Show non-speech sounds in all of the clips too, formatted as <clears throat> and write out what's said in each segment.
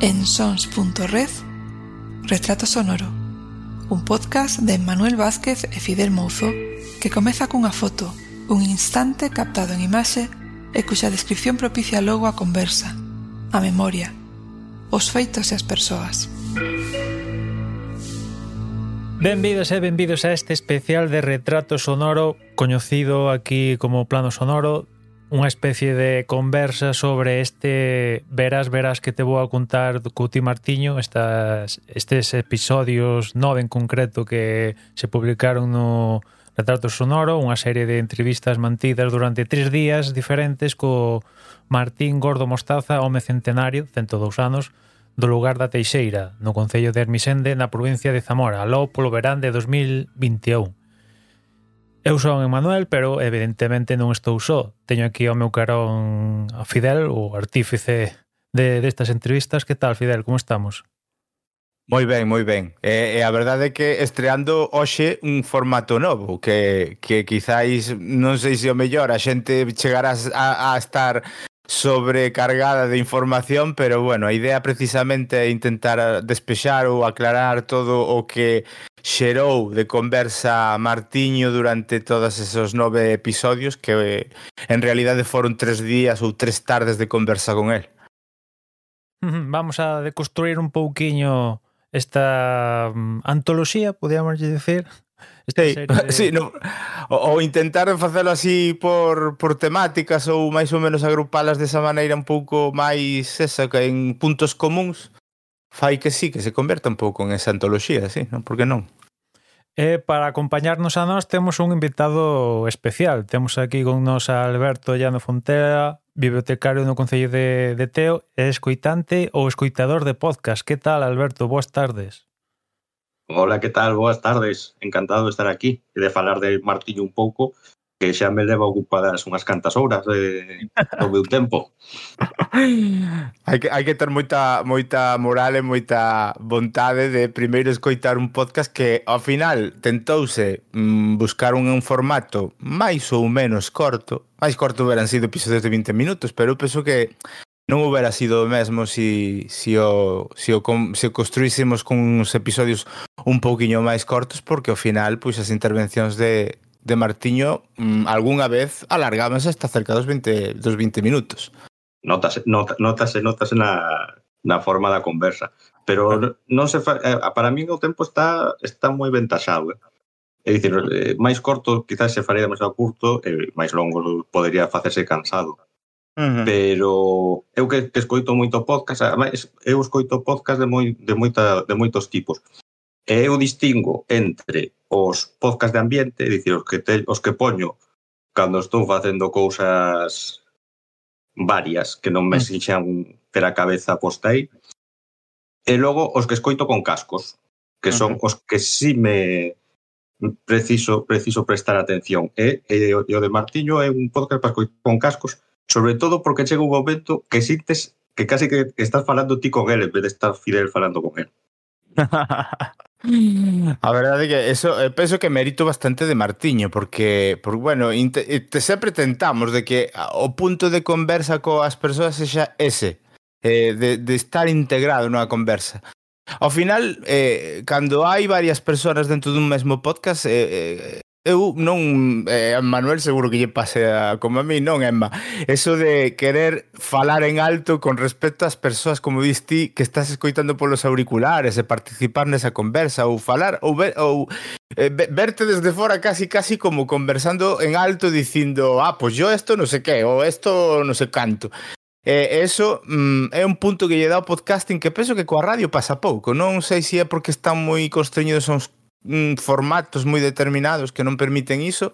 en sons.red Retrato Sonoro un podcast de Manuel Vázquez e Fidel Mouzo que comeza cunha foto, un instante captado en imaxe e cuxa descripción propicia logo a conversa, a memoria, os feitos e as persoas. Benvidos e benvidos a este especial de retrato sonoro coñecido aquí como plano sonoro unha especie de conversa sobre este verás, verás que te vou a contar do Cuti Martiño estas, estes episodios nove en concreto que se publicaron no Retrato Sonoro unha serie de entrevistas mantidas durante tres días diferentes co Martín Gordo Mostaza, home centenario 102 anos, do lugar da Teixeira no Concello de Hermisende na provincia de Zamora. Aló polo verán de 2021 Eu son Emanuel, pero evidentemente non estou só. Teño aquí ao meu carón a Fidel, o artífice de, destas entrevistas. Que tal, Fidel? Como estamos? Moi ben, moi ben. E, e a verdade é que estreando hoxe un formato novo que, que quizáis, non sei se o mellor, a xente chegará a, a estar sobrecargada de información, pero bueno, a idea precisamente é intentar despexar ou aclarar todo o que xerou de conversa Martiño durante todos esos nove episodios que en realidade foron tres días ou tres tardes de conversa con él. Vamos a deconstruir un pouquiño esta mm, antoloxía, podíamos dicir, esta sí, serie... <laughs> Sí, no, ou intentar facelo así por, por temáticas ou máis ou menos agrupalas desa maneira un pouco máis esa que en puntos comuns fai que sí, que se converta un pouco en esa antoloxía, sí, non? Por que non? E para acompañarnos a nós temos un invitado especial. Temos aquí con nos a Alberto Llano Fontera, bibliotecario no Concello de, de Teo e escoitante ou escoitador de podcast. Que tal, Alberto? Boas tardes. Hola, que tal? Boas tardes. Encantado de estar aquí e de falar de Martiño un pouco, que xa me leva ocupadas unhas cantas horas de, do meu tempo. <laughs> hai, que, hai que ter moita, moita moral e moita vontade de primeiro escoitar un podcast que ao final tentouse mm, buscar un, un formato máis ou menos corto. Máis corto verán sido episodios de 20 minutos, pero eu penso que non houbera sido o mesmo se si, si o, si o, se o construísemos con uns episodios un pouquiño máis cortos porque ao final pois as intervencións de, de Martiño mmm, algunha vez alargábanse hasta cerca dos 20, dos 20 minutos. Notase, not, notase, notase na, na forma da conversa. Pero ah. non se fa, eh, para min o tempo está está moi ventaxado. Eh? É dicir, eh, máis corto quizás se faría demasiado curto e máis longo podería facerse cansado -huh. pero eu que, que escoito moito podcast, además, eu escoito podcast de, moi, de, moita, de moitos tipos. E eu distingo entre os podcast de ambiente, é dicir, os que, te, os que poño cando estou facendo cousas varias que non me mm. exixan ter a cabeza posta aí. E logo os que escoito con cascos, que son okay. os que si sí me preciso preciso prestar atención. E, e, e o de Martiño é un podcast para escoitar con cascos sobre todo porque chega un momento que sintes que casi que estás falando ti con él en vez de estar Fidel falando con él. <laughs> A verdade é que eso, eu penso que merito bastante de Martiño porque, porque bueno, inte, eh, te sempre tentamos de que o punto de conversa coas persoas sexa ese eh, de, de estar integrado nunha conversa Ao final, eh, cando hai varias persoas dentro dun mesmo podcast, eh, eh, eu non, eh, Manuel seguro que lle pase a, como a mí, non, Emma eso de querer falar en alto con respecto ás persoas, como dis ti que estás escoitando polos auriculares e participar nesa conversa, ou falar ou, ver, ou eh, verte desde fora casi casi como conversando en alto dicindo, ah, pois pues yo esto non sei que ou esto non sei canto E eso mm, é un punto que lle dá o podcasting que penso que coa radio pasa pouco. Non sei se é porque están moi constreñidos aos, mm, formatos moi determinados que non permiten iso,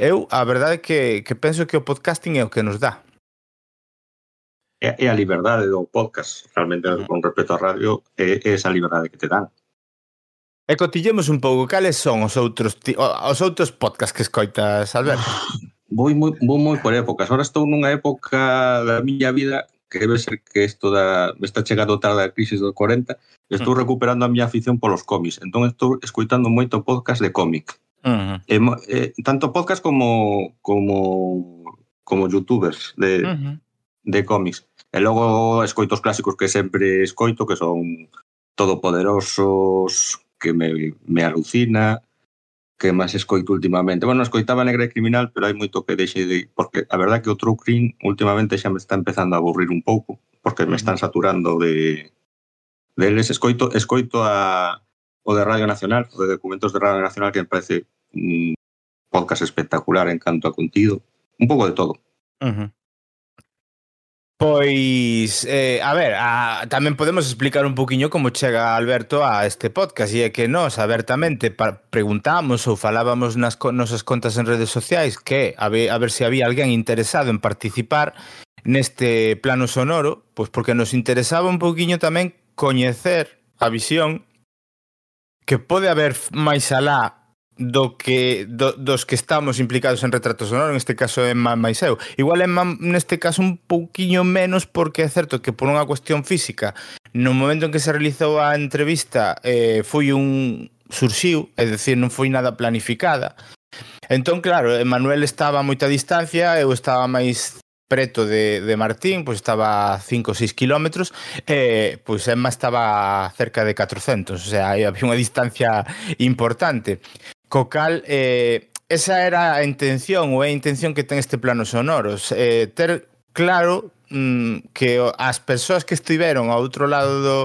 eu a verdade é que, que penso que o podcasting é o que nos dá. É, é a liberdade do podcast, realmente, mm. con respecto á radio, é, é esa liberdade que te dan. E cotillemos un pouco, cales son os outros os outros podcasts que escoitas, Alberto? <laughs> Vou moi, vou moi por épocas. Ahora estou nunha época da miña vida que debe ser que isto da, está chegando tarde a crisis do 40, estou uh -huh. recuperando a miña afición polos cómics. Entón estou escoitando moito podcast de cómic. Uh -huh. e, eh, tanto podcast como como como youtubers de uh -huh. de cómics. E logo escoito os clásicos que sempre escoito, que son Todopoderosos, que me, me alucina, que máis escoito últimamente. Bueno, escoitaba Negra e Criminal, pero hai moito que deixe de... Porque a verdad que o True Crime últimamente xa me está empezando a aburrir un pouco, porque me están saturando de... Deles escoito, escoito a, o de Radio Nacional, o de documentos de Radio Nacional, que me parece un podcast espectacular en canto a contido. Un pouco de todo. Uh -huh. Pois, eh, a ver, a, tamén podemos explicar un poquinho como chega Alberto a este podcast e é que nós abertamente preguntamos ou falábamos nas co nosas contas en redes sociais que a ver, a ver se había alguén interesado en participar neste plano sonoro, pois porque nos interesaba un poquinho tamén coñecer a visión que pode haber máis alá do que do, dos que estamos implicados en retrato sonoro, neste caso é máis eu. Igual é neste caso un pouquiño menos porque é certo que por unha cuestión física, no momento en que se realizou a entrevista, eh, foi un surxiu, é dicir, non foi nada planificada. Entón, claro, Manuel estaba a moita distancia, eu estaba máis preto de, de Martín, pois estaba a 5 ou 6 kilómetros, e pois Emma estaba cerca de 400, o sea, había unha distancia importante. Co cal, eh, esa era a intención ou é a intención que ten este plano sonoros. Eh, ter claro mm, que as persoas que estiveron ao outro lado do,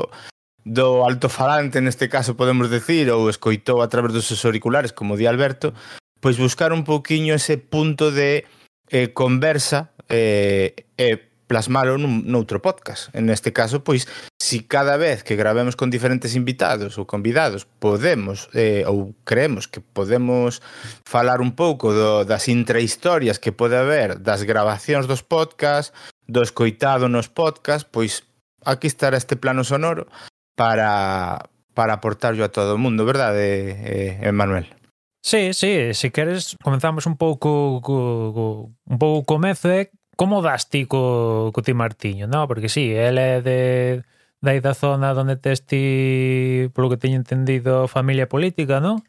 do altofalante, neste caso podemos decir, ou escoitou a través dos seus auriculares, como di Alberto, pois buscar un pouquiño ese punto de eh, conversa eh, eh, plasmalo nun, noutro podcast. En este caso, pois, si cada vez que gravemos con diferentes invitados ou convidados podemos, eh, ou creemos que podemos falar un pouco do, das intrahistorias que pode haber das grabacións dos podcast, do escoitado nos podcast, pois aquí estará este plano sonoro para, para aportarlo a todo o mundo, verdade, eh, Emanuel? Sí, sí, se queres comenzamos un pouco co, co, un pouco comezo, eh? Como das ti co, co ti Martiño, no? Porque sí, ele é de dai da zona onde tes ti, polo que teño entendido, familia política, non?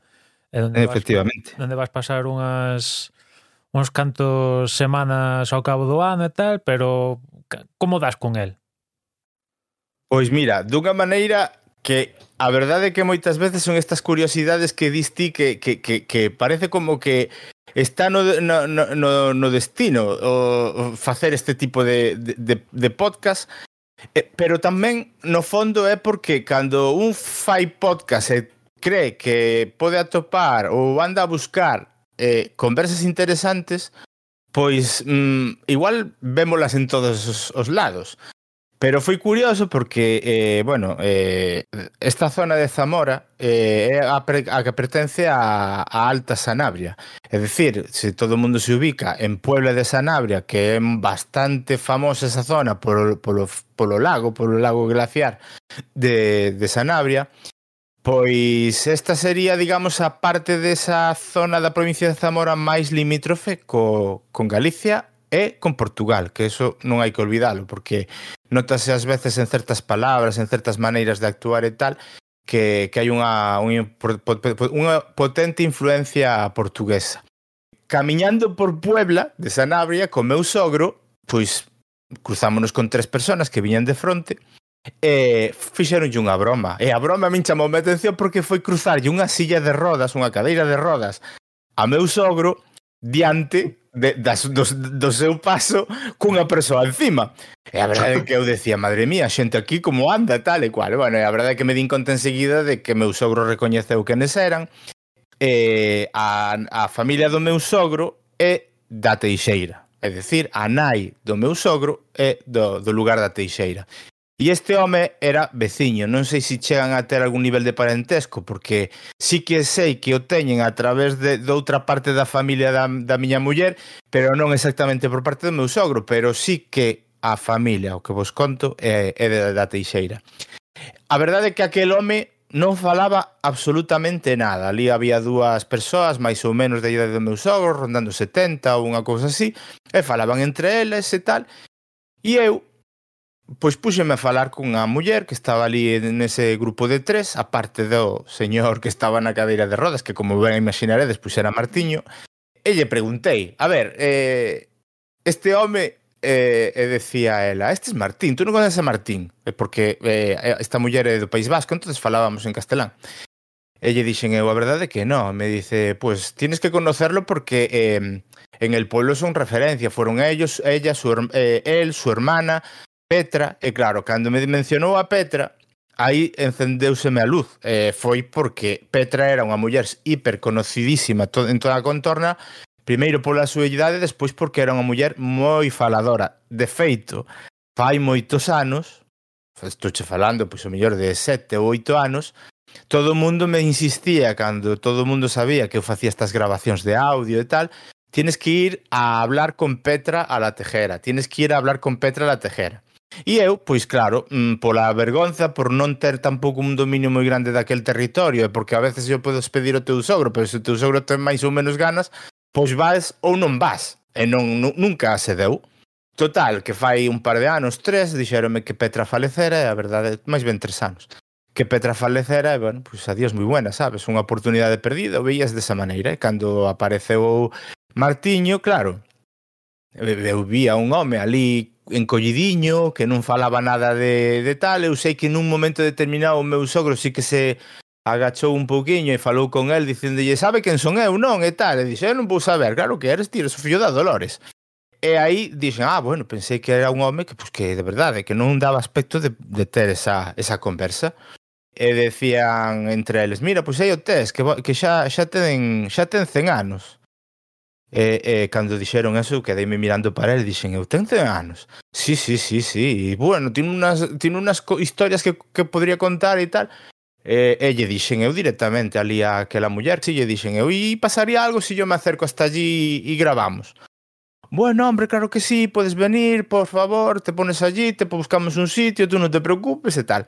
E donde Efectivamente. Vas, donde vas pasar unhas uns cantos semanas ao cabo do ano e tal, pero como das con el? Pois mira, dunha maneira que A verdade é que moitas veces son estas curiosidades que dis ti que, que, que, que parece como que está no, no, no, no destino o facer este tipo de, de, de podcast eh, pero tamén no fondo é porque cando un fai podcast e cree que pode atopar ou anda a buscar eh, conversas interesantes pois mm, igual vémolas en todos os, os lados. Pero foi curioso porque, eh, bueno, eh, esta zona de Zamora eh, é a, pre, a que pertence a, a Alta Sanabria. É dicir, se todo o mundo se ubica en Puebla de Sanabria, que é bastante famosa esa zona polo, polo, polo lago, polo lago glaciar de, de Sanabria, Pois esta sería, digamos, a parte desa zona da provincia de Zamora máis limítrofe co, con Galicia e con Portugal, que eso non hai que olvidalo, porque notase ás veces en certas palabras, en certas maneiras de actuar e tal, que, que hai unha, unha, unha potente influencia portuguesa. Camiñando por Puebla, de Sanabria, co meu sogro, pois cruzámonos con tres personas que viñan de fronte, e fixeronlle unha broma. E a broma min chamou a atención porque foi cruzarlle unha silla de rodas, unha cadeira de rodas, a meu sogro diante de, das, do, do seu paso cunha persoa encima. E a verdade é que eu decía, madre mía, xente aquí como anda, tal e cual. Bueno, e a verdade é que me din conta enseguida de que meu sogro recoñeceu quenes eran, eh, a, a familia do meu sogro é da Teixeira. É dicir, a nai do meu sogro é do, do lugar da Teixeira. E este home era veciño, non sei se chegan a ter algún nivel de parentesco, porque sí que sei que o teñen a través de, de outra parte da familia da, da miña muller, pero non exactamente por parte do meu sogro, pero sí que a familia, o que vos conto, é, é da, da Teixeira. A verdade é que aquel home non falaba absolutamente nada. Ali había dúas persoas, máis ou menos da idade do meu sogro, rondando 70 ou unha cousa así, e falaban entre eles e tal. E eu, Pois puxeme a falar cunha muller que estaba ali nese grupo de tres, aparte do señor que estaba na cadeira de rodas, que como ben imaginaredes, pois era Martiño, e lle preguntei, a ver, eh, este home e, e decía ela, este es Martín, tú non conoces a Martín, e porque eh, esta muller é do País Vasco, entonces falábamos en castelán. E lle dixen eu, a verdade que no, me dice, pues tienes que conocerlo porque eh, en el pueblo son referencia, fueron ellos, ella, su, eh, él, su hermana, Petra, e claro, cando me mencionou a Petra, aí encendeuseme a luz. Eh, foi porque Petra era unha muller hiperconocidísima en toda a contorna, primeiro pola súa idade, despois porque era unha muller moi faladora. De feito, fai moitos anos, estouche falando, pois o mellor de sete ou oito anos, todo o mundo me insistía cando todo o mundo sabía que eu facía estas grabacións de audio e tal, tienes que ir a hablar con Petra a la tejera, tienes que ir a hablar con Petra a la tejera. E eu, pois claro, mm, pola vergonza, por non ter tampouco un dominio moi grande daquel territorio, e porque a veces eu podes pedir o teu sogro, pero se o teu sogro ten máis ou menos ganas, pois vas ou non vas. E non, nunca se deu. Total, que fai un par de anos, tres, dixérome que Petra falecera, e a verdade, máis ben tres anos. Que Petra falecera, e bueno, pois adiós moi buena, sabes? Unha oportunidade perdida, o veías desa maneira, e cando apareceu Martiño, claro, eu vía un home ali encollidiño, que non falaba nada de, de tal. Eu sei que nun momento determinado o meu sogro sí que se agachou un pouquiño e falou con el dicendolle sabe quen son eu, non, e tal. E dixo, eu non vou saber, claro que eres, tío, o fillo da Dolores. E aí dixen, ah, bueno, pensei que era un home que, pues, que de verdade, que non daba aspecto de, de ter esa, esa conversa. E decían entre eles, mira, pois aí o tes, que, que xa, xa, ten, xa ten 100 anos. E, e cando dixeron eso, quedeime mirando para ele e dixen, eu ten 100 anos. Sí, sí, sí, sí. E, bueno, tiene unas, tiene unas historias que, que podría contar e tal. E, e lle dixen eu directamente ali a aquela muller, si lle dixen eu, e pasaría algo si yo me acerco hasta allí e gravamos. Bueno, hombre, claro que sí, podes venir, por favor, te pones allí, te buscamos un sitio, tú non te preocupes e tal.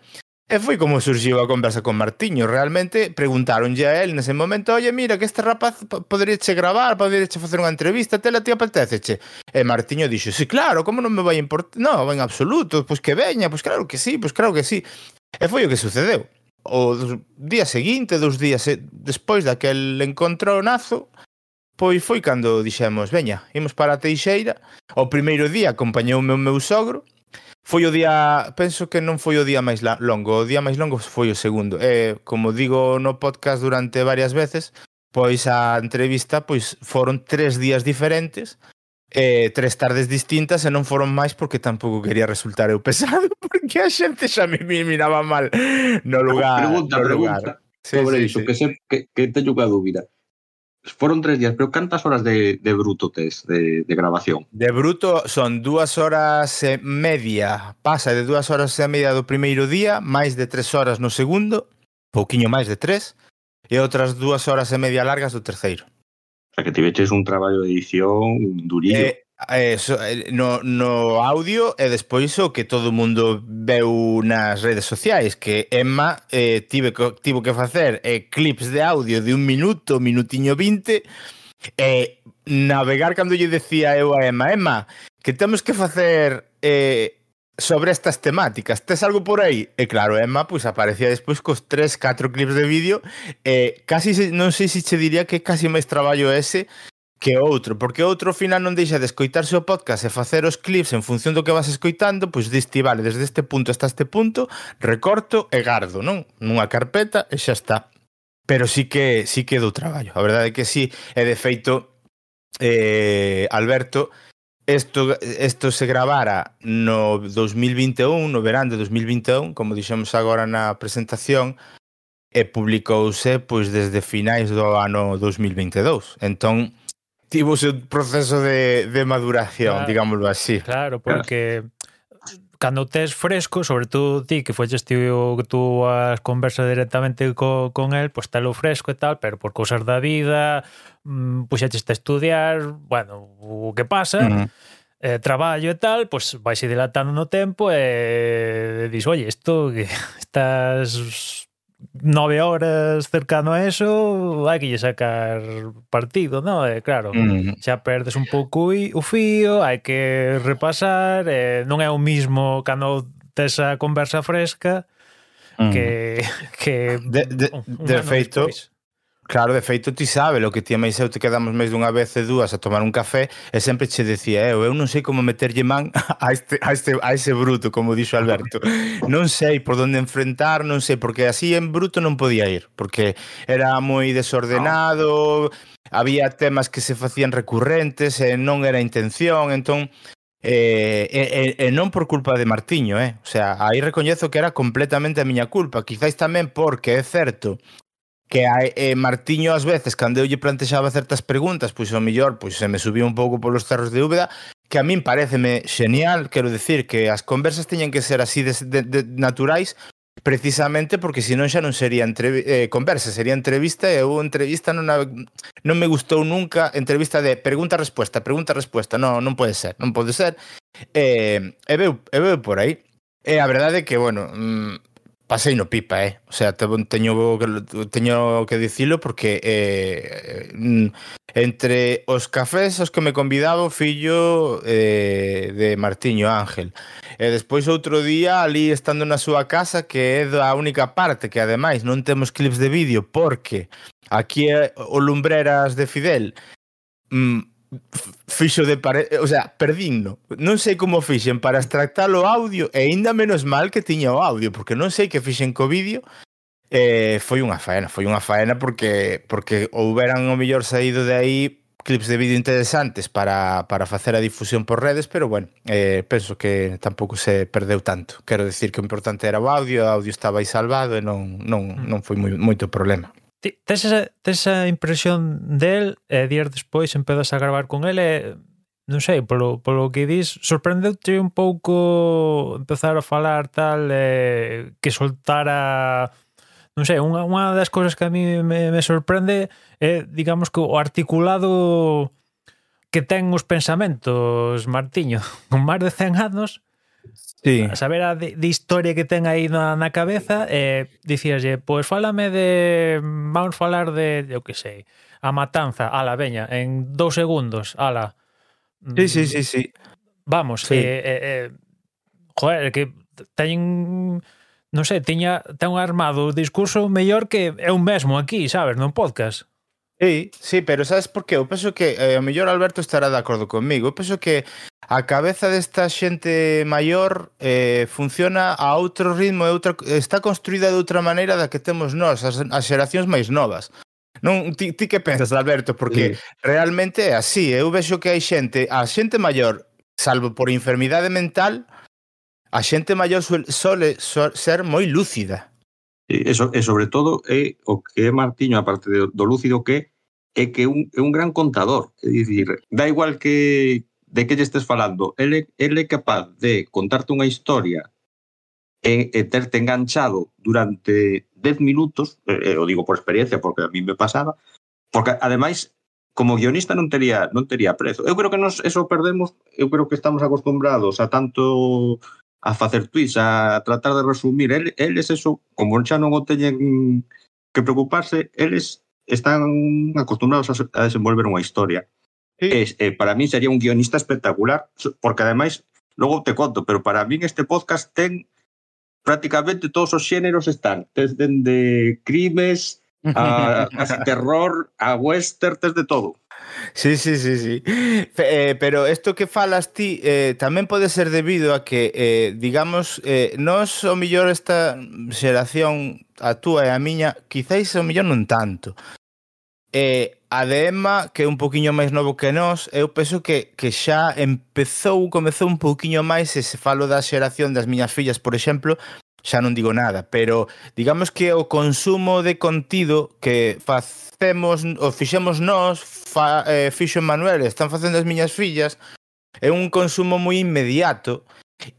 E foi como surgiu a conversa con Martiño. Realmente preguntaronlle a él nese momento, oye, mira, que este rapaz poderíche gravar, poderíche facer unha entrevista, tela ti apeteceche. E Martiño dixo, sí, claro, como non me vai importar? No, en absoluto, pois que veña, pois claro que sí, pois claro que sí. E foi o que sucedeu. O día seguinte, dos días eh, despois daquel encontro nazo, pois foi cando dixemos, veña, imos para a Teixeira. O primeiro día acompañoume o meu sogro, Foi o día, penso que non foi o día máis longo, o día máis longo foi o segundo. E, como digo no podcast durante varias veces, pois a entrevista pois foron tres días diferentes, eh, tres tardes distintas e non foron máis porque tampouco quería resultar eu pesado <laughs> porque a xente xa me, miraba mal no ah, lugar. Pregunta, no lugar. pregunta. Sí, sobre sí, iso, sí. que, se, que, que teño unha dúbida. Foron tres días, pero cantas horas de, de bruto tes de, de grabación? De bruto son dúas horas e media. Pasa de dúas horas e media do primeiro día, máis de tres horas no segundo, pouquiño máis de tres, e outras dúas horas e media largas do terceiro. O sea, que tiveches un traballo de edición durillo. Eh, Eso, eh, no, no audio e despois o que todo mundo veu nas redes sociais que Emma eh, tive, tivo que facer eh, clips de audio de un minuto, minutiño 20 e eh, navegar cando lle decía eu a Emma Emma, que temos que facer eh, sobre estas temáticas. Tes algo por aí? E claro, Emma pois aparecía despois cos 3, 4 clips de vídeo e eh, casi non sei se che diría que casi máis traballo ese que outro, porque outro final non deixa de escoitarse o podcast e facer os clips en función do que vas escoitando, pois diste, vale, desde este punto hasta este punto, recorto e gardo, non? Nunha carpeta e xa está. Pero sí que sí que dou traballo. A verdade é que sí, e de feito eh, Alberto Esto, esto se gravara no 2021, no verán de 2021, como dixemos agora na presentación, e publicouse pois desde finais do ano 2022. Entón, Tivo un proceso de, de maduración, claro, digámoslo así. Claro, porque claro. cando tes fresco, sobre todo ti, que fueches tío que tú as conversas directamente co, con él, pues telo fresco e tal, pero por cousas da vida, mm, puxaches a estudiar, bueno, o que pasa... Uh -huh eh, traballo e tal, pois pues, vais dilatando no tempo e dis, oye, isto <laughs> estás nove horas cercano a eso, hai que lle sacar partido, non? E claro, mm. xa perdes un pouco o fío, hai que repasar, e non é o mismo cando tes a conversa fresca que mm. que de, de, de feito, despois. Claro, de feito ti sabe lo que ti e máis eu te quedamos máis dunha vez e dúas a tomar un café e sempre che decía eu, eu non sei como meterlle man <laughs> a este, a este a ese bruto, como dixo Alberto. Non sei por onde enfrentar, non sei porque así en bruto non podía ir, porque era moi desordenado, había temas que se facían recurrentes e non era intención, entón eh, E, e, e non por culpa de Martiño, eh? O sea, aí recoñezo que era completamente a miña culpa, quizáis tamén porque é certo que hai, eh, Martiño ás veces cando eu lle plantexaba certas preguntas, pois o mellor pois se me subía un pouco polos cerros de úbeda que a min pareceme xenial, quero decir que as conversas teñen que ser así de, de, de naturais precisamente porque senón xa non sería entre, eh, conversa, sería entrevista e eu entrevista non, a, non me gustou nunca entrevista de pregunta-respuesta, pregunta-respuesta, non, non pode ser, non pode ser. Eh, e, veu, e veu por aí. E a verdade é que, bueno, mm, pasei no pipa, eh. O sea, teño teño que dicilo porque eh, mm, entre os cafés os que me convidaba o fillo eh, de Martiño Ángel. E despois outro día ali estando na súa casa que é a única parte que ademais non temos clips de vídeo porque aquí é o Lumbreras de Fidel. Mm, fixo de pare... o sea, perdinno. Non sei como fixen para extractar o audio e aínda menos mal que tiña o audio, porque non sei que fixen co vídeo. Eh, foi unha faena, foi unha faena porque porque houberan o mellor saído de aí clips de vídeo interesantes para, para facer a difusión por redes, pero bueno, eh, penso que tampouco se perdeu tanto. Quero decir que o importante era o audio, o audio estaba aí salvado e non, non, non foi moi, moito problema. Ti, tes esa, tes esa impresión del e días despois empezas a gravar con ele e, non sei, polo, polo que dis sorprendeu-te un pouco empezar a falar tal eh, que soltara non sei, unha, unha das cousas que a mí me, me sorprende é, digamos, que o articulado que ten os pensamentos, Martiño, <laughs> con máis de 100 anos, Sí. A saber a de, de historia que ten aí na, na cabeza e eh, dicíaslle, pois pues, fálame de vamos falar de, eu que sei, a matanza, ala, veña, en dous segundos, ala. Sí, sí, sí, sí. Vamos, sí. Eh, eh, eh, joder, que teñen non sei, tiña ten un armado o discurso mellor que eu mesmo aquí, sabes, non podcast. Sí, sí, pero sabes por que? Eu penso que, eh, o mellor Alberto estará de acordo conmigo, eu penso que a cabeza desta xente maior eh, funciona a outro ritmo, e outra, está construída de outra maneira da que temos nós, as, as xeracións máis novas. Non, ti, ti que pensas, Alberto? Porque sí. realmente é así, eu vexo que hai xente, a xente maior, salvo por enfermidade mental, a xente maior suele, sole, sole ser moi lúcida. Eso, e sobre todo é o que é Martiño, aparte de, do lúcido que é que un, é un gran contador. É dicir, da igual que de que lle estés falando, ele, ele é capaz de contarte unha historia e, e terte enganchado durante 10 minutos, e, e, o digo por experiencia porque a mí me pasaba, porque ademais como guionista non tería non tería prezo. Eu creo que nos eso perdemos, eu creo que estamos acostumbrados a tanto a facer tweets, a tratar de resumir. El, eles eso, como xa non o teñen que preocuparse, eles están acostumbrados a, a desenvolver unha historia. Sí. Es, eh, para mí sería un guionista espectacular, porque ademais, logo te conto, pero para mí este podcast ten prácticamente todos os xéneros están, desde de crimes, a <laughs> casi terror, a western, desde todo. Sí, sí, sí, sí. Eh, pero isto que falas ti eh, tamén pode ser debido a que, eh, digamos, eh, nos o millor esta xeración a túa e a miña, quizáis o millor non tanto. Eh, a de Emma, que é un poquinho máis novo que nós, eu penso que, que xa empezou, comezou un poquinho máis, e se falo da xeración das miñas fillas, por exemplo, xa non digo nada, pero digamos que o consumo de contido que facemos ou fixemos nós, fa, eh, fixo Manuel, están facendo as miñas fillas, é un consumo moi inmediato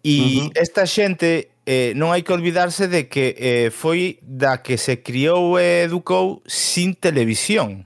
e uh -huh. esta xente eh, non hai que olvidarse de que eh, foi da que se criou e educou sin televisión.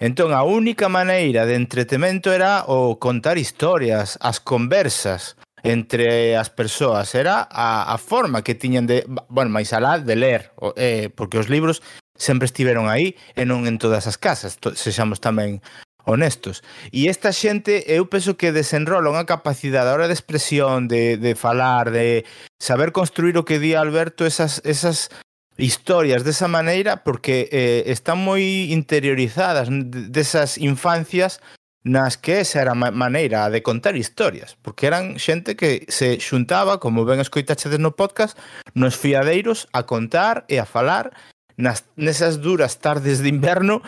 Entón, a única maneira de entretemento era o contar historias, as conversas entre as persoas era a, a forma que tiñan de, bueno, máis alá de ler, eh, porque os libros sempre estiveron aí e non en todas as casas, to, sexamos tamén honestos. E esta xente, eu penso que desenrola unha capacidade a hora de expresión, de, de falar, de saber construir o que di Alberto, esas, esas historias desa maneira porque eh, están moi interiorizadas desas infancias nas que esa era a maneira de contar historias, porque eran xente que se xuntaba, como ben escoitaxedes no podcast, nos fiadeiros a contar e a falar nas, nesas duras tardes de inverno,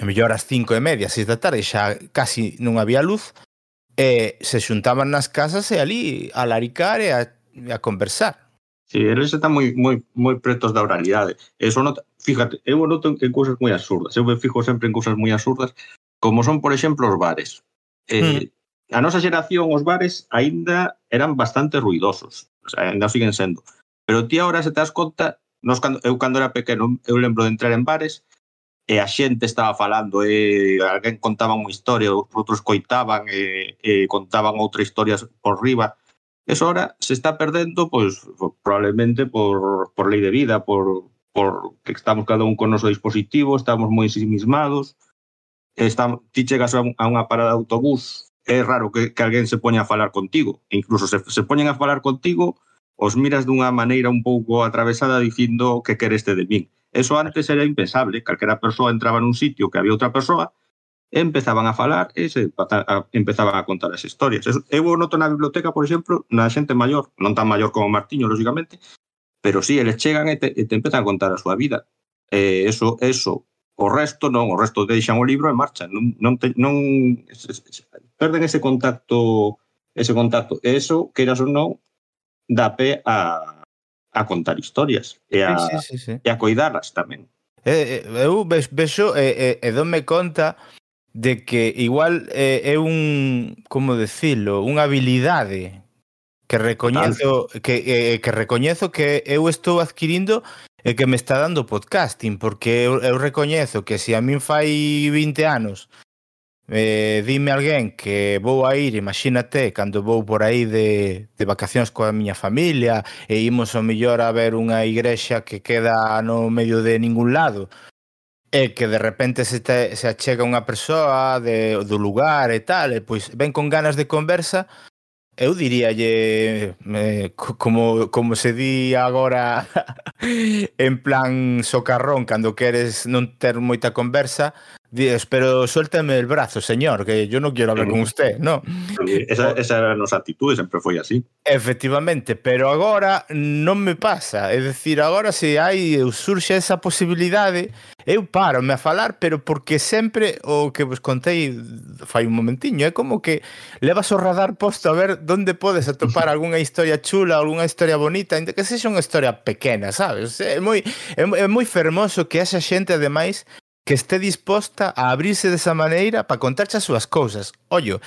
a mellor as cinco e media, seis da tarde, xa casi non había luz, e se xuntaban nas casas e ali a laricar e a, a conversar. Sí, eles están moi, moi, moi pretos da oralidade. Eso nota, fíjate, eu noto en cousas moi absurdas. Eu me fijo sempre en cousas moi absurdas como son, por exemplo, os bares. Eh, mm. A nosa xeración, os bares aínda eran bastante ruidosos, o sea, ainda siguen sendo. Pero ti agora se te das conta, nos, cando, eu cando era pequeno, eu lembro de entrar en bares e a xente estaba falando, e alguén contaba unha historia, outros coitaban, e, e contaban outra historia por riba. Eso ahora se está perdendo, pois, probablemente por, por lei de vida, por, por que estamos cada un con noso dispositivo, estamos moi ensimismados, sí está, ti chegas a, unha parada de autobús, é raro que, que alguén se poña a falar contigo. E incluso se, se poñen a falar contigo, os miras dunha maneira un pouco atravesada dicindo que quereste de min. Eso antes era impensable, calquera persoa entraba nun sitio que había outra persoa, empezaban a falar e se empezaban a contar as historias. Eu noto na biblioteca, por exemplo, na xente maior, non tan maior como Martiño, lógicamente, pero sí, eles chegan e te, e te empezan a contar a súa vida. E eso, eso O resto non, o resto deixan o libro e marchan, non non te, non perden ese contacto ese contacto. E eso, queiras ou non, dá pé a a contar historias e a sí, sí, sí, sí. e a coidarlas tamén. Eh, eh eu vexo e eh, eh, donme conta de que igual eh, é un, como decirlo, unha habilidade que recoñezo que eh, que recoñezo que eu estou adquirindo é que me está dando podcasting, porque eu, eu recoñezo que se a min fai 20 anos eh, dime alguén que vou a ir, imagínate, cando vou por aí de, de vacacións coa miña familia e imos ao millor a ver unha igrexa que queda no medio de ningún lado e que de repente se, te, se achega unha persoa de, do lugar e tal, e pois ven con ganas de conversa Eu diríalle eh, como, como se di agora <laughs> en plan socarrón cando queres non ter moita conversa Dices, pero suélteme el brazo, señor, que yo no quiero hablar con usted, ¿no? Esa, esa eran as actitudes, sempre foi así. Efectivamente, pero agora non me pasa. É dicir, agora se hai surxe esa posibilidade, eu parome a falar, pero porque sempre o que vos contei fai un momentiño, é como que levas o radar posto a ver onde podes atopar <laughs> algunha historia chula, algunha historia bonita, ainda que sexa unha historia pequena, sabes? É moi é, é moi fermoso que haxa xente ademais que esté disposta a abrirse desa maneira para contarche as súas cousas. Ollo,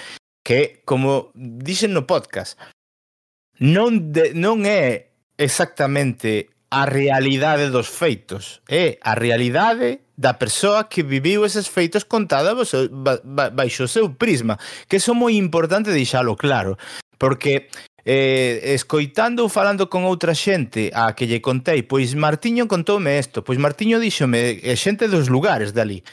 que como dixen no podcast, non, de, non é exactamente a realidade dos feitos, é a realidade da persoa que viviu eses feitos contada baixo o seu prisma, que é moi importante deixalo claro, porque eh, escoitando ou falando con outra xente a que lle contei, pois Martiño contoume isto, pois Martiño díxome eh, xente dos lugares dali.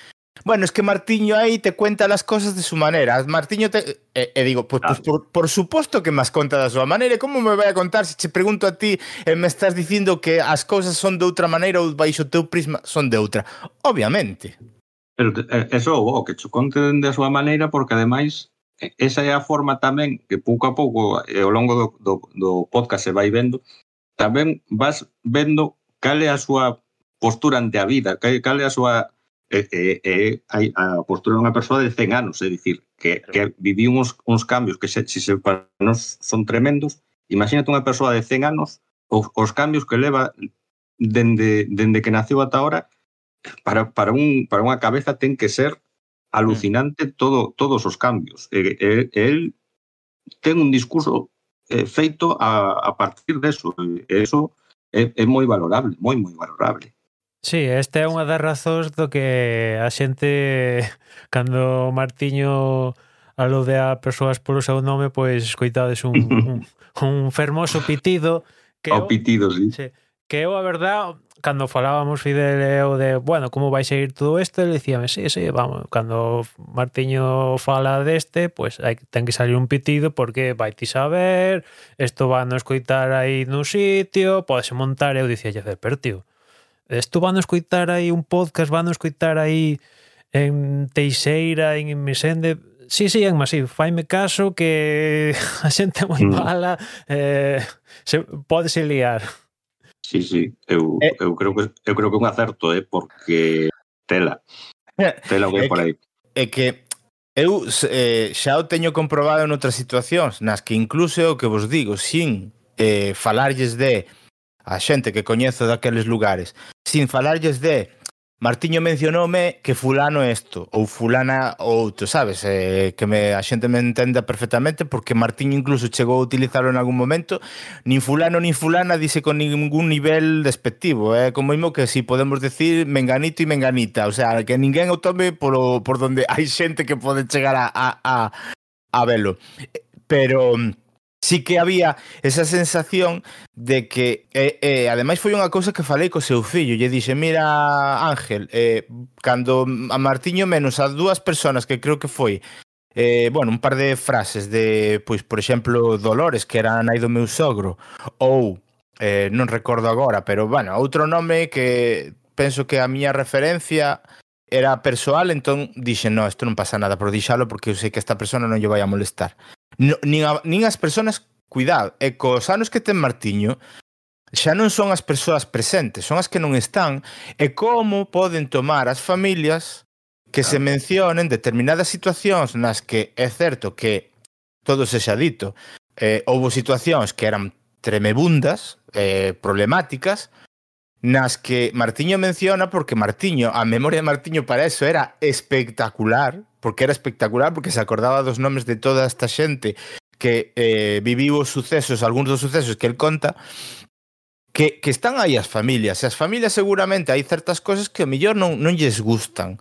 Bueno, es que Martiño aí te cuenta las cosas de su manera. Martiño te... E, e digo, pues, pues por, por suposto que me conta da súa maneira. Como me vai a contar se che pregunto a ti e me estás dicindo que as cousas son de outra maneira ou baixo teu prisma son de outra? Obviamente. Pero eh, eso o que cho conte de a súa maneira porque ademais esa é a forma tamén que pouco a pouco eh, ao longo do, do, do podcast se vai vendo tamén vas vendo cal é a súa postura ante a vida cal, cal é a súa eh, eh, eh, a postura dunha persoa de 100 anos, é dicir, que, que viviu uns, uns cambios que se, se, se para nos son tremendos. Imagínate unha persoa de 100 anos, os, os cambios que leva dende, dende que naceu ata ahora, para, para, un, para unha cabeza ten que ser Mm. alucinante todo, todos os cambios. E, e, el ten un discurso eh, feito a, a partir deso. E eso é, é moi valorable, moi, moi valorable. Sí, esta é unha das razóns do que a xente cando Martiño alude a persoas polo seu nome, pois escoitades un, <laughs> un, un fermoso pitido que o pitido, sí. sí que eu a verdad cando falábamos Fidel eu de, bueno, como vai seguir todo isto, ele dicíame, sí, sí, vamos, cando Martiño fala deste, pois pues, hai, ten que salir un pitido porque vai ti saber, isto va no escoitar aí nun sitio, podes montar, eu dicía, pero tío, isto van a escoitar aí un podcast, van a escoitar aí en Teixeira, en Mesende, sí, sí, en masivo. Faime caso que <laughs> a xente moi mm. mala eh, se, pode se liar. Sí, sí, eu, eh, eu creo que eu creo que un acerto, eh, porque tela. <laughs> Tela o que é por aí. É que eu eh, xa o teño comprobado en outras situacións nas que incluso o que vos digo, sin eh, falarlles de a xente que coñezo daqueles lugares, sin falarlles de Martiño mencionoume que fulano é isto ou fulana outro, sabes? Eh, que me, a xente me entenda perfectamente porque Martiño incluso chegou a utilizarlo en algún momento nin fulano nin fulana dice con ningún nivel despectivo é eh? como mismo que si podemos decir menganito e menganita o sea, que ninguén o tome polo, por donde hai xente que pode chegar a, a, a, a velo pero sí que había esa sensación de que, eh, eh, ademais foi unha cousa que falei co seu fillo, lle dixe, mira Ángel, eh, cando a Martiño menos a dúas persoas que creo que foi, eh, bueno, un par de frases de, pois, por exemplo, Dolores, que era a nai do meu sogro, ou, eh, non recordo agora, pero, bueno, outro nome que penso que a miña referencia era persoal, entón dixen, no, isto non pasa nada, por dixalo porque eu sei que esta persona non lle vai a molestar no, nin, a, nin as persoas cuidado, e cos anos que ten Martiño xa non son as persoas presentes, son as que non están e como poden tomar as familias que claro. se mencionen determinadas situacións nas que é certo que todo se xa dito, eh, houve situacións que eran tremebundas, eh, problemáticas, nas que Martiño menciona porque Martiño, a memoria de Martiño para eso era espectacular, porque era espectacular, porque se acordaba dos nomes de toda esta xente que eh, viviu os sucesos, algúns dos sucesos que el conta, que, que están aí as familias, e as familias seguramente hai certas cosas que mellor non, non lles gustan,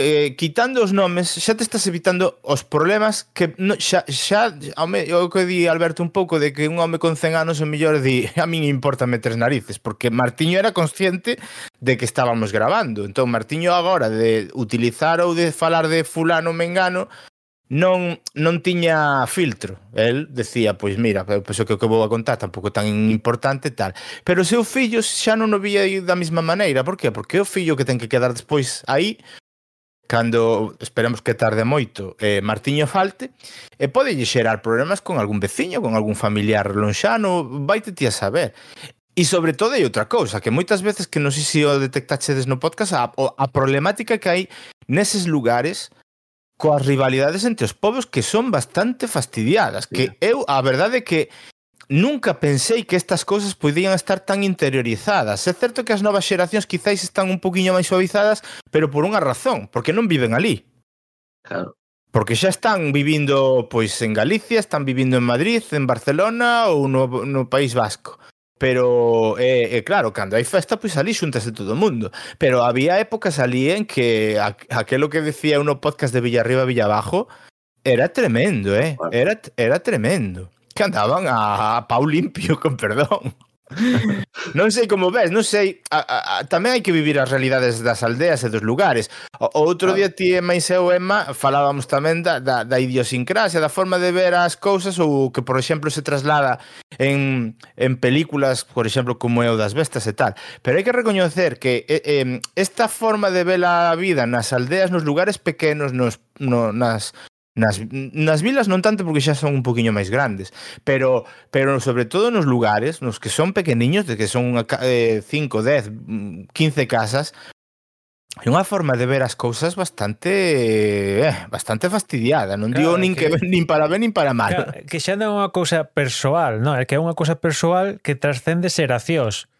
eh, quitando os nomes, xa te estás evitando os problemas que no, xa, xa home, o que di Alberto un pouco de que un home con 100 anos o mellor di a min importa meter narices, porque Martiño era consciente de que estábamos grabando. Entón Martiño agora de utilizar ou de falar de fulano mengano non non tiña filtro. El decía, pois mira, penso que o que vou a contar tampouco tan importante tal. Pero o seu fillo xa non o vía da mesma maneira. Por que? Porque é o fillo que ten que quedar despois aí cando esperemos que tarde moito eh, Martiño falte e pode xerar problemas con algún veciño, con algún familiar lonxano, vaite ti a saber. E sobre todo hai outra cousa, que moitas veces que non sei se o detectaxedes no podcast, a, a problemática que hai neses lugares coas rivalidades entre os povos que son bastante fastidiadas, que eu a verdade é que nunca pensei que estas cousas podían estar tan interiorizadas. É certo que as novas xeracións quizáis están un poquinho máis suavizadas, pero por unha razón, porque non viven ali. Claro. Porque xa están vivindo pois en Galicia, están vivindo en Madrid, en Barcelona ou no, no País Vasco. Pero, é, é claro, cando hai festa, pois ali xuntase todo o mundo. Pero había épocas ali en que a, aquelo que decía uno podcast de Villarriba, Villabajo, era tremendo, eh? Era, era tremendo que andaban a, a pau limpio, con perdón. non sei como ves, non sei a, a, a, tamén hai que vivir as realidades das aldeas e dos lugares. O, outro día ti e máis eu e Emma falábamos tamén da, da, da idiosincrasia da forma de ver as cousas ou que por exemplo se traslada en, en películas, por exemplo como é o das bestas e tal, pero hai que recoñecer que eh, eh, esta forma de ver a vida nas aldeas, nos lugares pequenos nos, no, nas, Nas, nas vilas non tanto porque xa son un poquinho máis grandes, pero pero sobre todo nos lugares nos que son pequeniños, de que son 5, eh, 10, 15 casas, É unha forma de ver as cousas bastante eh, bastante fastidiada, non claro, digo nin que, que <laughs> nin para ben nin para mal. Claro, que xa non é unha cousa persoal, non, é que é unha cousa persoal que transcende xeracións.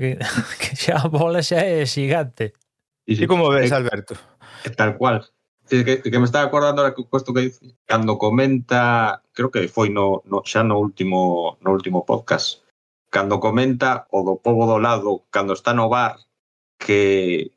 Que, <laughs> que xa a bola xa é xigante. E sí, como ves, Alberto? Tal cual que, que me estaba acordando ahora que cuesto que dice, cando comenta, creo que foi no, no xa no último no último podcast, cando comenta o do povo do lado, cando está no bar, que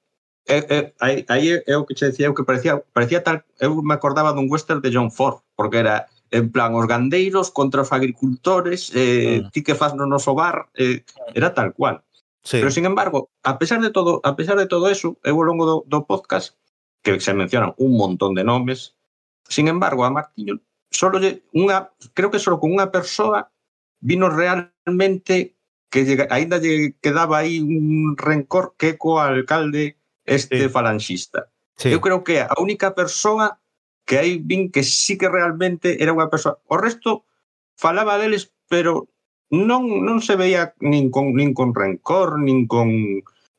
eh, eh, aí, aí é o que che decía eu que parecía, parecía tal, eu me acordaba dun western de John Ford, porque era en plan os gandeiros contra os agricultores, eh, ah. ti que faz no noso bar, eh, era tal cual. Sí. Pero sin embargo, a pesar de todo, a pesar de todo eso, eu ao longo do, do podcast que se mencionan un montón de nomes. Sin embargo, a Martiño solo unha, creo que solo con unha persoa vino realmente que llega, ainda lle quedaba aí un rencor que co alcalde este sí. falanxista. Sí. Eu creo que a única persoa que aí vin que sí que realmente era unha persoa. O resto falaba deles, pero non non se veía nin con nin con rencor, nin con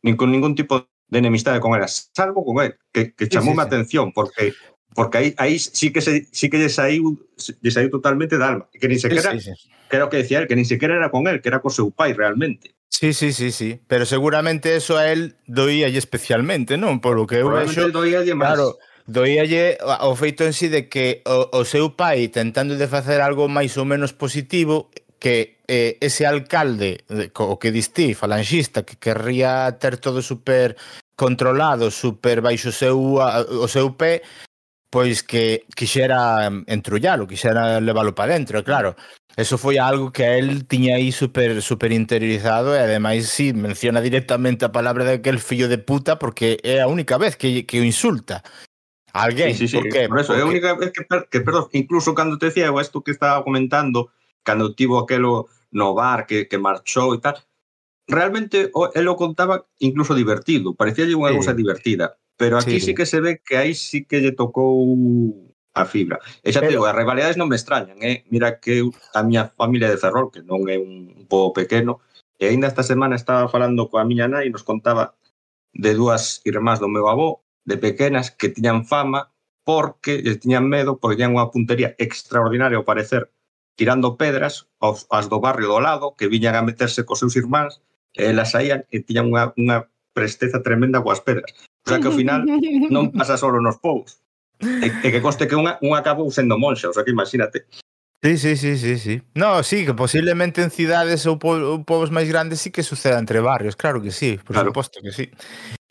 nin con ningún tipo de enemistade con ela, salvo con el, que, que chamou sí, sí, sí. atención, porque porque aí, aí sí que se, sí que lle saiu, lle saiu totalmente da alma, que nin sequera, sí, sí, sí. que era o que decía él, que nin sequera era con él, que era co seu pai realmente. Sí, sí, sí, sí, pero seguramente eso a él doía especialmente, non? Por lo que eu vexo, claro, doíalle eh, o feito en sí de que o, o seu pai tentando de facer algo máis ou menos positivo que eh, ese alcalde o que distí falangista que querría ter todo super controlado, super baixo seu, o seu pé, pois que quixera entrullalo, quixera leválo para dentro, e claro. Eso foi algo que el tiña aí super, super interiorizado e ademais si sí, menciona directamente a palabra daquel fillo de puta porque é a única vez que, que o insulta. Alguén, sí, sí, sí. por que? Por eso, porque... é a única vez que, que perdón, incluso cando te decía isto que estaba comentando, cando tivo aquelo no bar que, que marchou e tal, realmente o, el o contaba incluso divertido, parecía unha sí. cousa divertida, pero aquí sí. sí que se ve que aí sí que lle tocou a fibra. E xa te digo, as rivalidades non me extrañan, eh? mira que a miña familia de Ferrol, que non é un pobo pequeno, e aínda esta semana estaba falando coa miña nai e nos contaba de dúas irmás do meu avó, de pequenas que tiñan fama porque tiñan medo porque tiñan unha puntería extraordinaria ao parecer tirando pedras aos, as do barrio do lado que viñan a meterse cos seus irmáns e elas saían e tiñan unha, unha presteza tremenda coas pedras. O sea que ao final non <laughs> pasa solo nos povos. E, e que conste que unha, unha acabou sendo monxa, o sea que imagínate. Sí, sí, sí, sí, sí. No, sí, que posiblemente en cidades ou, po ou povos máis grandes sí que suceda entre barrios, claro que sí, por claro. suposto que sí.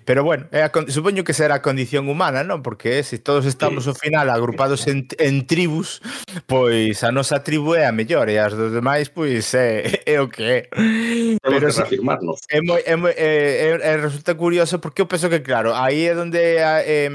Pero bueno, é a, supoño que será a condición humana, non? Porque eh, se todos estamos sí. ao final agrupados en, en tribus, pois a nosa tribu é a mellor e as dos demais pois é, <laughs> eh, é o que é. Temos Pero que reafirmarnos. É, moi, é, moi, é, é, é, resulta curioso porque eu penso que claro, aí é onde é, é,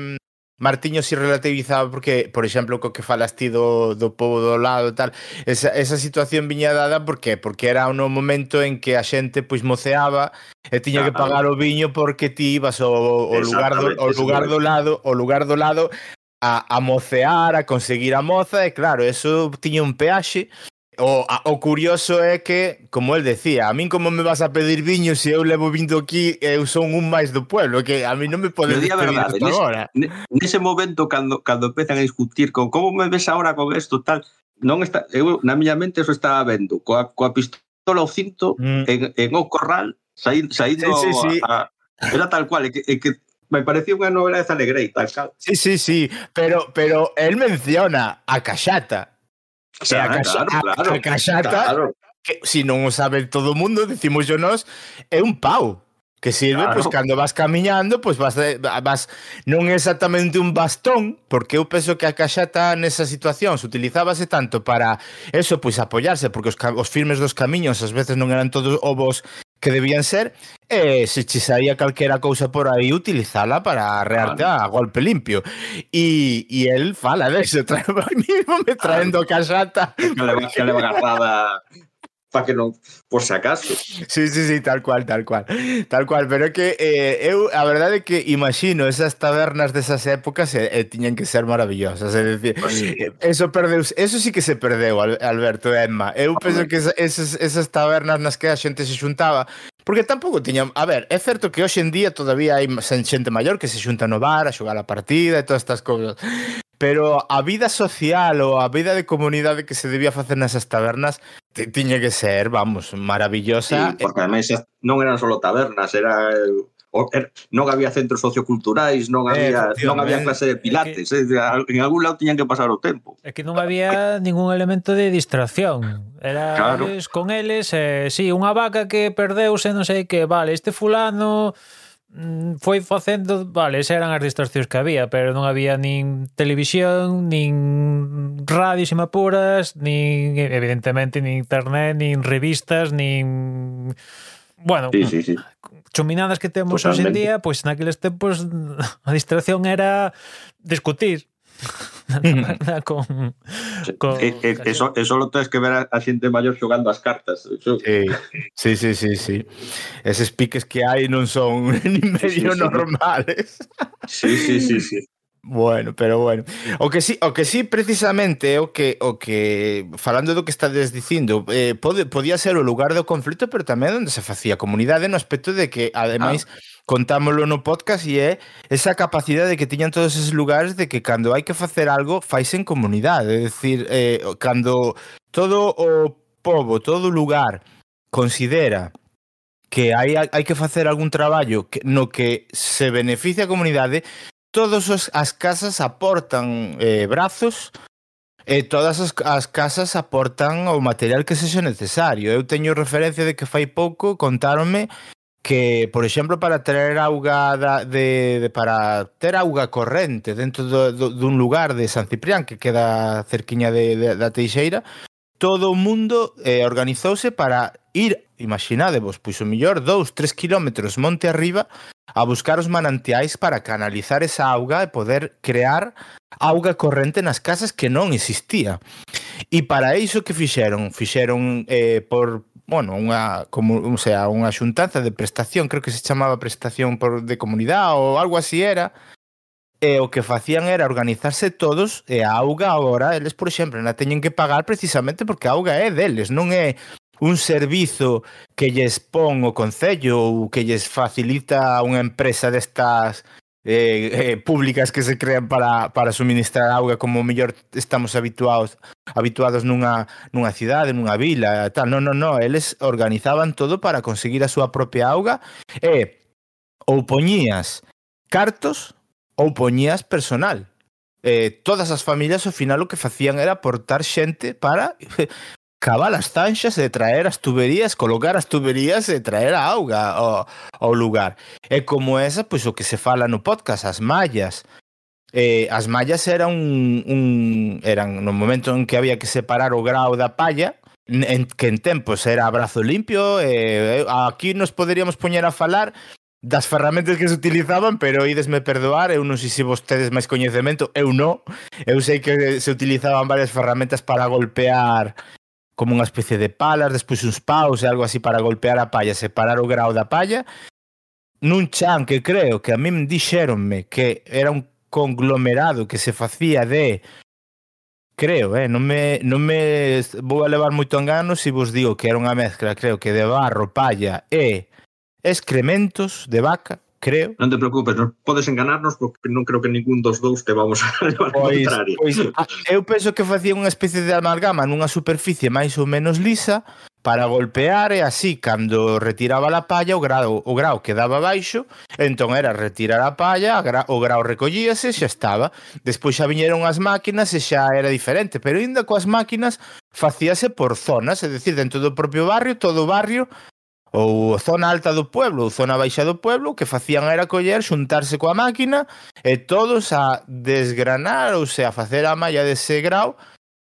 Martiño si relativizaba porque, por exemplo, co que falas ti do, do povo do lado e tal, esa, esa situación viña dada porque porque era un momento en que a xente pois moceaba e tiña que pagar o viño porque ti ibas ao, ao lugar do, ao lugar do lado, ao lugar do lado a, a mocear, a conseguir a moza e claro, eso tiña un peaxe O, a, o curioso é que, como el decía, a min como me vas a pedir viño se eu levo vindo aquí eu son un máis do pueblo, que a mí non me podes pedir verdade, nese, agora. Nese momento, cando, cando empezan a discutir con como me ves agora con esto, tal, non está, eu na miña mente eso estaba vendo, coa, coa pistola ao cinto, mm. en, en o corral, saindo, saindo sí, sí, sí. A, a, era tal cual, e que, e que me pareció unha novela de Zanegrei, tal cal. Sí, sí, sí, pero pero él menciona a Caxata. O sea, claro, a, claro, a, claro, a Caxata, claro. que si non o sabe todo o mundo, decimos yo nos, é un pau que sirve claro. pois pues, cando vas camiñando, pois pues, vas vas non é exactamente un bastón, porque eu penso que a caxata situación se utilizábase tanto para eso, pois pues, apoiarse, porque os, os firmes dos camiños ás veces non eran todos ovos que debían ser, e se che saía calquera cousa por aí, utilizala para rearte a golpe limpio. E, e el fala de eso, <laughs> trae, mismo me traendo a casata. Que leva, que leva agarrada para que non, por se acaso. Sí, sí, sí, tal cual, tal cual. Tal cual, pero é que eh, eu a verdade é que imagino esas tabernas desas épocas e, eh, eh, tiñan que ser maravillosas, é dicir, pues sí. eso perdeu, eso sí que se perdeu Alberto e Emma. Eu penso que esas, esas tabernas nas que a xente se xuntaba Porque tampouco tiñan... A ver, é certo que hoxe en día todavía hai xente maior que se xunta no bar a xogar a partida e todas estas cousas. Pero a vida social ou a vida de comunidade que se debía facer nesas tabernas tiña que ser, vamos, maravillosa. Sí, porque ademais non eran só tabernas, era Er, non había centros socioculturais, non había, eh, non había clase de pilates, eh, que, eh, en algún lado tiñan que pasar o tempo. É que non había ningún elemento de distracción. Era claro. eles con eles, eh, si, sí, unha vaca que perdeuse, non sei que, vale, este fulano mm, foi facendo, vale, esas eran as distorsións que había, pero non había nin televisión, nin radios e apuras, nin evidentemente nin internet, nin revistas, nin bueno, sí, sí, sí. Mm, chuminadas que temos hoxe en día, pois naqueles tempos <laughs> a distracción era discutir. <laughs> na mm. con, con... E, e, eso, eso lo tens que ver a, a xente maior xogando as cartas sí, sí, sí, sí eses piques que hai non son <laughs> ni medio sí, sí, normales. Sí, sí, sí, sí. Bueno, pero bueno. O que sí, o que sí precisamente o que o que falando do que estades dicindo, eh, pode, podía ser o lugar do conflito, pero tamén onde se facía comunidade no aspecto de que ademais ah. contámoslo no podcast e é esa capacidade que tiñan todos esos lugares de que cando hai que facer algo, fais en comunidade, é dicir, eh, cando todo o povo, todo o lugar considera que hai, hai que facer algún traballo que, no que se beneficia a comunidade, todas as casas aportan eh, brazos e todas as, as casas aportan o material que sexa necesario. Eu teño referencia de que fai pouco contáronme que, por exemplo, para traer auga da, de, de para ter auga corrente dentro do, do, dun lugar de San Ciprián que queda cerquiña de, de, da Teixeira, todo o mundo eh, organizouse para ir, imaginadevos, pois o mellor 2, 3 kilómetros monte arriba a buscar os manantiais para canalizar esa auga e poder crear auga corrente nas casas que non existía. E para iso que fixeron? Fixeron eh, por bueno, unha como, o sea, unha xuntanza de prestación, creo que se chamaba prestación por de comunidade ou algo así era. E o que facían era organizarse todos e a auga agora, eles, por exemplo, na teñen que pagar precisamente porque a auga é deles, non é un servizo que lles pon o Concello ou que lles facilita unha empresa destas eh, eh, públicas que se crean para, para suministrar auga como mellor estamos habituados habituados nunha, nunha cidade, nunha vila, tal. Non, non, non, eles organizaban todo para conseguir a súa propia auga e ou poñías cartos ou poñías personal. Eh, todas as familias ao final o que facían era aportar xente para cavar as tanxas e traer as tuberías, colocar as tuberías e traer a auga ao, ao lugar. E como esa, pois o que se fala no podcast, as mallas. Eh, as mallas eran un, un eran no momento en que había que separar o grao da palla, en, que en tempos era abrazo limpio, eh, eh, aquí nos poderíamos poñer a falar das ferramentas que se utilizaban, pero idesme perdoar, eu non sei se vostedes máis coñecemento, eu non. Eu sei que se utilizaban varias ferramentas para golpear como unha especie de palas, despois uns paus e algo así para golpear a palla, separar o grau da palla, nun chan que creo que a min dixeronme que era un conglomerado que se facía de creo, eh, non me non me vou a levar moito engano se vos digo que era unha mezcla, creo que de barro, palla e excrementos de vaca creo. Non te preocupes, non podes enganarnos porque non creo que ningún dos dous te vamos a <laughs> levar pois, contrario. Pois, ah, eu penso que facía unha especie de amalgama nunha superficie máis ou menos lisa para golpear e así cando retiraba a palla o grao o grao quedaba baixo, entón era retirar a palla, a gra, o grao recollíase e xa estaba. Despois xa viñeron as máquinas e xa era diferente, pero aínda coas máquinas facíase por zonas, é dicir, dentro do propio barrio, todo o barrio ou zona alta do pueblo ou zona baixa do pueblo, que facían era coller, xuntarse coa máquina e todos a desgranar, ou sea, a facer a malla dese grau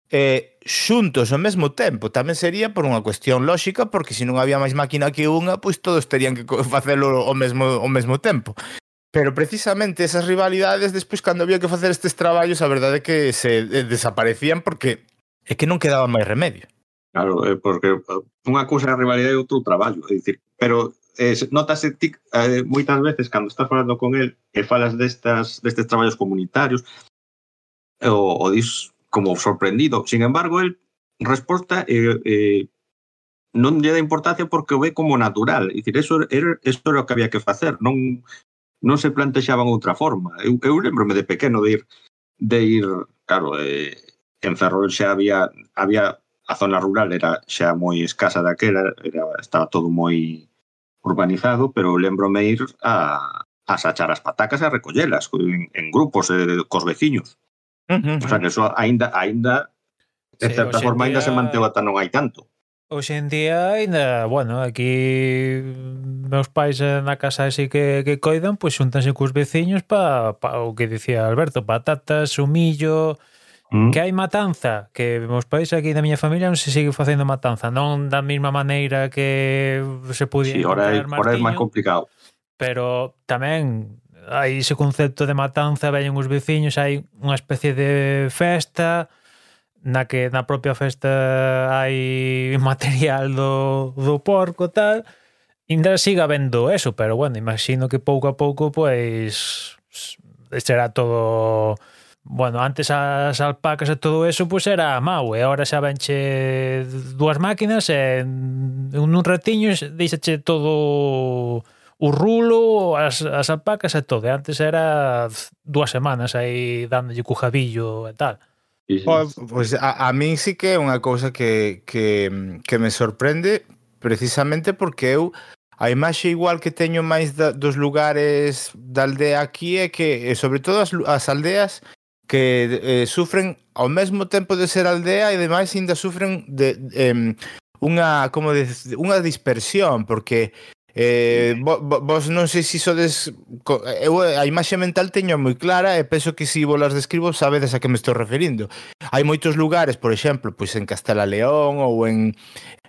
eh, xuntos ao mesmo tempo. Tamén sería por unha cuestión lóxica, porque se non había máis máquina que unha, pois todos terían que facelo ao mesmo, ao mesmo tempo. Pero precisamente esas rivalidades, despois cando había que facer estes traballos, a verdade é que se eh, desaparecían porque é que non quedaba máis remedio. Claro, eh, porque eh, unha cousa é a rivalidade e outro o traballo, é dicir, pero eh, notase ti eh, moitas veces cando estás falando con el e falas destas destes traballos comunitarios o, o dis como sorprendido. Sin embargo, el resposta eh, eh, non lle dá importancia porque o ve como natural. É dicir, eso era, eso era o que había que facer, non non se plantexaban outra forma. Eu, eu lembrome de pequeno de ir de ir, claro, eh, en Ferrol xa había había a zona rural era xa moi escasa daquela, era, estaba todo moi urbanizado, pero lembrome ir a, a sachar as patacas e a recollelas en, en grupos eh, cos veciños. Uh -huh. O sea, que eso aínda aínda de sí, certa forma día... aínda se manteu ata non hai tanto. Hoxe en día aínda, bueno, aquí meus pais na casa así que, que coidan, pois pues, xuntanse cos veciños pa, pa o que dicía Alberto, patatas, humillo, Mm. Que hai matanza, que os pais aquí da miña familia non se sigue facendo matanza, non da mesma maneira que se podía sí, ora é, ora é máis complicado. Pero tamén hai ese concepto de matanza, veñen os veciños, hai unha especie de festa, na que na propia festa hai <laughs> material do, do porco tal, ainda siga vendo eso, pero bueno, imagino que pouco a pouco pois será todo Bueno, antes as alpacas e todo eso pois pues era mau, e agora xa venche dúas máquinas e nun ratiño deixache todo o rulo, as, as alpacas e todo. E antes era dúas semanas aí dándolle cujabillo e tal. Pois pues, a, a min sí que é unha cousa que, que, que me sorprende precisamente porque eu a imaxe igual que teño máis da, dos lugares da aldea aquí é que, sobre todo as, as aldeas, que eh, sufren ao mesmo tempo de ser aldea e demais ainda sufren de, eh, unha como de, unha dispersión porque Eh, vos, vos non sei se sodes eu eh, a imaxe mental teño moi clara e penso que se si volas describo sabedes a que me estou referindo. Hai moitos lugares, por exemplo, pois en Castela León ou en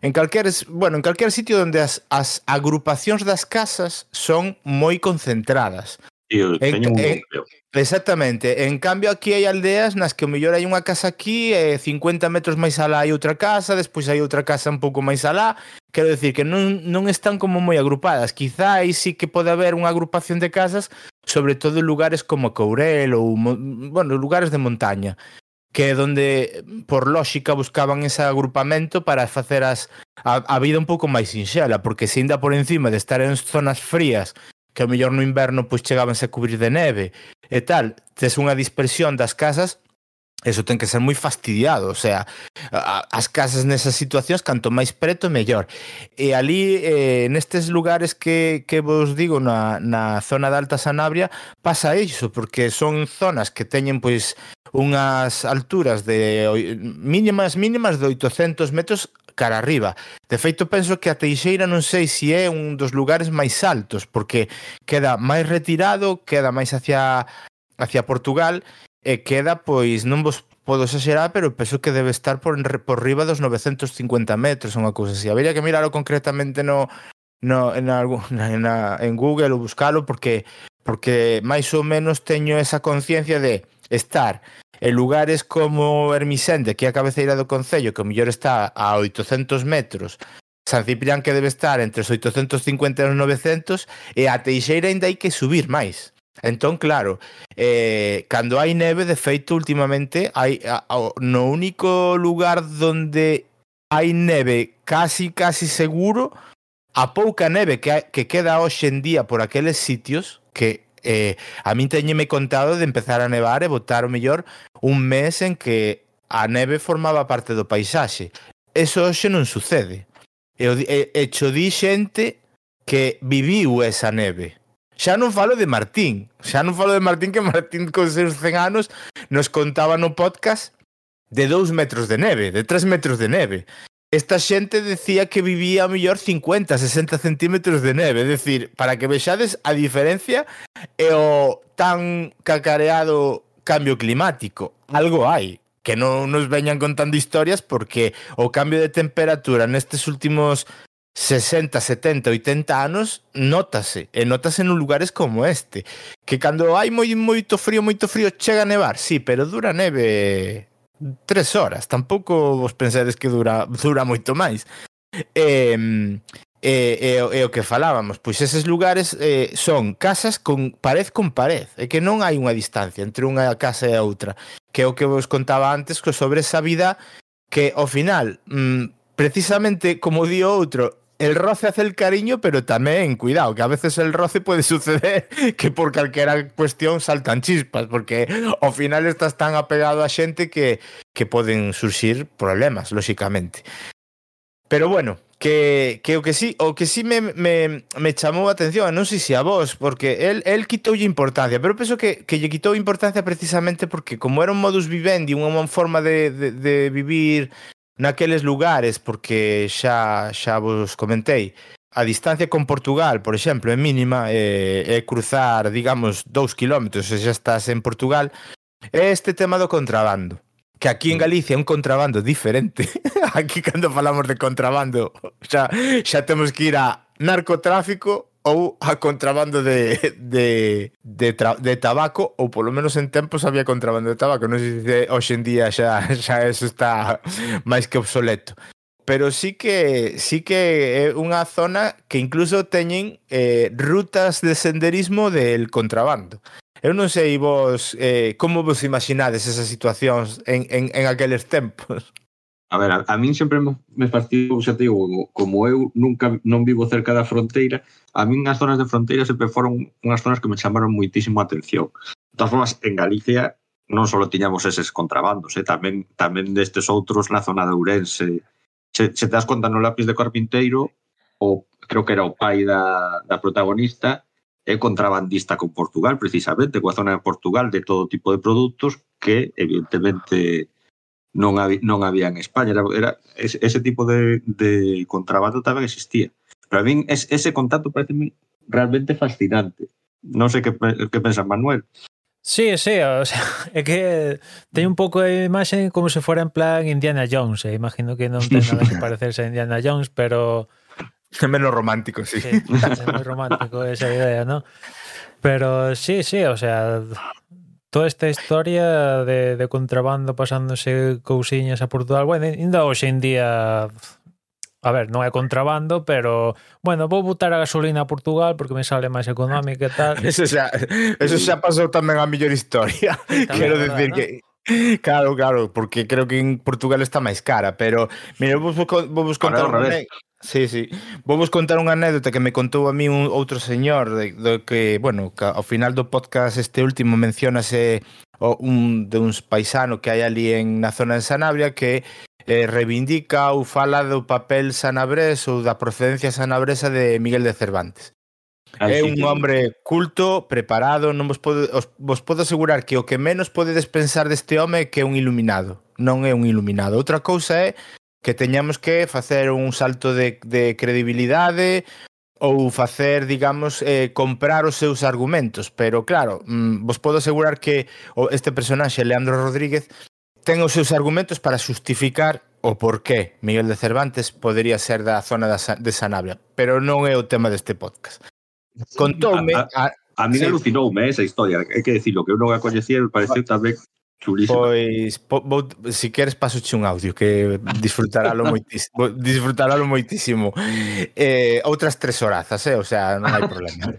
en calquer, bueno, en calquer sitio onde as, as agrupacións das casas son moi concentradas. Eu teño en, un núcleo. Exactamente. En cambio, aquí hai aldeas nas que o mellor hai unha casa aquí e 50 metros máis alá hai outra casa, despois hai outra casa un pouco máis alá. Quero decir que non, non están como moi agrupadas. Quizá aí sí que pode haber unha agrupación de casas, sobre todo en lugares como Courel ou, bueno, lugares de montaña que é donde por lógica buscaban ese agrupamento para facer as, a, a vida un pouco máis sinxela, porque se ainda por encima de estar en zonas frías que ao mellor no inverno pois chegábanse a cubrir de neve e tal, tes unha dispersión das casas Eso ten que ser moi fastidiado, o sea, as casas nesas situacións canto máis preto mellor. E ali eh, nestes lugares que que vos digo na na zona da Alta Sanabria pasa iso porque son zonas que teñen pois unhas alturas de mínimas mínimas de 800 metros cara arriba. De feito, penso que a Teixeira non sei se é un dos lugares máis altos, porque queda máis retirado, queda máis hacia hacia Portugal e queda, pois, non vos podo exagerar, pero penso que debe estar por, por riba dos 950 metros, unha cousa así. Habería que miralo concretamente no, no, en, algún, <laughs> na, en Google ou buscalo, porque, porque máis ou menos teño esa conciencia de estar en lugares como Hermisende, que é a cabeceira do Concello, que o mellor está a 800 metros, San Ciprián que debe estar entre os 850 e os 900, e a Teixeira ainda hai que subir máis. Entón, claro, eh, cando hai neve, de feito, últimamente, hai, a, a, no único lugar donde hai neve casi, casi seguro, a pouca neve que, que queda hoxe en día por aqueles sitios, que eh, a min teñeme contado de empezar a nevar e botar o mellor un mes en que a neve formaba parte do paisaxe. Eso hoxe non sucede. E, e, e cho di xente que viviu esa neve Xa non falo de Martín, xa non falo de Martín que Martín con seus 100 anos nos contaba no podcast de 2 metros de neve, de 3 metros de neve. Esta xente decía que vivía a mellor 50, 60 centímetros de neve, é dicir, para que vexades a diferencia e o tan cacareado cambio climático. Algo hai, que non nos veñan contando historias porque o cambio de temperatura nestes últimos 60, 70, 80 anos notase, e notase en lugares como este, que cando hai moi moito frío, moito frío, chega a nevar, sí, pero dura neve tres horas, tampouco vos pensades que dura, dura moito máis. E, e, eh, e, eh, e eh, o que falábamos, pois eses lugares eh, son casas con pared con pared, e que non hai unha distancia entre unha casa e a outra, que é o que vos contaba antes sobre esa vida que ao final, mm, precisamente como di outro, el roce hace el cariño, pero tamén, cuidado, que a veces el roce pode <laughs> suceder que por calquera cuestión saltan chispas, porque ao final estás tan apegado a xente que, que poden surxir problemas, lóxicamente. Pero bueno, que, que o que sí, o que sí me, me, me chamou a atención, non sei se a vos, porque el, el quitoulle importancia, pero penso que, que lle quitou importancia precisamente porque como era un modus vivendi, unha forma de, de, de vivir naqueles lugares porque xa xa vos comentei a distancia con Portugal, por exemplo, é mínima, é, é cruzar, digamos, dous kilómetros, e xa estás en Portugal, é este tema do contrabando. Que aquí en mm. Galicia é un contrabando diferente. <laughs> aquí cando falamos de contrabando, xa, xa temos que ir a narcotráfico ou a contrabando de, de, de, tra, de tabaco, ou polo menos en tempos había contrabando de tabaco. Non sei se hoxe en día xa, <laughs> xa eso está máis que obsoleto. Pero sí que sí que é unha zona que incluso teñen eh, rutas de senderismo del contrabando. Eu non sei vos eh, como vos imaginades esas situacións en, en, en aqueles tempos. A ver, a, a min sempre me fastidiou, xa te digo, como, eu nunca non vivo cerca da fronteira, a min as zonas de fronteira sempre foron unhas zonas que me chamaron moitísimo a atención. De todas formas, en Galicia non só tiñamos eses contrabandos, eh, tamén tamén destes outros na zona de Ourense. Se, se te das conta no lápiz de Carpinteiro, o creo que era o pai da, da protagonista, é contrabandista con Portugal, precisamente, coa zona de Portugal de todo tipo de produtos que, evidentemente, non, había, non había en España. Era, era ese, ese tipo de, de contrabando tamén existía. Pero a min es, ese contacto parece realmente fascinante. Non sei que, que pensa Manuel. Sí, sí, o sea, <laughs> é que ten un pouco de imaxe como se fora en plan Indiana Jones, eh? imagino que non ten nada que <laughs> parecerse a Indiana Jones, pero... É menos romántico, sí. sí é moi romántico esa idea, ¿no? Pero sí, sí, o sea, toda esta historia de, de contrabando pasándose cousiñas a Portugal, bueno, ainda hoxe en día a ver, non é contrabando, pero bueno, vou botar a gasolina a Portugal porque me sale máis económica e tal. <laughs> Eso xa, eso xa pasou tamén a mellor historia. <laughs> Quero dicir ¿no? que Claro, claro, porque creo que en Portugal está máis cara, pero mire, vos vos, vos contar Ahora, Sí, sí. Vou vos contar unha anécdota que me contou a mí un outro señor de, de que, bueno, que ao final do podcast este último mencionase o, un de uns paisano que hai ali en na zona de Sanabria que eh, reivindica ou fala do papel sanabrés ou da procedencia sanabresa de Miguel de Cervantes. Así é un que... hombre culto, preparado, non vos podo, os, vos podo asegurar que o que menos podedes pensar deste home é que é un iluminado. Non é un iluminado. Outra cousa é que teñamos que facer un salto de, de credibilidade ou facer, digamos, eh, comprar os seus argumentos. Pero claro, mm, vos podo asegurar que este personaxe, Leandro Rodríguez, ten os seus argumentos para justificar o porqué Miguel de Cervantes podería ser da zona da, de Sanabria, pero non é o tema deste podcast. Contoume... A, a, a mí sí. alucinoume esa historia, hai que decirlo, que eu non a coñecía me pareceu tamén chulísima. Pois, po, vou, si queres pasoche un audio que disfrutaralo moitísimo, disfrutaralo moitísimo. Eh, outras tres horazas, eh, o sea, non hai problema.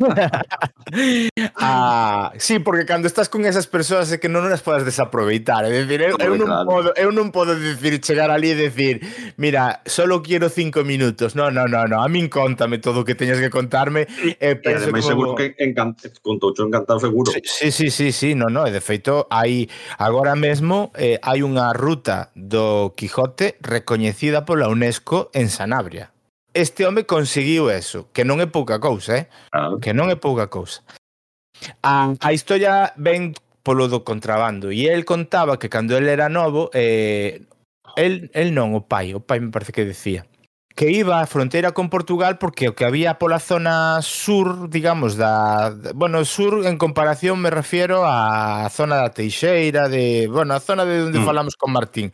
<laughs> ah, sí, porque cando estás con esas persoas é que non as podes desaproveitar, é dicir, eu, eu non podo, eu non podo dicir chegar ali e dicir, mira, solo quero cinco minutos. No, no, no, no, a min contame todo o que teñas que contarme e eh, penso e como... seguro que encant... contoucho encantado seguro. Sí, sí, sí, sí, no, no, e de feito hai agora mesmo eh, hai unha ruta do Quijote recoñecida pola UNESCO en Sanabria. Este home conseguiu eso, que non é pouca cousa, eh? Ah. Que non é pouca cousa. A, a historia ven polo do contrabando e el contaba que cando el era novo eh, el, el non, o pai, o pai me parece que decía que iba a fronteira con Portugal porque o que había pola zona sur, digamos, da, bueno, sur en comparación me refiero á zona da Teixeira, de, bueno, a zona de onde mm. falamos con Martín.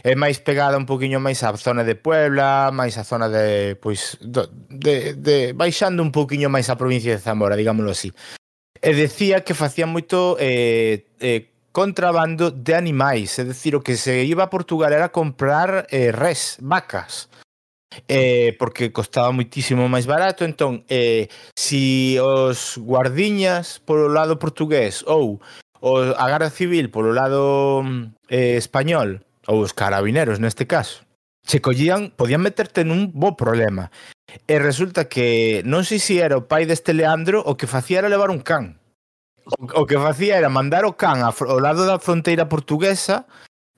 É máis pegada un poquinho máis á zona de Puebla, máis á zona de, pois, do, de, de baixando un poquinho máis á provincia de Zamora, digámoslo así. E decía que facían moito eh, eh, contrabando de animais, é dicir, o que se iba a Portugal era comprar eh, res, vacas eh, porque costaba muitísimo máis barato entón, eh, si os guardiñas polo lado portugués ou o, a Garda Civil polo lado eh, español ou os carabineros neste caso se collían, podían meterte nun bo problema. E resulta que non sei se era o pai deste Leandro o que facía era levar un can. O, o que facía era mandar o can ao lado da fronteira portuguesa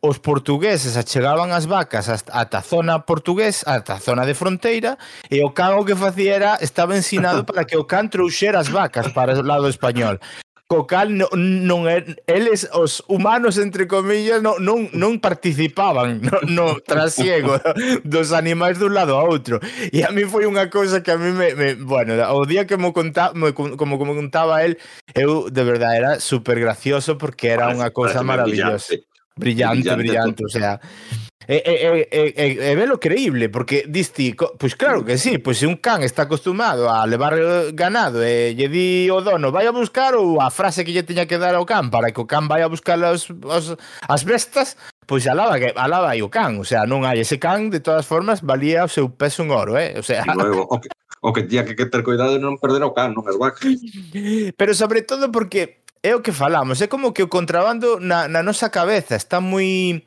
os portugueses achegaban as vacas ata a zona portugués, ata a zona de fronteira, e o can o que facía era, estaba ensinado <laughs> para que o can trouxera as vacas para o lado español. Co cal non, non eles os humanos entre comillas non non, non participaban no, no trasiego <laughs> dos animais dun lado a outro. E a mí foi unha cousa que a mí me, me bueno, o día que mo contaba me, como como contaba el, eu de verdade era super gracioso porque era unha cousa maravillosa. Brillante, brillante, brillante o sea. É, é, é, é, é velo creíble, porque diste, pois claro que sí, pois se un can está acostumado a levar ganado e lle di o dono vai a buscar ou a frase que lle teña que dar ao can para que o can vai a buscar os, os, as bestas, pois alaba que alaba aí o can, o sea, non hai ese can de todas formas valía o seu peso en oro, eh? O sea, e luego, o que, o que tía que ter cuidado non perder o can, non as vacas. Pero sobre todo porque é o que falamos, é como que o contrabando na, na nosa cabeza está moi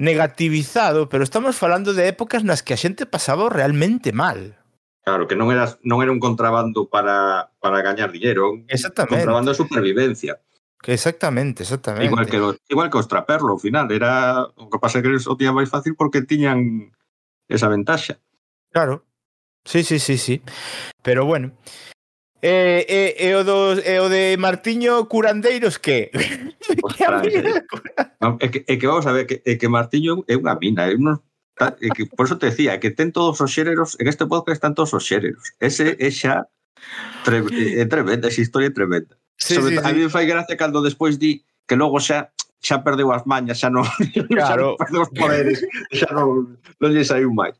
negativizado, pero estamos falando de épocas nas que a xente pasaba realmente mal. Claro, que non era, non era un contrabando para, para gañar dinero, exactamente. contrabando de supervivencia. Que exactamente, exactamente. Igual que, los, igual que os traperlo, ao final, era o que pasa que o día máis fácil porque tiñan esa ventaxa. Claro, sí, sí, sí, sí. Pero bueno, E, e, e, o, do, e o de Martiño Curandeiros que? <laughs> Ostras, eh. é, que, é que vamos a ver, que, é que Martiño é unha mina, é unos é que, por eso te decía, que ten todos os xéneros, en este podcast están todos os xéneros. Ese é xa tre, é tremenda, esa historia é tremenda. Sí, Sobre, sí, a mí sí. me fai gracia cando despois di que logo xa xa perdeu as mañas, xa non, <laughs> claro. xa perdeu os poderes, xa non, non lle saiu máis.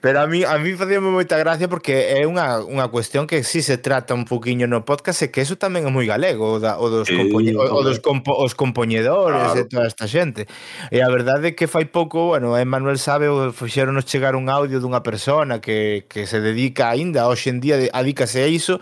Pero a mí a mí facíame moita gracia porque é unha, unha cuestión que si sí se trata un poquiño no podcast e que eso tamén é moi galego, o, da, o dos, eh, compoñe, o, o dos compo, os compoñedores claro. e toda esta xente. E a verdade é que fai pouco, bueno, Manuel sabe, fixeronos chegar un audio dunha persona que, que se dedica aínda hoxe en día, adícase a iso,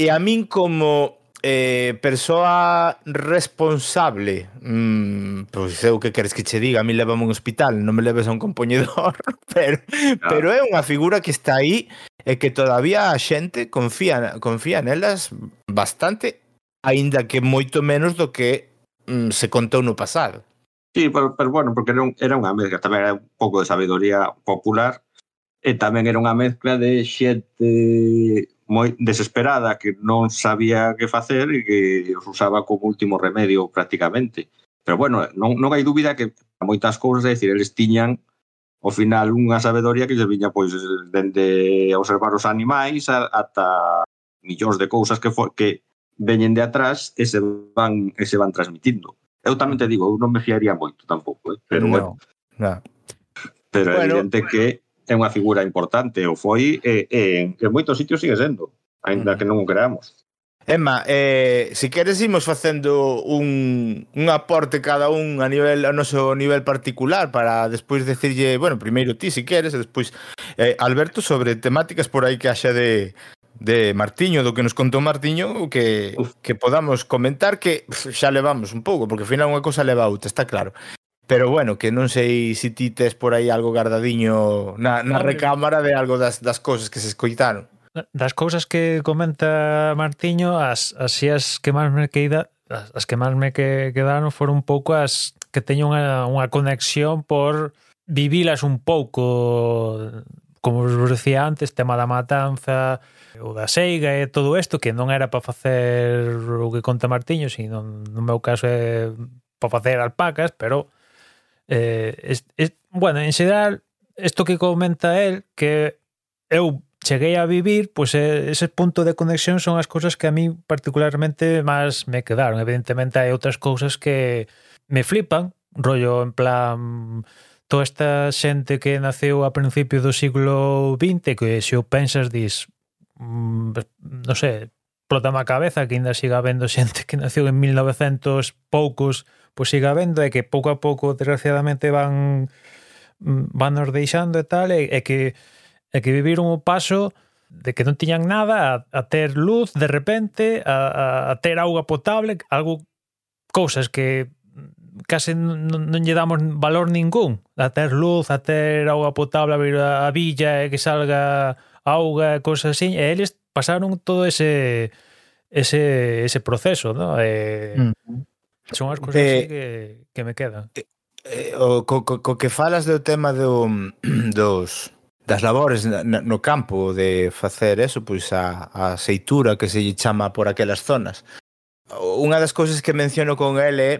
e a min como eh, persoa responsable. Mm, pois eu que queres que che diga? A mí leva un hospital, non me leves a un compoñedor <laughs> pero, pero é unha figura que está aí e que todavía a xente confía, confía nelas bastante aínda que moito menos do que mm, se contou no pasado. Sí, pero, pero bueno, porque non, era unha mezcla tamén era un pouco de sabedoría popular e tamén era unha mezcla de xente moi desesperada que non sabía que facer e que os usaba como último remedio prácticamente. Pero bueno, non, non hai dúbida que moitas cousas, é dicir, eles tiñan ao final unha sabedoria que lle viña pois dende observar os animais ata millóns de cousas que fo, que veñen de atrás e se van e se van transmitindo. Eu tamén te digo, eu non me fiaría moito tampouco, eh? pero no, bueno. No. Pero é bueno, evidente bueno. que é unha figura importante, o foi, e, e en moitos sitios sigue sendo, aínda uh -huh. que non o creamos. Emma, eh, se queres imos facendo un, un aporte cada un a nivel a noso nivel particular para despois decirlle, bueno, primeiro ti se queres e despois eh, Alberto sobre temáticas por aí que haxa de de Martiño, do que nos contou Martiño, que, Uf. que podamos comentar que xa levamos un pouco, porque ao final unha cosa leva a outra, está claro. Pero bueno, que non sei se ti tes por aí algo guardadiño na, na recámara de algo das, das cousas que se escoitaron. Das cousas que comenta Martiño, as, así as que máis me queida, as, as que máis me que, quedaron foron un pouco as que teño unha, unha conexión por vivilas un pouco como vos decía antes, tema da matanza, o da seiga e todo isto, que non era para facer o que conta Martiño, sino no meu caso é para facer alpacas, pero Eh, es, es, bueno, en xeral, isto que comenta el, que eu cheguei a vivir, pois pues, ese punto de conexión son as cousas que a mí particularmente máis me quedaron. Evidentemente hai outras cousas que me flipan, rollo en plan toda esta xente que naceu a principio do siglo XX que se o pensas dis mm, non sei, plotame a cabeza que ainda siga vendo xente que naceu en 1900 poucos pois siga vendo e que pouco a pouco desgraciadamente van van nos deixando e tal e, e que e que viviron o paso de que non tiñan nada a, a ter luz de repente, a, a, a ter auga potable, algo cousas que case non, non lle damos valor ningún. A ter luz, a ter auga potable, abrir a villa e que salga auga, cousas así. E eles pasaron todo ese ese ese proceso, ¿no? E, mm. Son as cousas de, que, que me quedan. Eh, o, co, co, co que falas do tema do, <clears throat> dos das labores na, no campo de facer eso, pois a, a seitura que se lle chama por aquelas zonas. Unha das cousas que menciono con ele é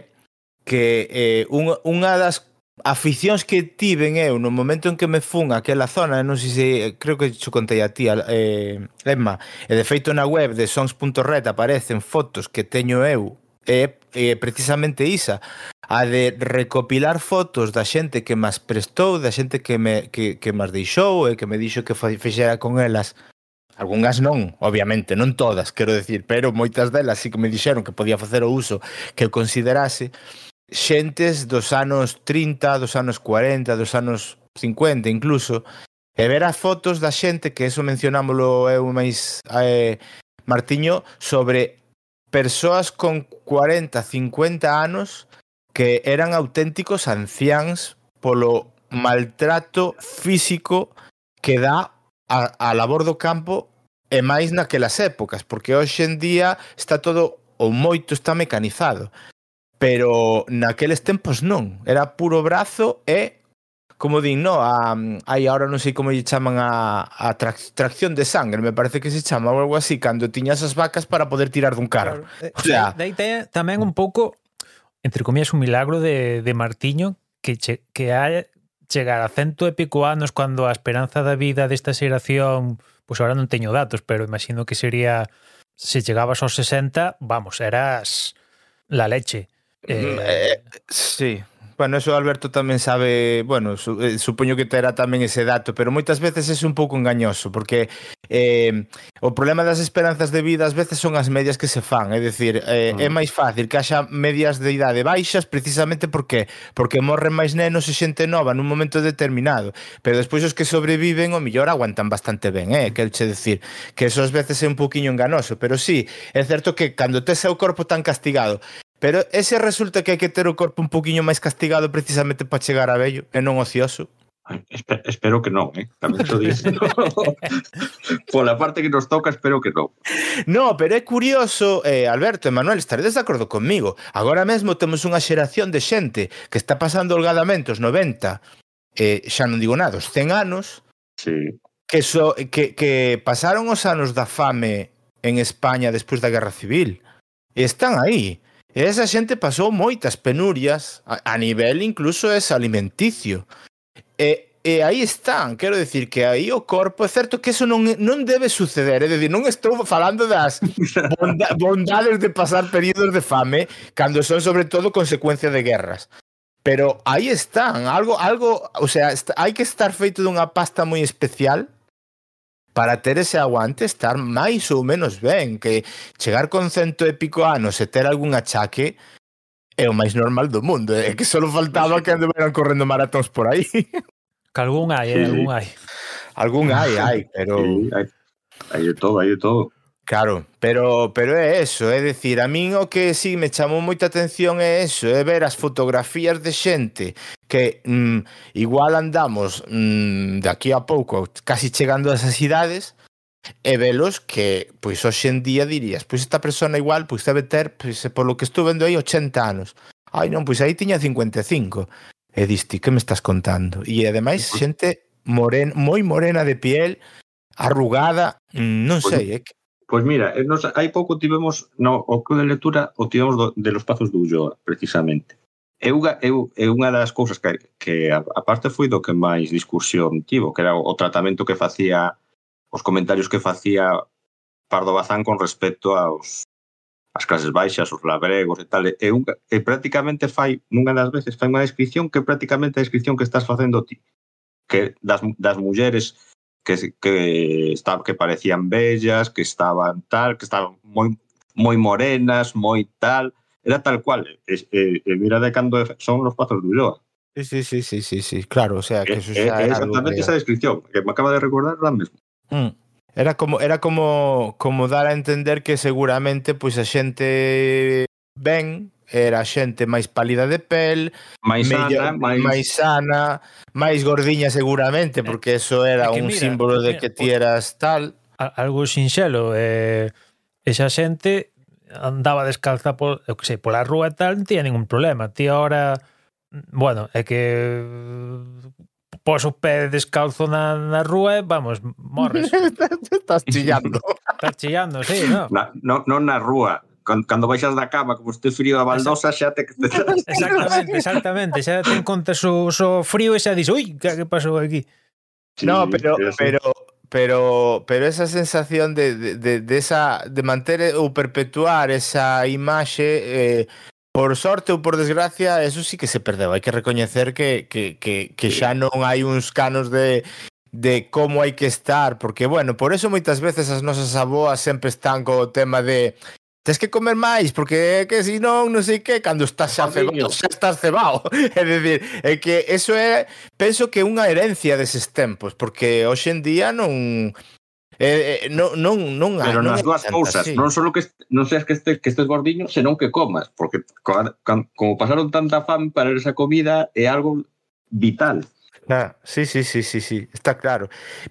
que eh, unha, unha das aficións que tiven eu no momento en que me fun a aquela zona, non sei se creo que xo contei a ti, eh, Emma, e de feito na web de sons.red aparecen fotos que teño eu é, é precisamente isa a de recopilar fotos da xente que mas prestou, da xente que me que, que mas deixou e que me dixo que fixera con elas. Algunhas non, obviamente, non todas, quero decir, pero moitas delas sí que me dixeron que podía facer o uso que eu considerase xentes dos anos 30, dos anos 40, dos anos 50 incluso, e ver as fotos da xente, que eso mencionámolo eu máis eh, Martiño, sobre persoas con 40, 50 anos que eran auténticos anciáns polo maltrato físico que dá a, a labor do campo e máis naquelas épocas, porque hoxe en día está todo ou moito está mecanizado. Pero naqueles tempos non, era puro brazo e como din, no, a, aí ahora non sei como lle chaman a, a trac, tracción de sangre, me parece que se chama ou algo así, cando tiñas as vacas para poder tirar dun carro. Claro. O eh, sea, dai de, tamén un pouco entre comillas un milagro de, de Martiño que che, que hai chegar a cento e pico anos cando a esperanza da vida desta xeración, pois pues ahora non teño datos, pero imagino que sería se chegabas aos 60, vamos, eras la leche. Mm, eh, eh sí. Bueno, eso Alberto tamén sabe, bueno, su, eh, supoño que terá tamén ese dato, pero moitas veces é un pouco engañoso, porque eh, o problema das esperanzas de vida ás veces son as medias que se fan, é dicir, eh, ah. é máis fácil que haxa medias de idade baixas precisamente porque porque morren máis nenos e xente nova nun momento determinado, pero despois os que sobreviven o millor aguantan bastante ben, eh, que che decir, que eso ás veces é un poquinho enganoso, pero sí, é certo que cando tes o corpo tan castigado Pero ese resulta que hai que ter o corpo un poquinho máis castigado precisamente para chegar a vello e non ocioso. Ay, espe espero que non, eh? tamén te dixo. <laughs> Pola parte que nos toca, espero que non. No, pero é curioso, eh, Alberto e Manuel, estaredes de acordo conmigo. Agora mesmo temos unha xeración de xente que está pasando holgadamente os 90, eh, xa non digo nada, os 100 anos, sí. que, so, que, que pasaron os anos da fame en España despois da Guerra Civil. E están aí. E esa xente pasou moitas penurias a, a nivel incluso es alimenticio. E, e aí están, quero decir que aí o corpo, é certo que eso non, non debe suceder, é dicir, non estou falando das <laughs> bonda, bondades de pasar períodos de fame cando son sobre todo consecuencia de guerras. Pero aí están, algo, algo, o sea, hai que estar feito dunha pasta moi especial para ter ese aguante estar máis ou menos ben, que chegar con cento e pico anos e ter algún achaque é o máis normal do mundo, é que só faltaba que anduveran correndo maratóns por aí. Que algún hai, eh, sí, algún hai. Algún hai, hai, pero... Sí, hai, hai de todo, hai de todo. Claro, pero pero é eso, é dicir, a min o que sí me chamou moita atención é eso, é ver as fotografías de xente que mm, igual andamos mm, de aquí a pouco casi chegando a esas idades e velos que pois hoxe en día dirías, pois esta persona igual pois debe ter, pois polo que estuve vendo aí 80 anos. Ai non, pois aí tiña 55. E diste, que me estás contando? E ademais xente moren, moi morena de piel, arrugada, mm, non pois sei, é que Pois mira, eh, nos, hai pouco tivemos no o club de lectura o tivemos do, de los pazos de Ulloa, precisamente é unha, é, é unha das cousas que, que a, parte foi do que máis discusión tivo, que era o, o tratamento que facía, os comentarios que facía Pardo Bazán con respecto aos as clases baixas, os labregos e tal, e, un, e prácticamente fai, nunha das veces, fai unha descripción que prácticamente a descripción que estás facendo ti, que das, das mulleres que, que, está, que parecían bellas, que estaban tal, que estaban moi, moi morenas, moi tal, era tal cual. E, e, eh, e eh, mira de cando son os pazos de Ulloa. Sí, sí, sí, sí, sí, sí, claro, o sea, que eh, eso xa era... exactamente esa descripción, que me acaba de recordar ahora mesmo. Mm. Era como era como como dar a entender que seguramente pois pues, a xente ben era xente máis pálida de pel, máis sana, máis... máis sana, máis gordiña seguramente, porque eso era un mira, símbolo de que ti eras tal. Algo sinxelo, eh, esa xente andaba descalza por, eu que sei, pola rúa e tal, non tía ningún problema. Ti ahora, bueno, é que pos o pé descalzo na, na rúa e, vamos, morres. <laughs> Estás chillando. <laughs> Estás chillando, sí, no? Na, no, non na rúa, cando, cando baixas da cama, como este frío a baldosa, xa te... <laughs> exactamente, exactamente. Xa te encontras o, o frío e xa dis, ui, que, que pasou aquí? Sí, no, pero, pero pero, pero esa sensación de, de, de, de esa, de manter ou perpetuar esa imaxe eh, Por sorte ou por desgracia, eso sí que se perdeu. Hai que recoñecer que, que, que, que xa non hai uns canos de, de como hai que estar, porque, bueno, por eso moitas veces as nosas aboas sempre están co tema de Tens que comer máis, porque é que se non, non sei que, cando estás xa cebado, xa estás cebado. <laughs> É dicir, é que eso é, penso que é unha herencia deses tempos, porque hoxe en día non, Eh, eh, non, non, non, Pero non nas dúas cousas, sí. non só que non seas que, este, que estes gordiño, senón que comas, porque como pasaron tanta fame para esa comida é algo vital. Ah, sí, sí, sí, sí, sí, está claro.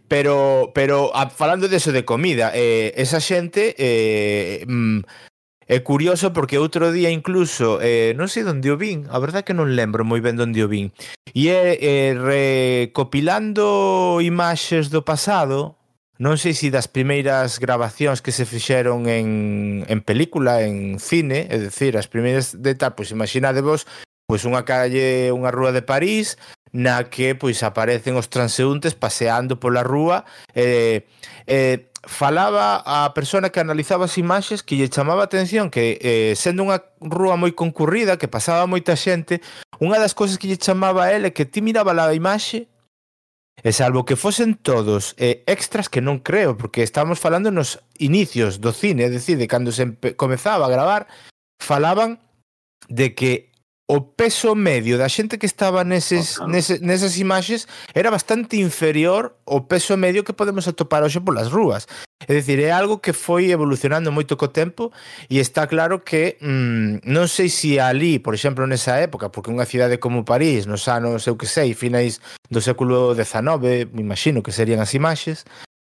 Pero pero a, falando de eso de comida, eh, esa xente eh, mm, é curioso porque outro día incluso, eh, non sei onde o vin, a verdade que non lembro moi ben onde o vin, e é eh, recopilando imaxes do pasado, non sei se das primeiras grabacións que se fixeron en, en película, en cine, é dicir, as primeiras de tal, pois imaginade vos pois unha calle, unha rúa de París, na que pois aparecen os transeúntes paseando pola rúa e eh, eh, falaba a persona que analizaba as imaxes que lle chamaba a atención que eh, sendo unha rúa moi concurrida que pasaba moita xente unha das cousas que lle chamaba a ele que ti miraba a imaxe e salvo que fosen todos eh, extras que non creo porque estamos falando nos inicios do cine é dicir, de cando se comezaba a gravar falaban de que o peso medio da xente que estaba neses, oh, claro. nese, nesas imaxes era bastante inferior ao peso medio que podemos atopar hoxe polas rúas. É dicir, é algo que foi evolucionando moito co tempo e está claro que mmm, non sei se si ali, por exemplo, nesa época, porque unha cidade como París, nos anos, eu que sei, finais do século XIX, me imagino que serían as imaxes,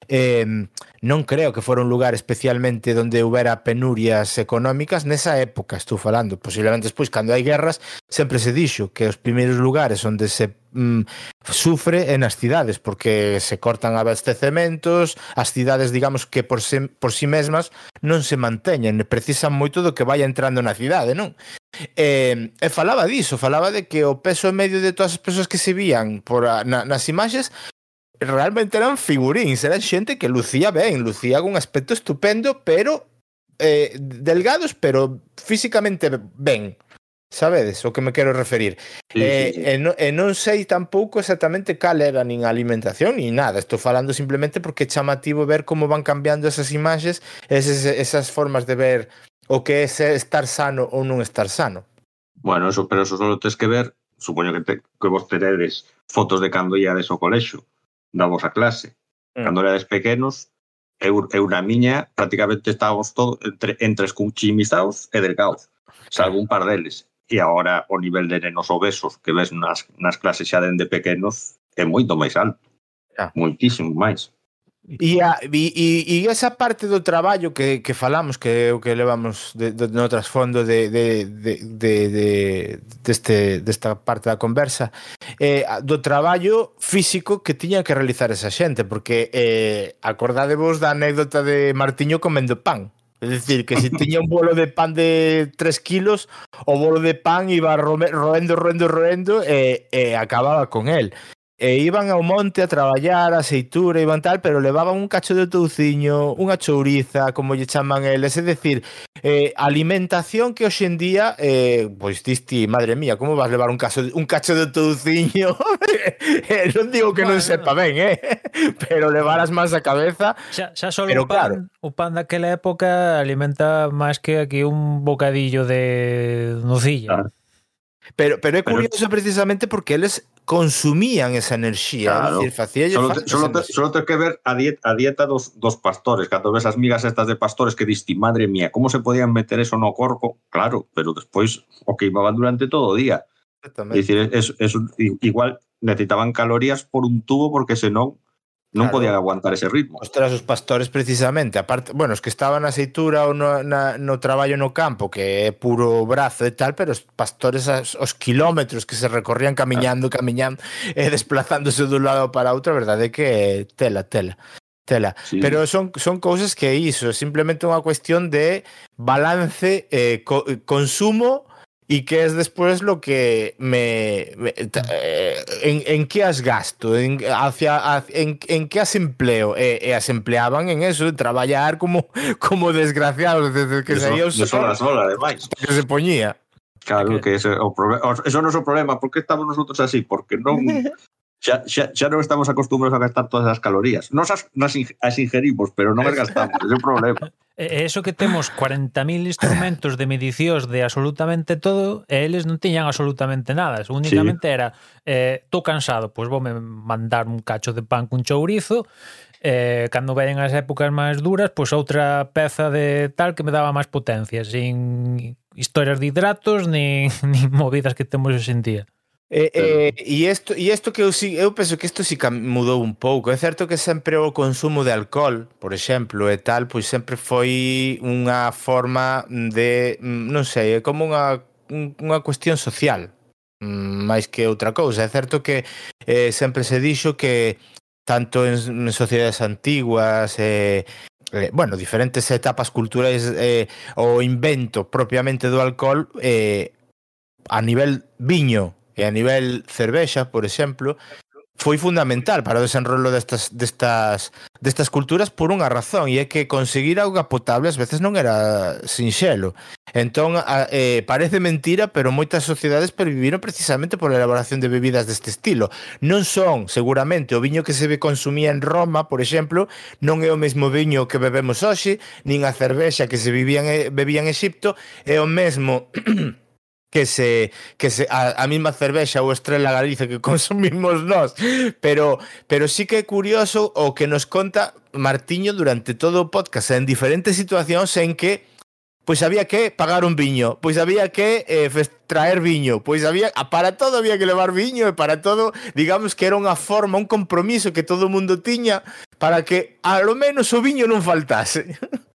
eh, non creo que fora un lugar especialmente onde houbera penurias económicas nesa época estou falando posiblemente despois cando hai guerras sempre se dixo que os primeiros lugares onde se mm, sufre en as cidades porque se cortan abastecementos as cidades digamos que por, se, por si mesmas non se manteñen precisan moito do que vai entrando na cidade non? E, e falaba diso, falaba de que o peso medio de todas as persoas que se vían por a, na, nas imaxes realmente eran figuríns, eran xente que lucía ben, lucía cun aspecto estupendo, pero eh, delgados, pero físicamente ben. Sabedes o que me quero referir? Sí, eh, sí, sí. E, non, e non sei tampouco exactamente cal era nin a alimentación ni nada. Estou falando simplemente porque é chamativo ver como van cambiando esas imaxes, esas, esas formas de ver o que é estar sano ou non estar sano. Bueno, eso, pero eso solo tens que ver, supoño que, te, que vos teredes fotos de cando iades ao colexo da vosa clase. Mm. Cando erades pequenos, eu, eu na miña prácticamente estábamos todos entre, entre escuchimizados e delgados, salvo un par deles. E agora o nivel de nenos obesos que ves nas, nas clases xa dende pequenos é moito máis alto. Ah. Moitísimo máis. E, a, e, e esa parte do traballo que, que falamos que é o que levamos de, de, no trasfondo de, de, de, de, de, deste, desta parte da conversa eh, do traballo físico que tiña que realizar esa xente porque eh, acordadevos da anécdota de Martiño comendo pan É dicir, que se tiña un bolo de pan de 3 kilos, o bolo de pan iba roendo, roendo, roendo e, e acababa con el e iban ao monte a traballar, a seitura, iban tal, pero levaban un cacho de touciño, unha chouriza, como lle chaman eles, é dicir, eh, alimentación que hoxe en día, eh, pois disti, madre mía, como vas levar un, caso, un cacho de touciño? <laughs> eh, non digo que bueno, non sepa ben, eh? <laughs> pero levaras máis a cabeza. Xa, xa solo pero o pan, claro. o pan daquela época alimenta máis que aquí un bocadillo de nocilla. Claro. Pero, pero Pero- curioso precisamente porque eles consumían esa enerxía, Claro. facíalle Solo, te, solo, esa te, enerxía. solo te que ver a dieta, a dieta dos, dos pastores. Cando ves as migas estas de pastores que diste, madre mía, como se podían meter eso no corpo? Claro, pero despois o que iban durante todo o día. Exactamente. dicir, es, es, igual necesitaban calorías por un tubo porque senón Non claro. podían aguantar ese ritmo. Ostras, os pastores precisamente, aparte, bueno, os que estaban na aceitura ou no, na, no traballo no campo, que é puro brazo e tal, pero os pastores as, os kilómetros que se recorrían camiñando, claro. camiñando, <laughs> e eh, desplazándose dun lado para outro, a verdade é que tela, tela. Tela. Sí. Pero son, son cousas que iso, simplemente unha cuestión de balance, eh, co, consumo y qué es después lo que me... me eh, en, en, qué has gasto? En, hacia, en, en que as empleo? Eh, eh, e, e as empleaban en eso, en traballar como, como desgraciados desde que saía os... sol as horas, ademais. Que se poñía. Claro, que ese, o eso non é o problema, por que estamos nosotros así? Porque non <laughs> xa, xa, xa non estamos acostumbrados a gastar todas as calorías. Nos as, nas as ingerimos, pero non as gastamos, é o problema. <laughs> E eso que temos 40.000 instrumentos de medicións de absolutamente todo, e eles non tiñan absolutamente nada. Únicamente sí. era, eh, tô cansado, pois voume mandar un cacho de pan cun chourizo, eh, cando veren as épocas máis duras, pois outra peza de tal que me daba máis potencia, sin historias de hidratos, nin, <laughs> nin movidas que temos hoxe en día. Eh, eh, e isto, e isto que eu, si, eu penso que isto si mudou un pouco. É certo que sempre o consumo de alcohol, por exemplo, e tal, pois sempre foi unha forma de, mm, non sei, é como unha, unha cuestión social, mm, máis que outra cousa. É certo que eh, sempre se dixo que tanto en, en sociedades antiguas eh, eh, bueno, diferentes etapas culturais eh, o invento propiamente do alcohol eh, a nivel viño e a nivel cervexa, por exemplo, foi fundamental para o desenrolo destas, destas, destas culturas por unha razón, e é que conseguir auga potable ás veces non era sinxelo. Entón, a, eh, parece mentira, pero moitas sociedades perviviron precisamente pola elaboración de bebidas deste estilo. Non son, seguramente, o viño que se consumía en Roma, por exemplo, non é o mesmo viño que bebemos hoxe, nin a cervexa que se vivían, bebía en Egipto, é o mesmo que se que se a, a mesma cervexa ou Estrela Galicia que <laughs> consumimos nós, pero pero sí que é curioso o que nos conta Martiño durante todo o podcast en diferentes situacións en que pois había que pagar un viño, pois había que eh, traer viño, pois había para todo había que levar viño e para todo, digamos que era unha forma, un compromiso que todo o mundo tiña para que a lo menos o viño non faltase. <laughs>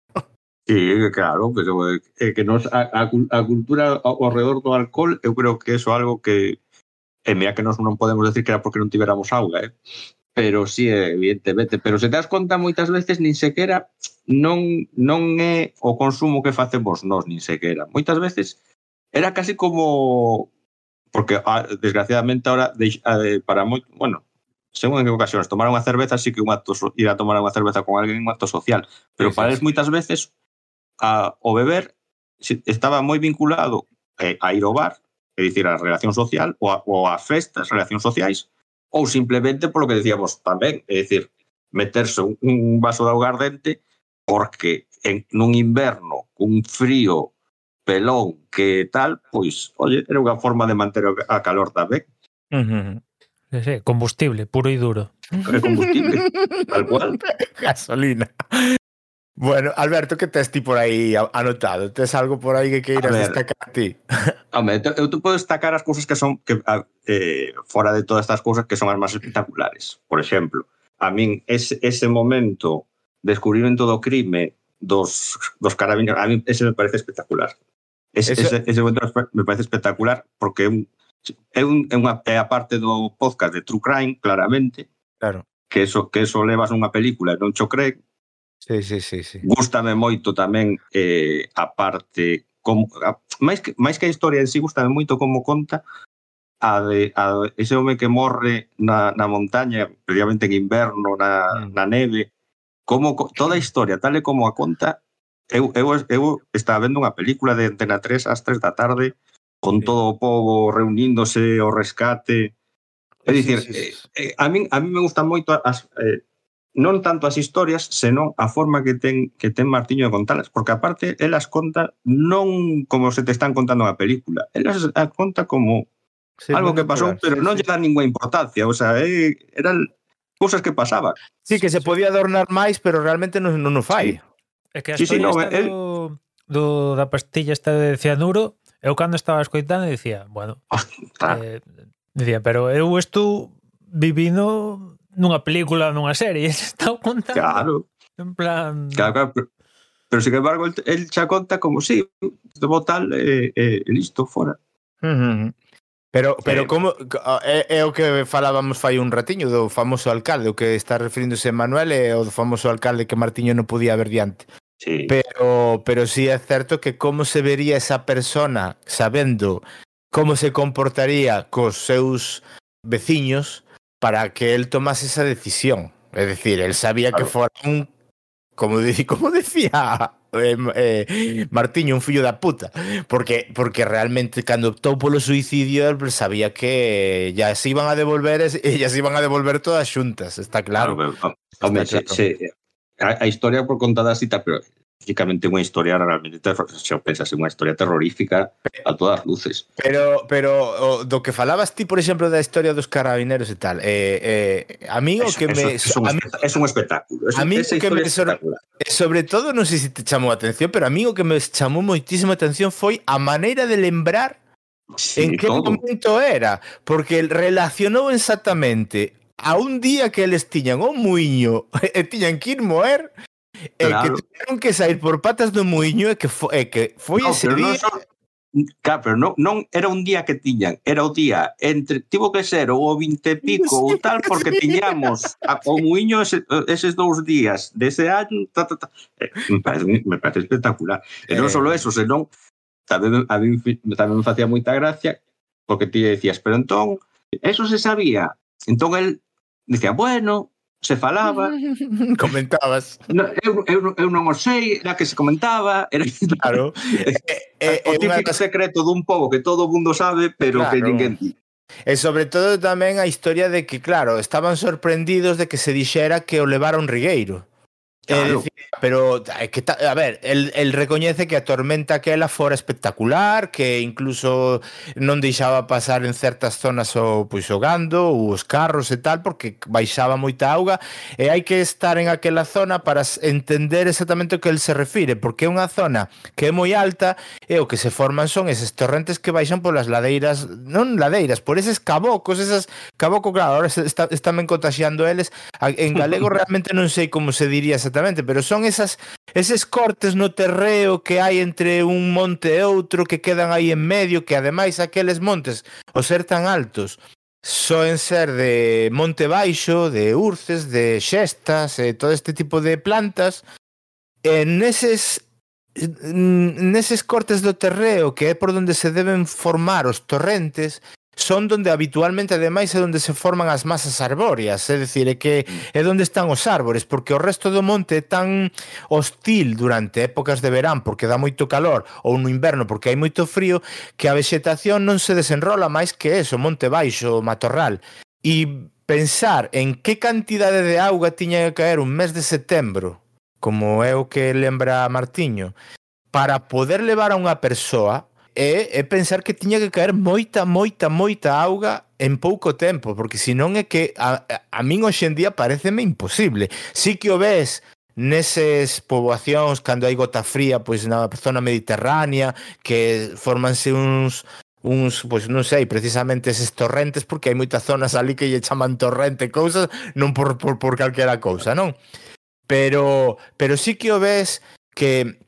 E, claro, pero é que nos, a, a, a cultura ao redor do alcohol, eu creo que eso é algo que, e mira que nós non podemos decir que era porque non tiveramos auga, eh? pero sí, evidentemente, pero se te das conta moitas veces nin sequera non, non é o consumo que facemos nós, nin sequera. Moitas veces era casi como porque ah, desgraciadamente ahora ah, para moi, bueno, según en que ocasións, tomar unha cerveza sí que un acto ir a tomar unha cerveza con alguén un acto social, pero sí, para eles moitas veces a, o beber estaba moi vinculado eh, a ir ao bar, é dicir, a relación social, ou a, ou a festas, relacións sociais, ou simplemente polo que decíamos tamén, é dicir, meterse un, un vaso de augardente porque en, nun inverno, cun frío pelón que tal, pois, oye, era unha forma de manter a calor tamén. Uh -huh. Sí, combustible, puro y duro. Combustible, <laughs> tal cual. Gasolina. Bueno, Alberto, que tes ti por aí anotado? Tes algo por aí que queiras ver, destacar ti? <laughs> Home, eu te podo destacar as cousas que son que eh, fora de todas estas cousas que son as máis espectaculares. Por exemplo, a min ese, ese momento de descubrimento do crime dos, dos carabineros, a min ese me parece espectacular. Ese, Eso... ese, ese momento me parece espectacular porque é, un, é, un, é, unha, é a parte do podcast de True Crime, claramente, claro. que eso, que eso levas nunha película e non cho creen, Sí, sí, sí, sí. Gústame moito tamén eh, a parte como, a, máis, que, máis que a historia en sí, gústame moito como conta a de, a ese home que morre na, na montaña, previamente en inverno, na, mm. na neve, como toda a historia, tal e como a conta, eu, eu, eu estaba vendo unha película de Antena 3 ás 3 da tarde, con sí. todo o povo reuníndose, o rescate, É dicir, sí, sí, sí. Eh, eh, a min a min me gustan moito as eh, non tanto as historias, senón a forma que ten que ten Martiño de contalas, porque aparte elas conta non como se te están contando na película, elas as conta como sí, algo que pasou, pero sí, non sí. lle dan ningunha importancia, o sea, eh, eran cousas que pasaban. Sí, que se podía adornar máis, pero realmente non non o fai. Sí. É que a sí, sí, no, el... Eh, do, do, da pastilla esta de cianuro, eu cando estaba escoitando dicía, bueno, eh, dicía, pero eu estou vivindo nunha película, nunha serie, <laughs> está contando. Claro. En plan... Claro, claro, pero, pero sin embargo, el, el xa conta como si, sí, vou tal, eh, eh, listo, fora. Uh -huh. Pero, pero eh, como é, é o que falábamos fai un ratiño do famoso alcalde, o que está referíndose Manuel é o do famoso alcalde que Martiño non podía ver diante. Sí. Pero, pero sí é certo que como se vería esa persona sabendo como se comportaría cos seus veciños, para que él tomase esa decisión. Es decir, él sabía claro. que fuera un, como, <laughs> como decía eh, eh, Martiño, un fillo da puta, porque, porque realmente cando optou polo suicidio él sabía que ya se iban a devolver <laughs> ya se iban a devolver todas xuntas, está claro. claro, pero, ah, está hombre, claro. Se, a, a historia por contada cita, pero lógicamente unha historia realmente terrorífica, se pensase unha historia terrorífica a todas luces. Pero pero o, do que falabas ti, por exemplo, da historia dos carabineros e tal, eh, eh, a mí o que eso, me... es un, a mí, es un espectáculo. Es, a mí o que me sobre, eh, sobre todo, non sei se te chamou a atención, pero a mí o que me chamou moitísima atención foi a maneira de lembrar sí, en que todo. momento era, porque relacionou exactamente a un día que eles tiñan o muiño e <laughs> tiñan que ir moer Claro. E que tiveron que sair por patas do muiño e que, fo, e que foi no, ese día... Non son... Claro, pero non, non era un día que tiñan, era o día entre, tivo que ser ou o 20 <laughs> pico ou tal, porque tiñamos a, o muiño ese, eses dous días dese ano, ta, ta, ta. Eh, me, parece, me parece espectacular. E non eh... só eh. eso, senón, tamén, a mí, tamén me facía moita gracia, porque ti decías, pero entón, eso se sabía. Entón, el decía, bueno, se falaba. <laughs> Comentabas. No, eu, eu, eu non o sei, era que se comentaba. Era... <laughs> Claro. é, <laughs> é, eh, eh, o eh, típico secreto dun pobo que todo o mundo sabe, pero claro. que ninguén di. E sobre todo tamén a historia de que, claro, estaban sorprendidos de que se dixera que o levaron Rigueiro. Claro. Decir, pero que a ver, el, el recoñece que a tormenta aquela fora espectacular, que incluso non deixaba pasar en certas zonas o pois o gando, os carros e tal, porque baixaba moita auga, e hai que estar en aquela zona para entender exactamente o que el se refire, porque é unha zona que é moi alta e o que se forman son eses torrentes que baixan polas ladeiras, non ladeiras, por eses cabocos, esas caboco, claro, ahora está, están contagiando eles, en galego <laughs> realmente non sei como se diría exactamente perfectamente, pero son esas eses cortes no terreo que hai entre un monte e outro que quedan aí en medio, que ademais aqueles montes, ao ser tan altos, soen ser de monte baixo, de urces, de xestas, e todo este tipo de plantas, e neses neses cortes do terreo que é por onde se deben formar os torrentes son donde habitualmente ademais é onde se forman as masas arbóreas, é dicir, é que é onde están os árbores, porque o resto do monte é tan hostil durante épocas de verán porque dá moito calor ou no inverno porque hai moito frío que a vegetación non se desenrola máis que eso, monte baixo, matorral. E pensar en que cantidade de auga tiña que caer un mes de setembro, como é o que lembra Martiño, para poder levar a unha persoa é, é pensar que tiña que caer moita, moita, moita auga en pouco tempo, porque senón é que a, a min hoxe en día pareceme imposible. Si que o ves neses poboacións cando hai gota fría, pois na zona mediterránea, que formanse uns uns, pois non sei, precisamente eses torrentes, porque hai moitas zonas ali que lle chaman torrente cousas, non por, por, por calquera cousa, non? Pero, pero sí que o ves que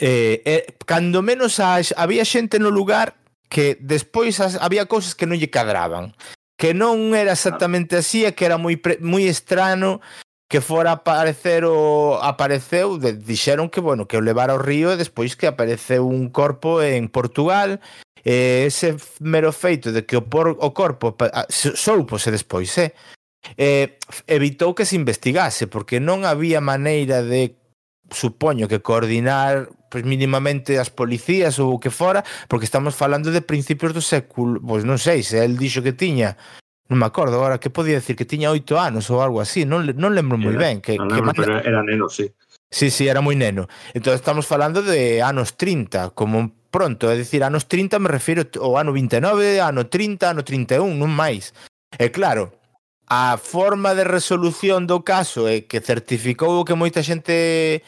eh, eh, cando menos a, había xente no lugar que despois as, había cousas que non lle cadraban que non era exactamente así e que era moi pre, moi estrano que fora aparecer o apareceu, de, dixeron que bueno, que o levara ao río e despois que apareceu un corpo en Portugal, eh, ese mero feito de que o por, o corpo soupose despois, eh, eh evitou que se investigase porque non había maneira de supoño que coordinar pois mínimamente as policías ou o que fora, porque estamos falando de principios do século, pois non sei, se el dixo que tiña Non me acordo agora que podía decir que tiña oito anos ou algo así, non, non lembro moi ben. Que, non lembro, que pero era neno, sí. Sí, sí, era moi neno. Entón estamos falando de anos 30, como pronto, é dicir, anos 30 me refiro ao ano 29, ano 30, ano 31, non máis. E claro, a forma de resolución do caso é que certificou o que moita xente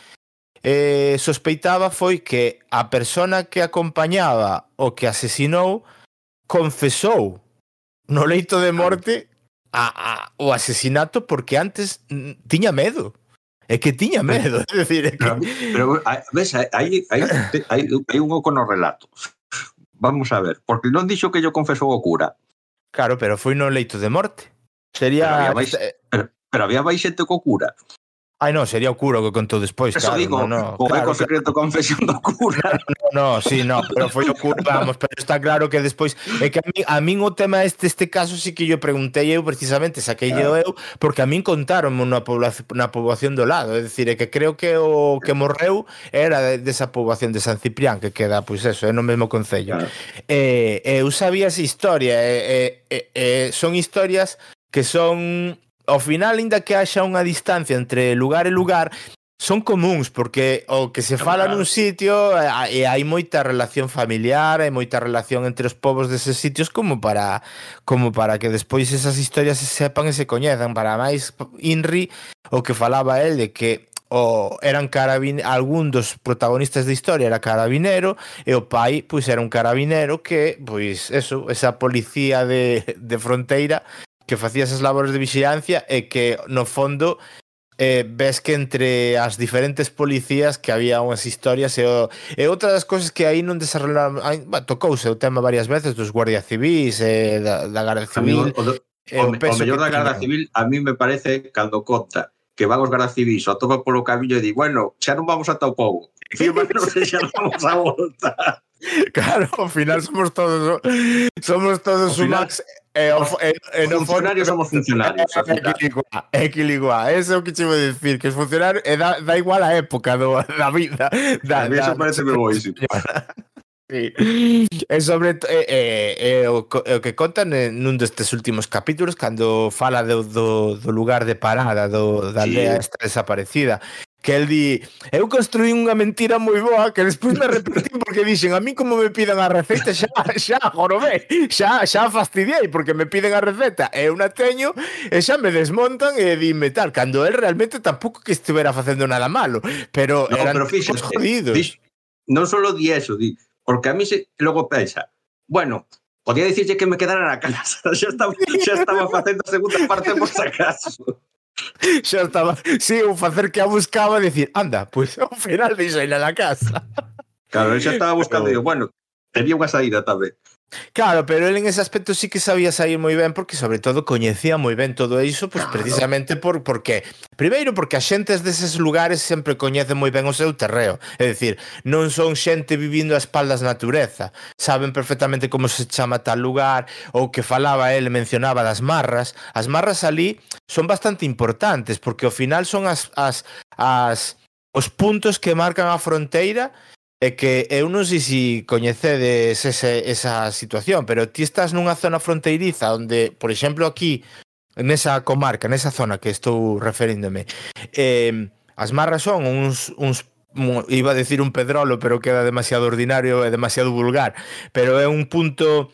eh, sospeitaba foi que a persona que acompañaba o que asesinou confesou no leito de morte a, a, o asesinato porque antes tiña medo. É que tiña medo, <laughs> é dicir, é que... Pero, pero a, ves, hai, hai, hai, hai un oco no relato. Vamos a ver, porque non dixo que yo confesou o cura. Claro, pero foi no leito de morte. Sería... Pero había, máis, eh, pero, pero había máis xente co cura. Ai non, sería o cura que contou despois, Eso claro. digo, no, no, o claro, eco secreto confesión do cura. No, no, sí, no, pero foi o cura, vamos, pero está claro que despois é que a min, a min o tema este este caso sí que yo preguntei eu precisamente, saquei claro. eu porque a min contaron na población na poboación do lado, é dicir, é que creo que o que morreu era desa de poboación de San Ciprián que queda, pois pues eso, é no mesmo concello. Claro. Eh, eu sabía esa historia, eh, eh, eh, son historias que son ao final, ainda que haxa unha distancia entre lugar e lugar, son comuns porque o que se fala nun sitio eh, e hai moita relación familiar, hai moita relación entre os povos deses sitios como para como para que despois esas historias se sepan e se coñezan. Para máis Inri o que falaba el de que o eran carabin algún dos protagonistas da historia era carabinero e o pai pois era un carabinero que pois eso, esa policía de de fronteira que facía esas labores de vixilancia e que no fondo eh, ves que entre as diferentes policías que había unhas historias e, o, e outra das cousas que aí non desarrollaron aí, bah, tocouse o tema varias veces dos guardias civis e eh, da, da Guardia Civil o, eh, o, o, o mellor da Guardia Civil a mí me parece cando conta que van os Guardia Civis o atopa polo camiño e di bueno, xa non vamos ata o povo <laughs> <laughs> xa non vamos a volta Claro, ao final somos todos somos todos o final, max É, e, é funcionarios somos funcionarios. É, é, equiliguar, é equiliguar. Ese é o que che vou dicir, que os funcionarios é da, da igual a época do, da vida. Da, a mí eso parece me boi, sí. Sí. E sobre é, é, é, o, é o que contan nun destes últimos capítulos cando fala do, do, do lugar de parada do, da aldea sí. esta desaparecida que el di, eu construí unha mentira moi boa que despois me repetí porque dixen, a mí como me pidan a receita xa, xa, jorobé, xa, xa fastidiei porque me piden a receta e eu na teño e xa me desmontan e dime tal, cando el realmente tampouco que estuvera facendo nada malo, pero no, eran pero fíxate, jodidos. Fíxate, non solo di eso, di, porque a mí se, logo pensa, bueno, podía dicirlle que me quedara na casa, <laughs> xa estaba, xa estaba facendo a segunda parte por si acaso. Xa estaba, si, sí, o facer que a buscaba e dicir, anda, pois pues, ao final diseña la casa. Claro, xa estaba buscando, digo, bueno, tenía unha saída tamén. Claro, pero él en ese aspecto sí que sabía sair moi ben porque sobre todo coñecía moi ben todo iso, pois claro. precisamente por porque primeiro porque a xente deses lugares sempre coñece moi ben o seu terreo, é dicir, non son xente vivindo a espaldas natureza, saben perfectamente como se chama tal lugar ou que falaba el mencionaba das marras, as marras ali son bastante importantes porque ao final son as as as os puntos que marcan a fronteira É que eu non sei se coñecedes ese, esa situación, pero ti estás nunha zona fronteiriza onde, por exemplo, aquí, nesa comarca, nesa zona que estou referíndome, eh, as marras son uns, uns iba a decir un pedrolo, pero queda demasiado ordinario e demasiado vulgar, pero é un punto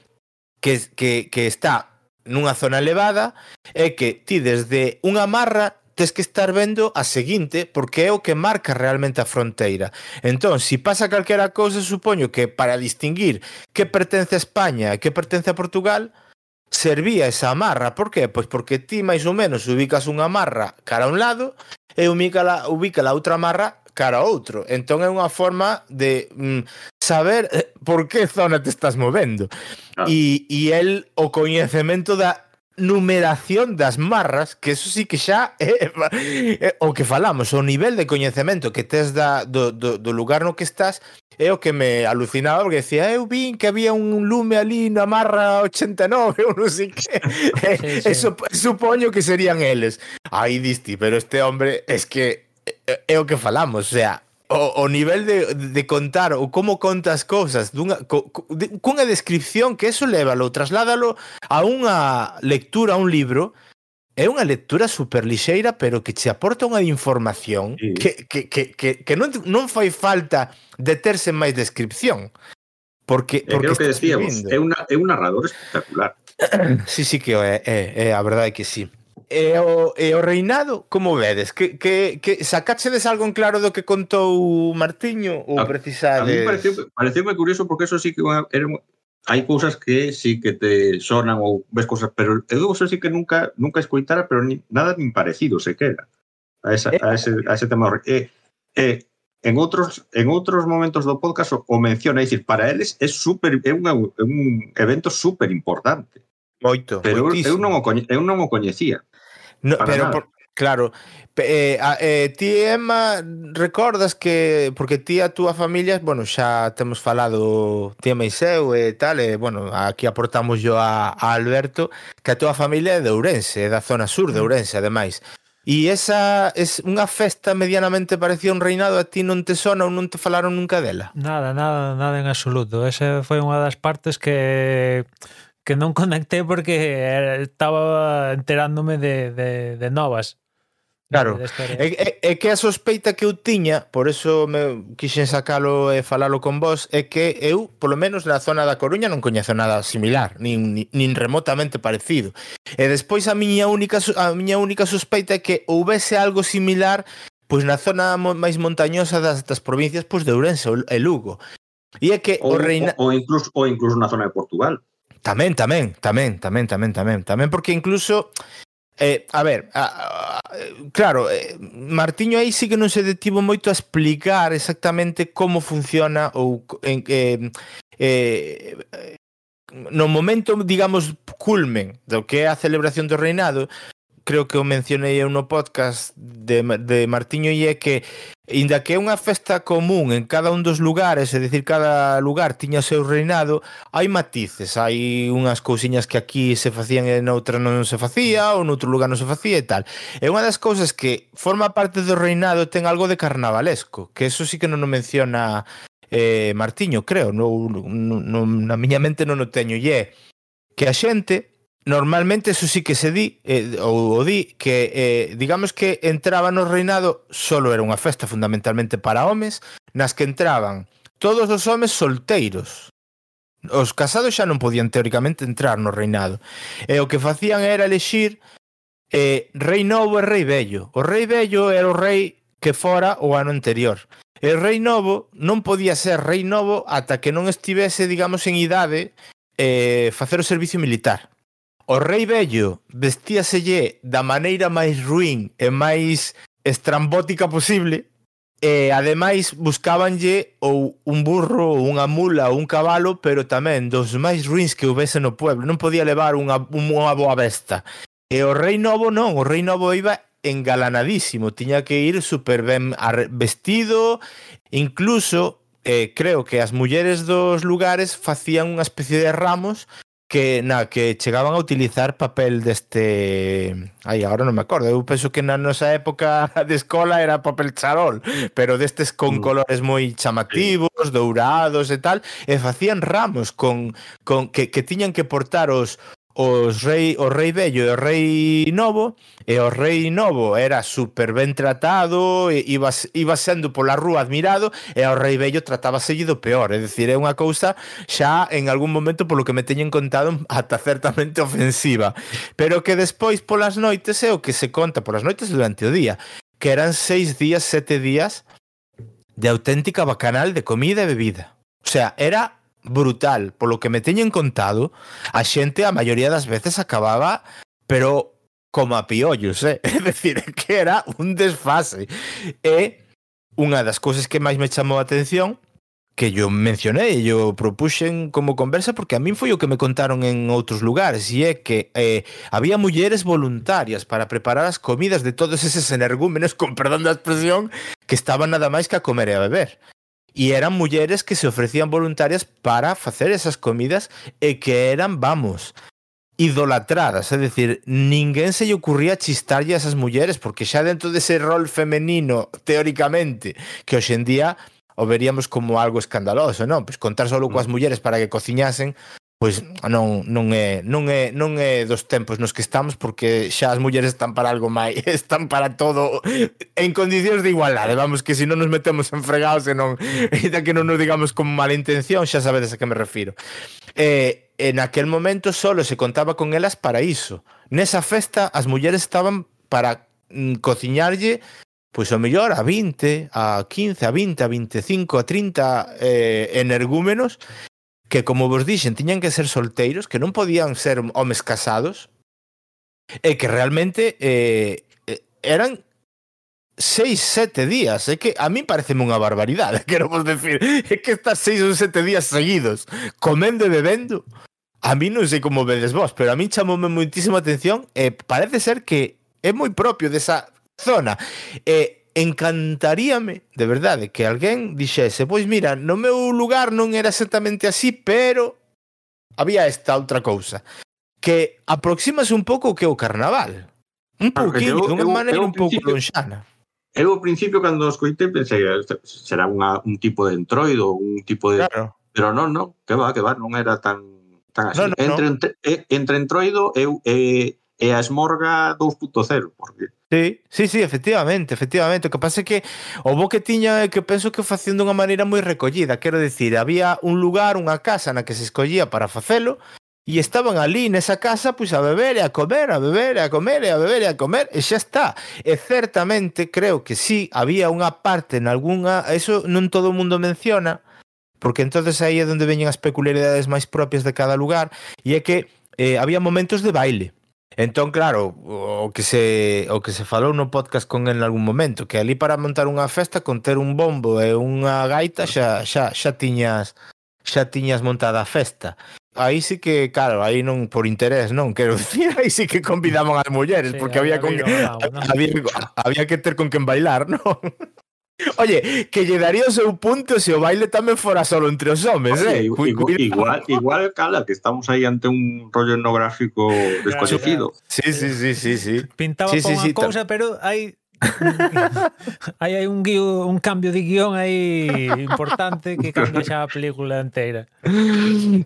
que, que, que está nunha zona elevada é que ti desde unha marra tes que estar vendo a seguinte porque é o que marca realmente a fronteira. Entón, se si pasa calquera cousa, supoño que para distinguir que pertence a España e que pertence a Portugal, servía esa amarra. Por qué? Pois porque ti máis ou menos ubicas unha amarra cara a un lado e ubicala, ubicala outra amarra cara a outro. Entón é unha forma de mm, saber eh, por que zona te estás movendo. Ah. E, e el o coñecemento da numeración das marras que eso sí que xa é, é, é o que falamos o nivel de coñecemento que tes da, do, do, do lugar no que estás é o que me alucinaba porque decía eu vin que había un lume ali na marra 89 <laughs> ou non sei que <laughs> sí, sí. <laughs> Eso, supoño que serían eles aí disti, pero este hombre es que é, é o que falamos, o sea o, o nivel de, de contar ou como contas cousas dunha, co, co, de, cunha descripción que eso lévalo, trasládalo a unha lectura, a un libro é unha lectura super lixeira pero que che aporta unha información sí. que, que, que, que, que non, non fai falta deterse máis descripción porque, porque creo que decíamos, é, una, é un narrador espectacular. Sí, sí que é, é, é a verdade que sí. E o, e o reinado, como vedes? Que, que, que sacachedes algo en claro do que contou Martiño ou precisades... A mí pareceu, pareceu curioso porque eso sí que era, hai cousas que sí que te sonan ou ves cousas, pero eu eso sí que nunca nunca escoitara, pero ni, nada nin parecido se queda a, esa, eh, a, ese, a ese tema. E, e en outros en outros momentos do podcast o, o menciona, é dicir, para eles é super é, un, é un evento super importante. Moito, pero moitísimo. eu non o coñe, eu non o coñecía. No, pero por, Claro. Eh, eh, ti, Emma, recordas que... Porque ti a túa familia, bueno, xa temos falado ti, e seu e tal, e, bueno, aquí aportamos yo a, a Alberto, que a túa familia é de Ourense, é da zona sur de mm. Ourense, ademais. E esa es unha festa medianamente parecía un reinado, a ti non te sona ou non te falaron nunca dela? Nada, nada, nada en absoluto. Esa foi unha das partes que que non conectei porque estaba enterándome de, de, de novas. Claro, é, é, é que a sospeita que eu tiña, por eso me quixen sacalo e falalo con vos, é que eu, polo menos na zona da Coruña, non coñezo nada similar, nin, nin, nin remotamente parecido. E despois a miña única a miña única sospeita é que houvese algo similar pois na zona máis montañosa das, das provincias pois de Ourense e Lugo. E é que o, o, reina... ou, incluso, o incluso na zona de Portugal. Tamén, tamén, tamén, tamén, tamén, tamén, tamén, porque incluso Eh, a ver, a, a, claro, eh, Martiño aí sí que non se detivo moito a explicar exactamente como funciona ou en eh, eh, no momento, digamos, culmen do que é a celebración do reinado, creo que o mencionei en no podcast de, de Martiño e é que Inda que é unha festa común en cada un dos lugares, é dicir, cada lugar tiña seu reinado, hai matices, hai unhas cousiñas que aquí se facían e noutra non se facía, ou noutro lugar non se facía e tal. É unha das cousas que forma parte do reinado ten algo de carnavalesco, que eso sí que non o menciona eh, Martiño, creo, no, no, no, na miña mente non o teño, e é que a xente Normalmente eso sí que se di, eh, ou o di, que eh, digamos que entraba no reinado, solo era unha festa fundamentalmente para homes, nas que entraban todos os homes solteiros. Os casados xa non podían teóricamente entrar no reinado. E o que facían era elexir eh, rei novo e rei vello. O rei vello era o rei que fora o ano anterior. E o rei novo non podía ser rei novo ata que non estivese, digamos, en idade eh, facer o servicio militar O rei vello vestíaselle da maneira máis ruín e máis estrambótica posible e ademais buscábanlle ou un burro, ou unha mula ou un cabalo, pero tamén dos máis ruins que houvese no pueblo. Non podía levar unha, unha boa besta. E o rei novo non, o rei novo iba engalanadísimo, tiña que ir super ben vestido, incluso eh, creo que as mulleres dos lugares facían unha especie de ramos que na que chegaban a utilizar papel deste aí agora non me acordo, eu penso que na nosa época de escola era papel charol, pero destes con mm. colores moi chamativos, dourados e tal, e facían ramos con con que que tiñan que portar os os rei, o rei vello e o rei novo e o rei novo era super ben tratado e iba, iba sendo pola rúa admirado e o rei vello trataba seguido peor. É dicir, é unha cousa xa en algún momento polo que me teñen contado ata certamente ofensiva. Pero que despois polas noites é o que se conta polas noites durante o día que eran seis días, sete días de auténtica bacanal de comida e bebida. O sea, era brutal. Polo que me teñen contado, a xente a maioría das veces acababa, pero como a piollos, <laughs> eh? É dicir, que era un desfase. E unha das cousas que máis me chamou a atención que yo mencionei, yo propuxen como conversa porque a min foi o que me contaron en outros lugares e é que eh, había mulleres voluntarias para preparar as comidas de todos eses energúmenos, <laughs> con perdón da expresión, que estaban nada máis que a comer e a beber. E eran mulleres que se ofrecían voluntarias para facer esas comidas e que eran, vamos, idolatradas, é dicir, ninguén se lle ocurría chistarlle a esas mulleres porque xa dentro dese rol femenino teóricamente, que hoxendía o veríamos como algo escandaloso, non? Pois contar solo coas mm. mulleres para que cociñasen pois non non é non é non é dos tempos nos que estamos porque xa as mulleres están para algo máis, <laughs> están para todo en condicións de igualdade, vamos que se si non nos metemos en fregados e non <laughs> e que non nos digamos con mala intención, xa sabedes a que me refiro. Eh, en aquel momento solo se contaba con elas para iso. Nesa festa as mulleres estaban para mm, cociñarlle pois o mellor a 20, a 15, a 20, a 25, a 30 eh, energúmenos que como vos dixen tiñan que ser solteiros, que non podían ser homes casados e que realmente eh, eran seis, sete días. É que a mí pareceme unha barbaridade, <laughs> quero vos decir. É que estas seis ou sete días seguidos comendo e bebendo. A mí non sei como vedes vos, pero a mí chamoume moitísima atención e parece ser que é moi propio desa zona. E encantaríame, de verdade, que alguén dixese, pois mira, no meu lugar non era exactamente así, pero había esta outra cousa que aproximase un pouco que o carnaval. Un ah, pouquinho, de unha maneira un pouco lonxana. Eu ao principio cando os coitei pensei eh, será unha, un tipo de entroido, un tipo de claro. pero non, non, que va, que va, non era tan tan así. No, no, entre, no. entre entre eh, entroido eu e, e a esmorga 2.0, porque Sí, sí, sí, efectivamente, efectivamente. O que pasa é que o bo que tiña é que penso que facían dunha maneira moi recollida. Quero dicir, había un lugar, unha casa na que se escollía para facelo e estaban ali nesa casa pois a beber e a comer, a beber e a comer e a beber e a comer e xa está. E certamente creo que sí, había unha parte en algunha, eso non todo o mundo menciona, porque entonces aí é onde veñen as peculiaridades máis propias de cada lugar e é que eh, había momentos de baile Entón, claro, o que se o que se falou no podcast con el en algún momento, que ali para montar unha festa con ter un bombo e unha gaita xa xa xa tiñas xa tiñas montada a festa. Aí sí que, claro, aí non por interés, non, quero <laughs> dicir, aí sí que convidaban as mulleres, sí, porque había, había, con, que, había, <laughs> había, había que ter con quen bailar, non? <laughs> Oye, que lle daría o seu punto se o baile tamén fora solo entre os homes, Oye, eh? Igual, igual, igual cala, que estamos aí ante un rollo etnográfico descoñecido. Sí, sí, sí, sí, sí. Pintaba sí, sí, sí, unha cousa, pero hai hai hai un guío, un cambio de guión aí importante que cambia xa a película inteira.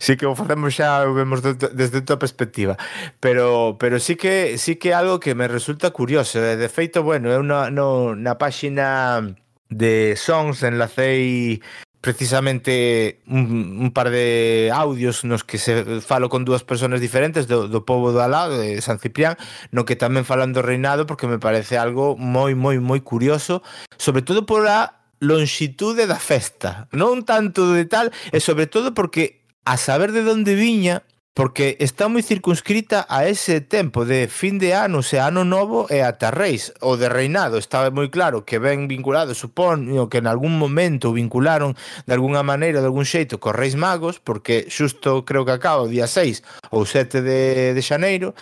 Sí que o facemos xa o vemos desde tua perspectiva, pero pero sí que sí que algo que me resulta curioso, de feito, bueno, é unha no, na páxina de songs, enlacei precisamente un, un par de audios nos que se falo con dúas persoas diferentes do, do povo do Alá, de San Ciprián, no que tamén falan do reinado porque me parece algo moi, moi, moi curioso, sobre todo por a longitude da festa, non tanto de tal, e sobre todo porque a saber de onde viña, porque está moi circunscrita a ese tempo de fin de ano, se ano novo e ata reis, o de reinado, está moi claro que ben vinculado, supoño que en algún momento vincularon de alguna maneira, de algún xeito, cos reis magos, porque xusto creo que acaba o día 6 ou 7 de, de xaneiro,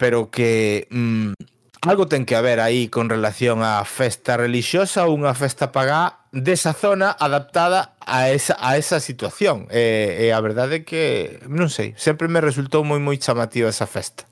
pero que mmm, algo ten que haber aí con relación á festa religiosa ou unha festa pagá desa zona adaptada a esa, a esa situación. E, e a verdade é que, non sei, sempre me resultou moi moi chamativa esa festa.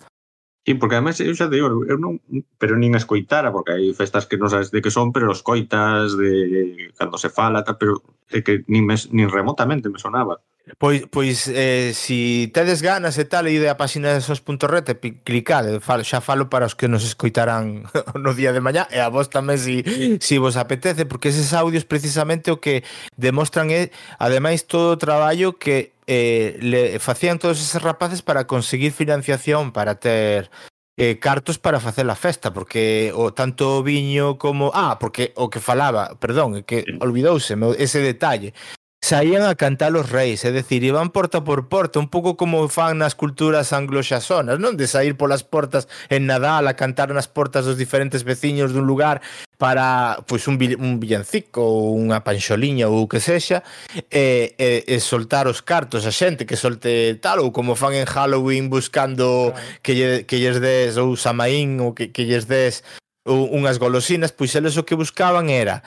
Sí, porque además eu xa te digo, eu non, pero nin a escoitara, porque hai festas que non sabes de que son, pero os coitas de cando se fala, tal, pero é que nin, me, nin remotamente me sonaba. Pois, pois eh, si tedes ganas e tal, ide a página de sos.rete, clicade, eh, falo, xa falo para os que nos escoitarán <laughs> no día de mañá, e a vos tamén si, si vos apetece, porque eses audios precisamente o que demostran é, ademais, todo o traballo que eh, le facían todos eses rapaces para conseguir financiación, para ter eh, cartos para facer a festa, porque o tanto o viño como... Ah, porque o que falaba, perdón, que olvidouse ese detalle, saían a cantar os reis, é dicir, iban porta por porta, un pouco como fan nas culturas anglosaxonas, non? De sair polas portas en Nadal a cantar nas portas dos diferentes veciños dun lugar para pois un, un villancico ou unha panxoliña ou o que sexa e, e, e soltar os cartos a xente que solte tal ou como fan en Halloween buscando que, lle, que lles des ou Samaín ou que, que lles des ou unhas golosinas, pois eles o que buscaban era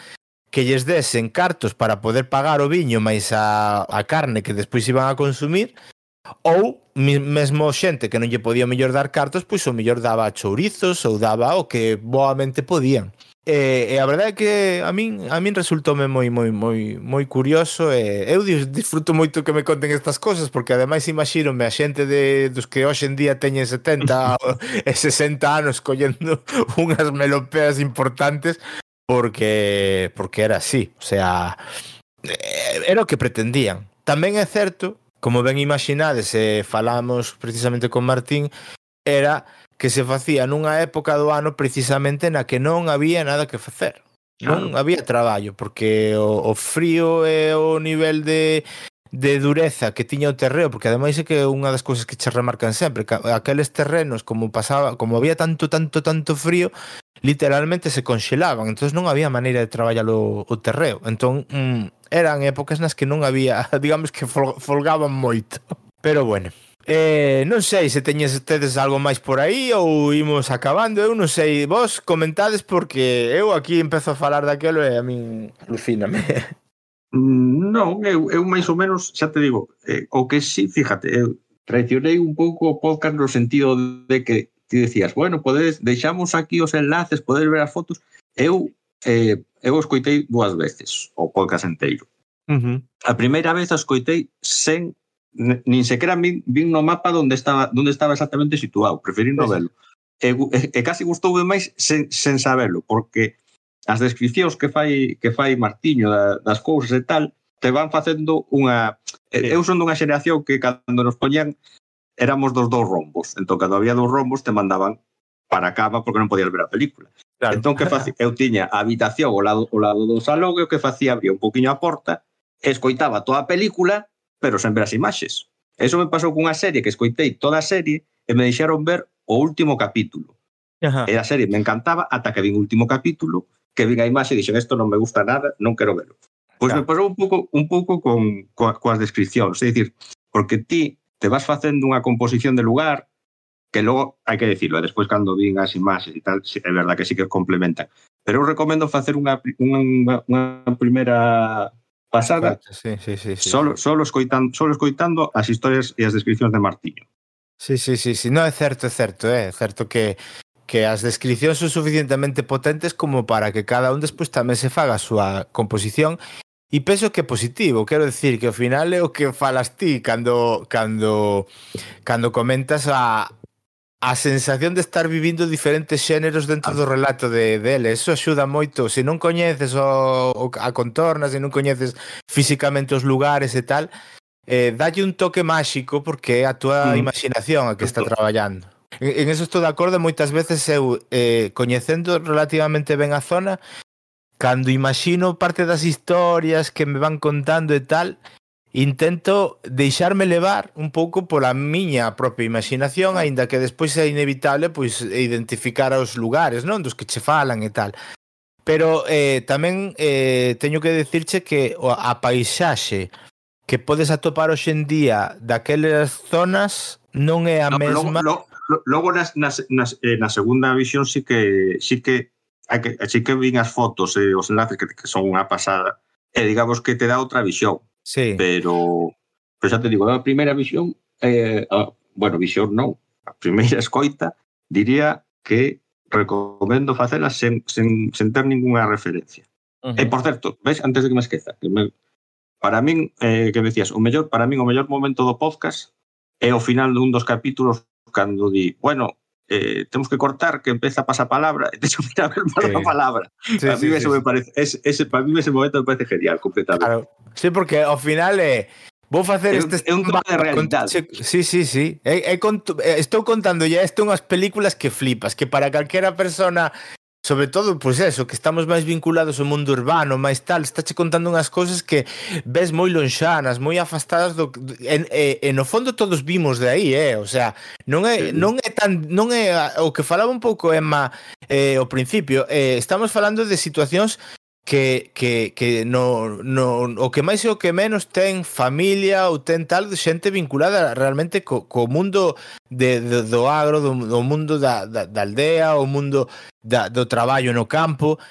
que lles desen cartos para poder pagar o viño máis a, a carne que despois iban a consumir ou mesmo xente que non lle podía mellor dar cartos pois o mellor daba chourizos ou daba o que boamente podían. E, e a verdade é que a min a min resultoume moi moi moi moi curioso e eu disfruto moito que me conten estas cousas porque ademais imagínome a xente de dos que hoxe en día teñen 70 <laughs> e 60 anos collendo unhas melopeas importantes porque, porque era así, o sea, eh, era o que pretendían. Tamén é certo, como ben imaginades, e falamos precisamente con Martín, era que se facía nunha época do ano precisamente na que non había nada que facer. Non había traballo, porque o, o frío e o nivel de de dureza que tiña o terreo, porque ademais é que é unha das cousas que che remarcan sempre, que aqueles terrenos como pasaba, como había tanto tanto tanto frío, literalmente se conxelaban, entonces non había maneira de traballar o, o terreo. Entón, mm, eran épocas nas que non había, <laughs> digamos que folgaban moito. Pero bueno, Eh, non sei se teñes tedes algo máis por aí ou imos acabando, eu non sei, vos comentades porque eu aquí empezo a falar daquelo e a min alucíname. <laughs> Non, eu, eu máis ou menos, xa te digo, eh, o que sí, fíjate, eu traicionei un pouco o podcast no sentido de que ti decías, bueno, podedes, deixamos aquí os enlaces, podedes ver as fotos. Eu eh, eu escoitei dúas veces o podcast enteiro. Uh -huh. A primeira vez a escoitei sen nin sequera vin, vin no mapa onde estaba onde estaba exactamente situado, preferí no velo. E, e, e casi gustoume máis sen, sen saberlo, porque as descripcións que fai que fai Martiño da, das cousas e tal, te van facendo unha eu son dunha xeración que cando nos poñían éramos dos dous rombos. Entón, cando había dous rombos, te mandaban para a cama porque non podías ver a película. Claro. Entón, que facía? eu tiña a habitación ao lado, ao lado do salón e o que facía abría un poquinho a porta, escoitaba toda a película, pero sen ver as imaxes. Eso me pasou cunha serie que escoitei toda a serie e me deixaron ver o último capítulo. Ajá. E a serie me encantaba ata que vin o último capítulo que vin a imaxe e dixen isto non me gusta nada, non quero velo. Pois claro. me pasou un pouco un pouco con coa, coas descripcións, é dicir, porque ti te vas facendo unha composición de lugar que logo hai que decirlo, despois cando vin as imaxes e tal, é verdad que sí que complementan. Pero eu recomendo facer unha, unha, unha primeira pasada sí, sí, sí, sí. Solo, solo, escoitando, solo escoitando as historias e as descripcións de Martiño. Sí, sí, sí, sí. No, é certo, é certo, é certo que que as descripcións son suficientemente potentes como para que cada un despois tamén se faga a súa composición e penso que é positivo, quero decir que ao final é o que falas ti cando cando cando comentas a a sensación de estar vivindo diferentes xéneros dentro do relato de dele, eso axuda moito. Se non coñeces o, o a contorna, se non coñeces físicamente os lugares e tal, eh, dalle un toque máxico porque é a túa mm. imaginación a que está traballando. En, en eso estou de acordo, moitas veces eu eh, coñecendo relativamente ben a zona, cando imagino parte das historias que me van contando e tal, intento deixarme levar un pouco pola miña propia imaginación, aínda que despois é inevitable pois identificar os lugares, non, dos que che falan e tal. Pero eh, tamén eh, teño que decirche que a paisaxe que podes atopar hoxe en día daquelas zonas non é a no, mesma... Logo, logo nas, nas, nas, eh, na segunda visión sí que sí que hai que sí que vin as fotos e eh, os enlaces que, que son unha pasada. E eh, digamos que te dá outra visión. Sí. Pero pero xa te digo, a primeira visión eh, a, bueno, visión non, a primeira <laughs> escoita diría que recomendo facela sen, sen, sen ter ninguna referencia. Uh eh, -huh. E por certo, ves, antes de que me esqueza, que me, para min, eh, que decías, o mellor, para min o mellor momento do podcast é o final dun dos capítulos cando di, bueno, eh, temos que cortar que empeza a pasar palabra e deixo mirar ver sí. a palabra. Sí, a mí sí, eso sí. me parece, ese, ese, para mí ese momento me parece genial, completamente. Claro. Sí, porque ao final é eh, vou facer é, este é un toque de realidade. Sí, sí, sí. É, é conto... Eh, estou contando ya isto unhas películas que flipas, que para calquera persona sobre todo, pois eso, que estamos máis vinculados ao mundo urbano, máis tal, estáche contando unhas cousas que ves moi lonxanas, moi afastadas do en, en, en no fondo todos vimos de aí, eh, o sea, non é non é tan non é o que falaba un pouco Emma eh, ao principio, eh, estamos falando de situacións que, que, que no, no, o que máis e o que menos ten familia ou ten tal xente vinculada realmente co, co mundo de, de, do agro, do, do mundo da, da, da aldea, o mundo da, do traballo no campo,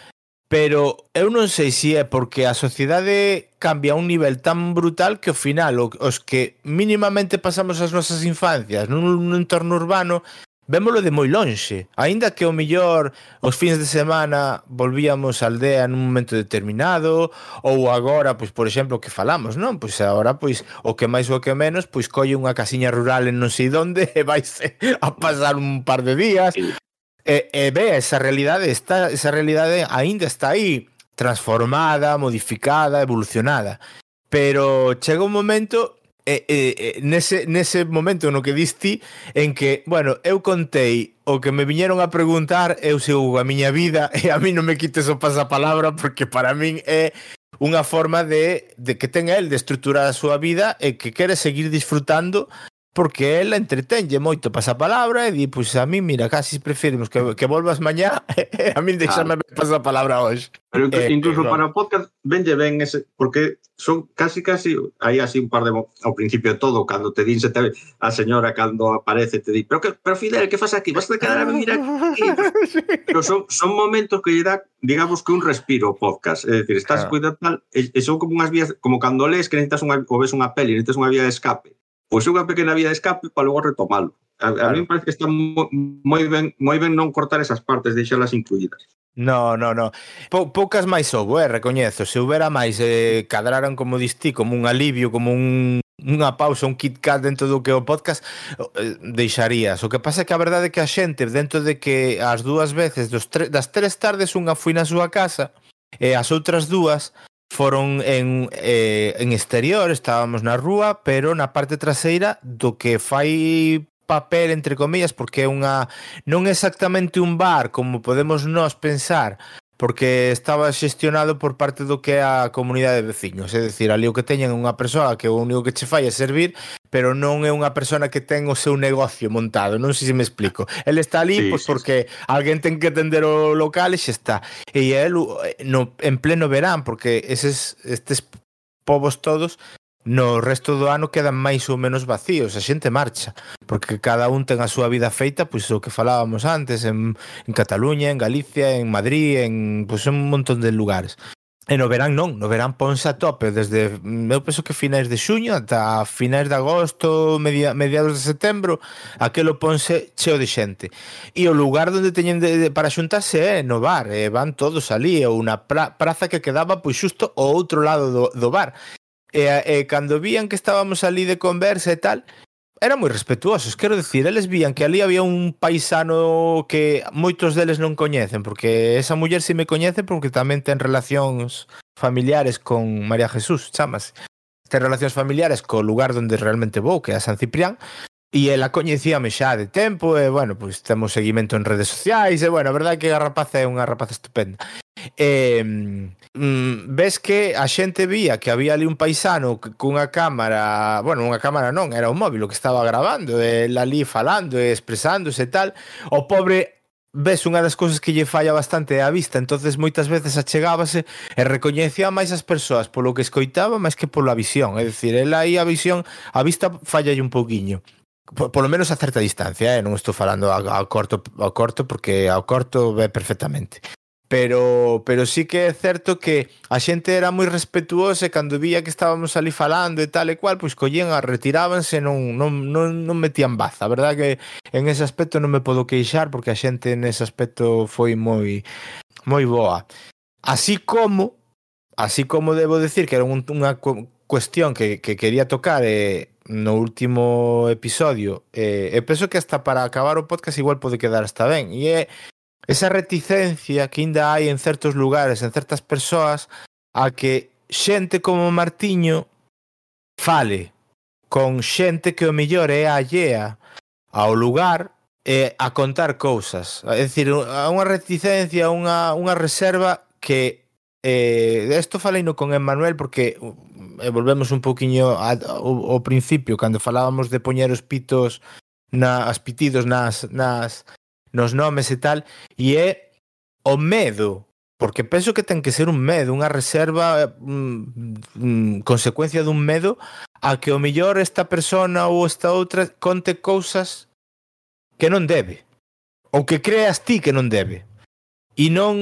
pero eu non sei se é porque a sociedade cambia a un nivel tan brutal que ao final os que mínimamente pasamos as nosas infancias nun, nun entorno urbano vémolo de moi lonxe. Aínda que o millor os fins de semana volvíamos á aldea nun momento determinado ou agora, pois por exemplo, que falamos, non? Pois agora pois o que máis ou o que menos, pois colle unha casiña rural en non sei onde e vais a pasar un par de días. E, e ve, esa realidade está, esa realidade aínda está aí transformada, modificada, evolucionada. Pero chega un momento e, e, nese, nese momento no que diste en que, bueno, eu contei o que me viñeron a preguntar, eu sigo a miña vida <laughs> e a mí non me quites o pasapalabra porque para min é unha forma de, de que ten el de estruturar a súa vida e que quere seguir disfrutando porque ela entretenlle moito pasa palabra e di, pois a mí, mira, casi preferimos que, que volvas mañá <laughs> e a mí deixame claro. pasapalabra hoxe. Pero incluso, eh, incluso no. para o podcast venlle ben ese, porque son casi casi, aí así un par de ao principio de todo, cando te dinse te, a señora cando aparece te di, pero, que, pero Fidel, que fas aquí? Vas a quedar a mirar aquí? <laughs> pero son, son momentos que lle dá, digamos que un respiro o podcast, é dicir, estás claro. cuidando tal, e, e son como unhas vías, como cando lees que necesitas unha, ou ves unha peli, necesitas unha vía de escape pois unha pequena vía de escape para logo retomalo. A, claro. a mí me parece que está moi ben moi ben non cortar esas partes, deixalas incluídas. No, no, no. Po, poucas máis houve, eh, recoñezo. Se houbera máis, eh, cadraran como distí, como un alivio, como un, unha pausa, un kit kat dentro do que o podcast eh, deixarías. O que pasa é que a verdade é que a xente, dentro de que as dúas veces, dos tre, das tres tardes, unha foi na súa casa, e as outras dúas foron en, eh, en exterior, estábamos na rúa, pero na parte traseira do que fai papel entre comillas porque é unha non é exactamente un bar como podemos nós pensar porque estaba xestionado por parte do que é a comunidade de veciños, é dicir, ali o que teñen unha persoa que o único que che fai é servir, pero non é unha persona que ten o seu negocio montado, non sei se me explico. El está ali sí, pois, sí, porque sí. alguén ten que atender o local e xa está. E el eh, no, en pleno verán, porque eses, estes povos todos No resto do ano quedan máis ou menos vacíos, a xente marcha, porque cada un ten a súa vida feita, pois o que falábamos antes, en, en Cataluña, en Galicia, en Madrid, en pois, un montón de lugares. E no verán non, no verán ponse a tope desde, mm, eu penso que finais de xuño ata finais de agosto, media, mediados de setembro, aquelo ponse cheo de xente. E o lugar onde teñen de, de, para xuntarse é no bar, e van todos ali, ou na pra, praza que quedaba pois xusto ao outro lado do, do bar. E, e cando vían que estábamos ali de conversa e tal, eran moi respetuosos, quero dicir, eles vían que ali había un paisano que moitos deles non coñecen, porque esa muller si me coñece porque tamén ten relacións familiares con María Jesús, chamas. Ten relacións familiares co lugar onde realmente vou, que é a San Ciprián, e ela coñecíame xa de tempo, e bueno, pois temos seguimento en redes sociais, e bueno, a verdade é que a rapaza é unha rapaza estupenda eh, mm, ves que a xente vía que había ali un paisano cunha cámara, bueno, unha cámara non, era un móvil o que estaba grabando, el ali falando e expresándose e tal, o pobre ves unha das cousas que lle falla bastante a vista, entonces moitas veces achegábase e recoñecía máis as persoas polo que escoitaba máis que pola visión, é dicir, ela aí a visión, a vista falla un pouquiño. Por, lo menos a certa distancia, eh? non estou falando ao corto, ao corto porque ao corto ve perfectamente pero pero sí que é certo que a xente era moi respetuosa e cando vía que estábamos ali falando e tal e cual, pois collían, retirábanse non, non, non, non metían baza. A verdad que en ese aspecto non me podo queixar porque a xente nese aspecto foi moi moi boa. Así como así como debo decir que era un, unha cuestión que, que quería tocar eh, no último episodio eh, e penso que hasta para acabar o podcast igual pode quedar hasta ben. E é esa reticencia que ainda hai en certos lugares, en certas persoas, a que xente como Martiño fale con xente que o mellor é allea ao lugar e a contar cousas. É dicir, unha reticencia, unha, unha reserva que eh, esto faleino con Emmanuel porque eh, volvemos un poquinho ao, ao principio cando falábamos de poñer os pitos na, as pitidos nas, nas, nos nomes e tal, e é o medo, porque penso que ten que ser un medo, unha reserva mm, mm, consecuencia dun medo a que o mellor esta persona ou esta outra conte cousas que non debe ou que creas ti que non debe. E non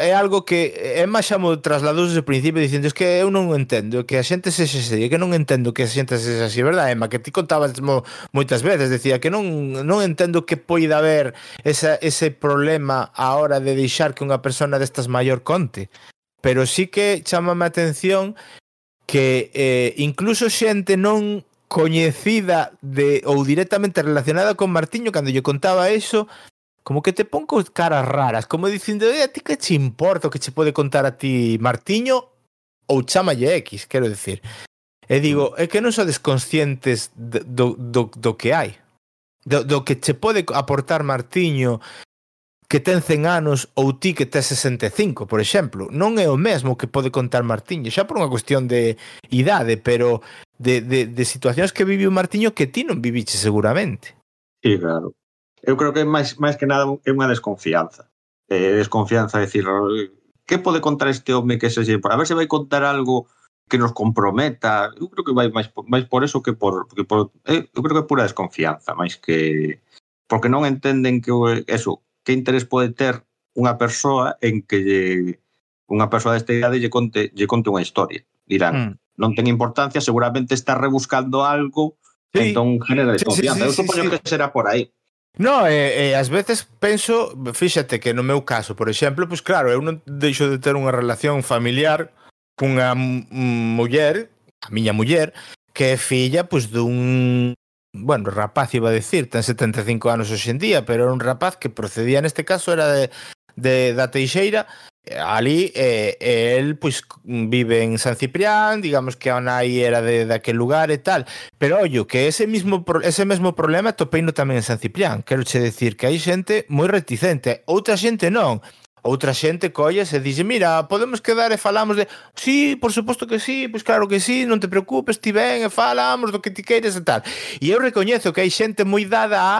é algo que é xa mo trasladou desde o principio dicindo es que eu non entendo, que a xente se xe, que non entendo que a xente se así, verdad, Emma? Que ti contabas mo, moitas veces, decía que non, non entendo que poida haber esa, ese problema a hora de deixar que unha persona destas maior conte. Pero sí que chamame a atención que eh, incluso xente non coñecida de ou directamente relacionada con Martiño cando lle contaba eso como que te pon con caras raras, como dicindo, eh, a ti que che importa o que che pode contar a ti Martiño ou chamalle X, quero decir. E digo, mm. é que non sodes conscientes do, do, do que hai, do, do que che pode aportar Martiño que ten 100 anos ou ti que tes 65, por exemplo. Non é o mesmo que pode contar Martiño, xa por unha cuestión de idade, pero de, de, de situacións que viviu Martiño que ti non viviche seguramente. Sí, claro eu creo que máis, máis que nada é unha desconfianza. Eh, desconfianza, decir, que pode contar este home que se por A ver se vai contar algo que nos comprometa. Eu creo que vai máis, máis por eso que por, que por... Eh, eu creo que é pura desconfianza, máis que... Porque non entenden que eso, que interés pode ter unha persoa en que lle, unha persoa desta idade lle conte, lle conte unha historia. Dirán, mm. non ten importancia, seguramente está rebuscando algo, sí. entón genera desconfianza. Sí, sí, sí, eu supoño sí, sí. que será por aí. No, e, e ás veces penso, fíxate que no meu caso, por exemplo, pois claro, eu non deixo de ter unha relación familiar cunha muller, a miña muller, que é filla pois dun bueno, rapaz iba a decir, ten 75 anos hoxe en día, pero era un rapaz que procedía neste caso era de, de da Teixeira Ali eh, el pois vive en San Ciprián, digamos que a nai era de daquel lugar e tal, pero ollo que ese mismo ese mesmo problema topeino tamén en San Ciprián. Quero che decir que hai xente moi reticente, outra xente non. Outra xente colle e dixe, mira, podemos quedar e falamos de Sí, por suposto que sí, pois claro que sí, non te preocupes, ti ven e falamos do que ti queres e tal. E eu recoñezo que hai xente moi dada a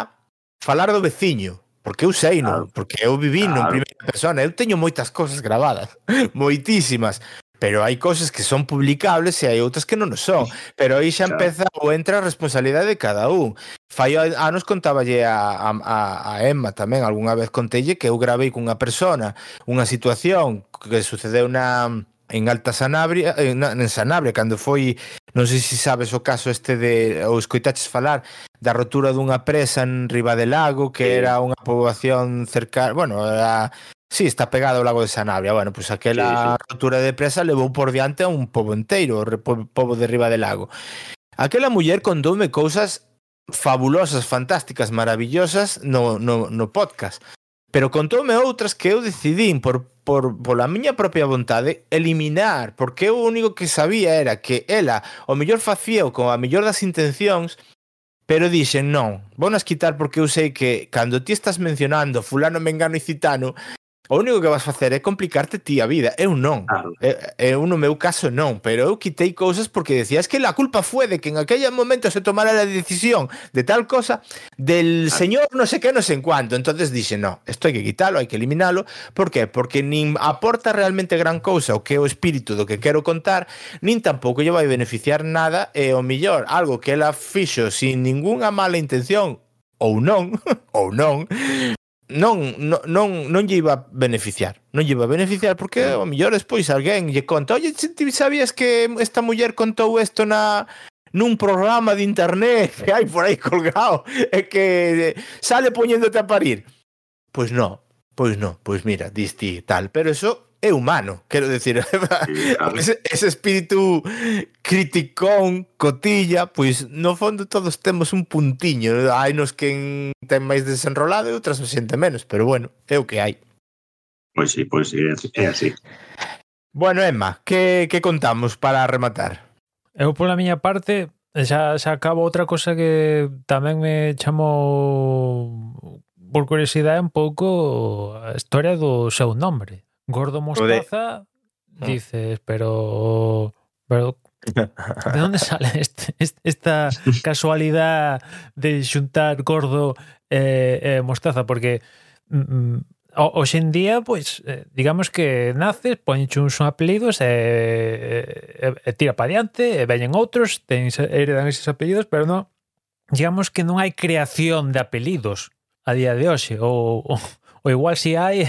falar do veciño, porque eu sei, non, porque eu viví claro. en primeira persona, eu teño moitas cosas gravadas, <laughs> moitísimas, pero hai cosas que son publicables e hai outras que non o son, pero aí xa claro. empeza ou entra a responsabilidade de cada un. Fai anos contaballe a, a, a Emma tamén, algunha vez contelle que eu gravei cunha persona unha situación que sucedeu na en Alta Sanabria, eh, en, en Sanabria cando foi, non sei se sabes o caso este de ou escoitaches falar da rotura dunha presa en Riba del Lago, que sí. era unha poboación cercana, bueno, era Sí, está pegado ao lago de Sanabria. Bueno, pois pues aquela sí, sí. rotura de presa levou por diante a un pobo enteiro, o pobo de Riba del Lago. Aquela muller contoume cousas fabulosas, fantásticas, maravillosas no, no, no podcast. Pero contoume outras que eu decidín por por, pola miña propia vontade eliminar, porque eu o único que sabía era que ela o mellor facía con a mellor das intencións, pero dixen non, vonas quitar porque eu sei que cando ti estás mencionando fulano, mengano e citano, O único que vas facer é complicarte ti a vida. Eu non. Claro. Eu, eu no meu caso non, pero eu quitei cousas porque decías que la culpa fue de que en aquel momento se tomara la decisión de tal cosa del claro. señor no sé qué, no sé en cuánto. Entonces dixe, no, esto hai que quitarlo, hai que eliminalo. Por qué? Porque nin aporta realmente gran cousa o que é o espírito do que quero contar, nin tampouco lle vai beneficiar nada e o millor, algo que ela fixo sin ningunha mala intención ou non, <laughs> ou non, non, non, non, non lle iba a beneficiar. Non lle iba a beneficiar porque ao mellor despois alguén lle conta oye, ti sabías que esta muller contou isto na nun programa de internet que hai por aí colgado e que eh, sale poñéndote a parir. Pois non, pois non, pois mira, diste tal. Pero eso é humano, quero decir, ese, ese espírito criticón, cotilla, pois no fondo todos temos un puntiño, hai nos quen ten máis desenrolado e outras o xente menos, pero bueno, é o que hai. Pois sí, pois sí, é así. Bueno, Emma, que, que contamos para rematar? Eu pola miña parte xa, xa acabo outra cosa que tamén me chamou por curiosidade un pouco a historia do seu nombre Gordo Mostaza, de... dices, pero, pero ¿de dónde <laughs> sale este, esta casualidad de xuntar gordo eh, eh, mostaza? Porque mm, mm hoxe en día, pois, eh, digamos que naces, poñeche uns apelidos e, e, e tira para diante, e veñen outros, ten, heredan eses apelidos, pero non, digamos que non hai creación de apelidos a día de hoxe, ou, ou, ou igual si hai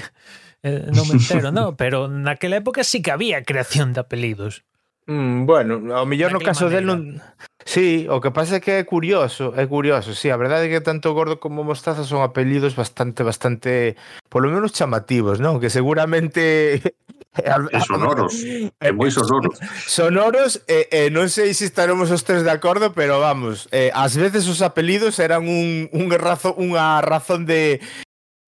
eh, non me entero, <laughs> no, pero naquela época sí que había creación de apelidos. Mm, bueno, ao mellor no caso del non... Sí, o que pasa é que é curioso, é curioso. Sí, a verdade é que tanto Gordo como Mostaza son apelidos bastante, bastante, polo menos chamativos, non? Que seguramente... <laughs> E sonoros, é moi <laughs> sonoros. Sonoros, e, eh, eh, non sei se estaremos os tres de acordo, pero vamos, eh, ás veces os apelidos eran un, un razo, unha razón de...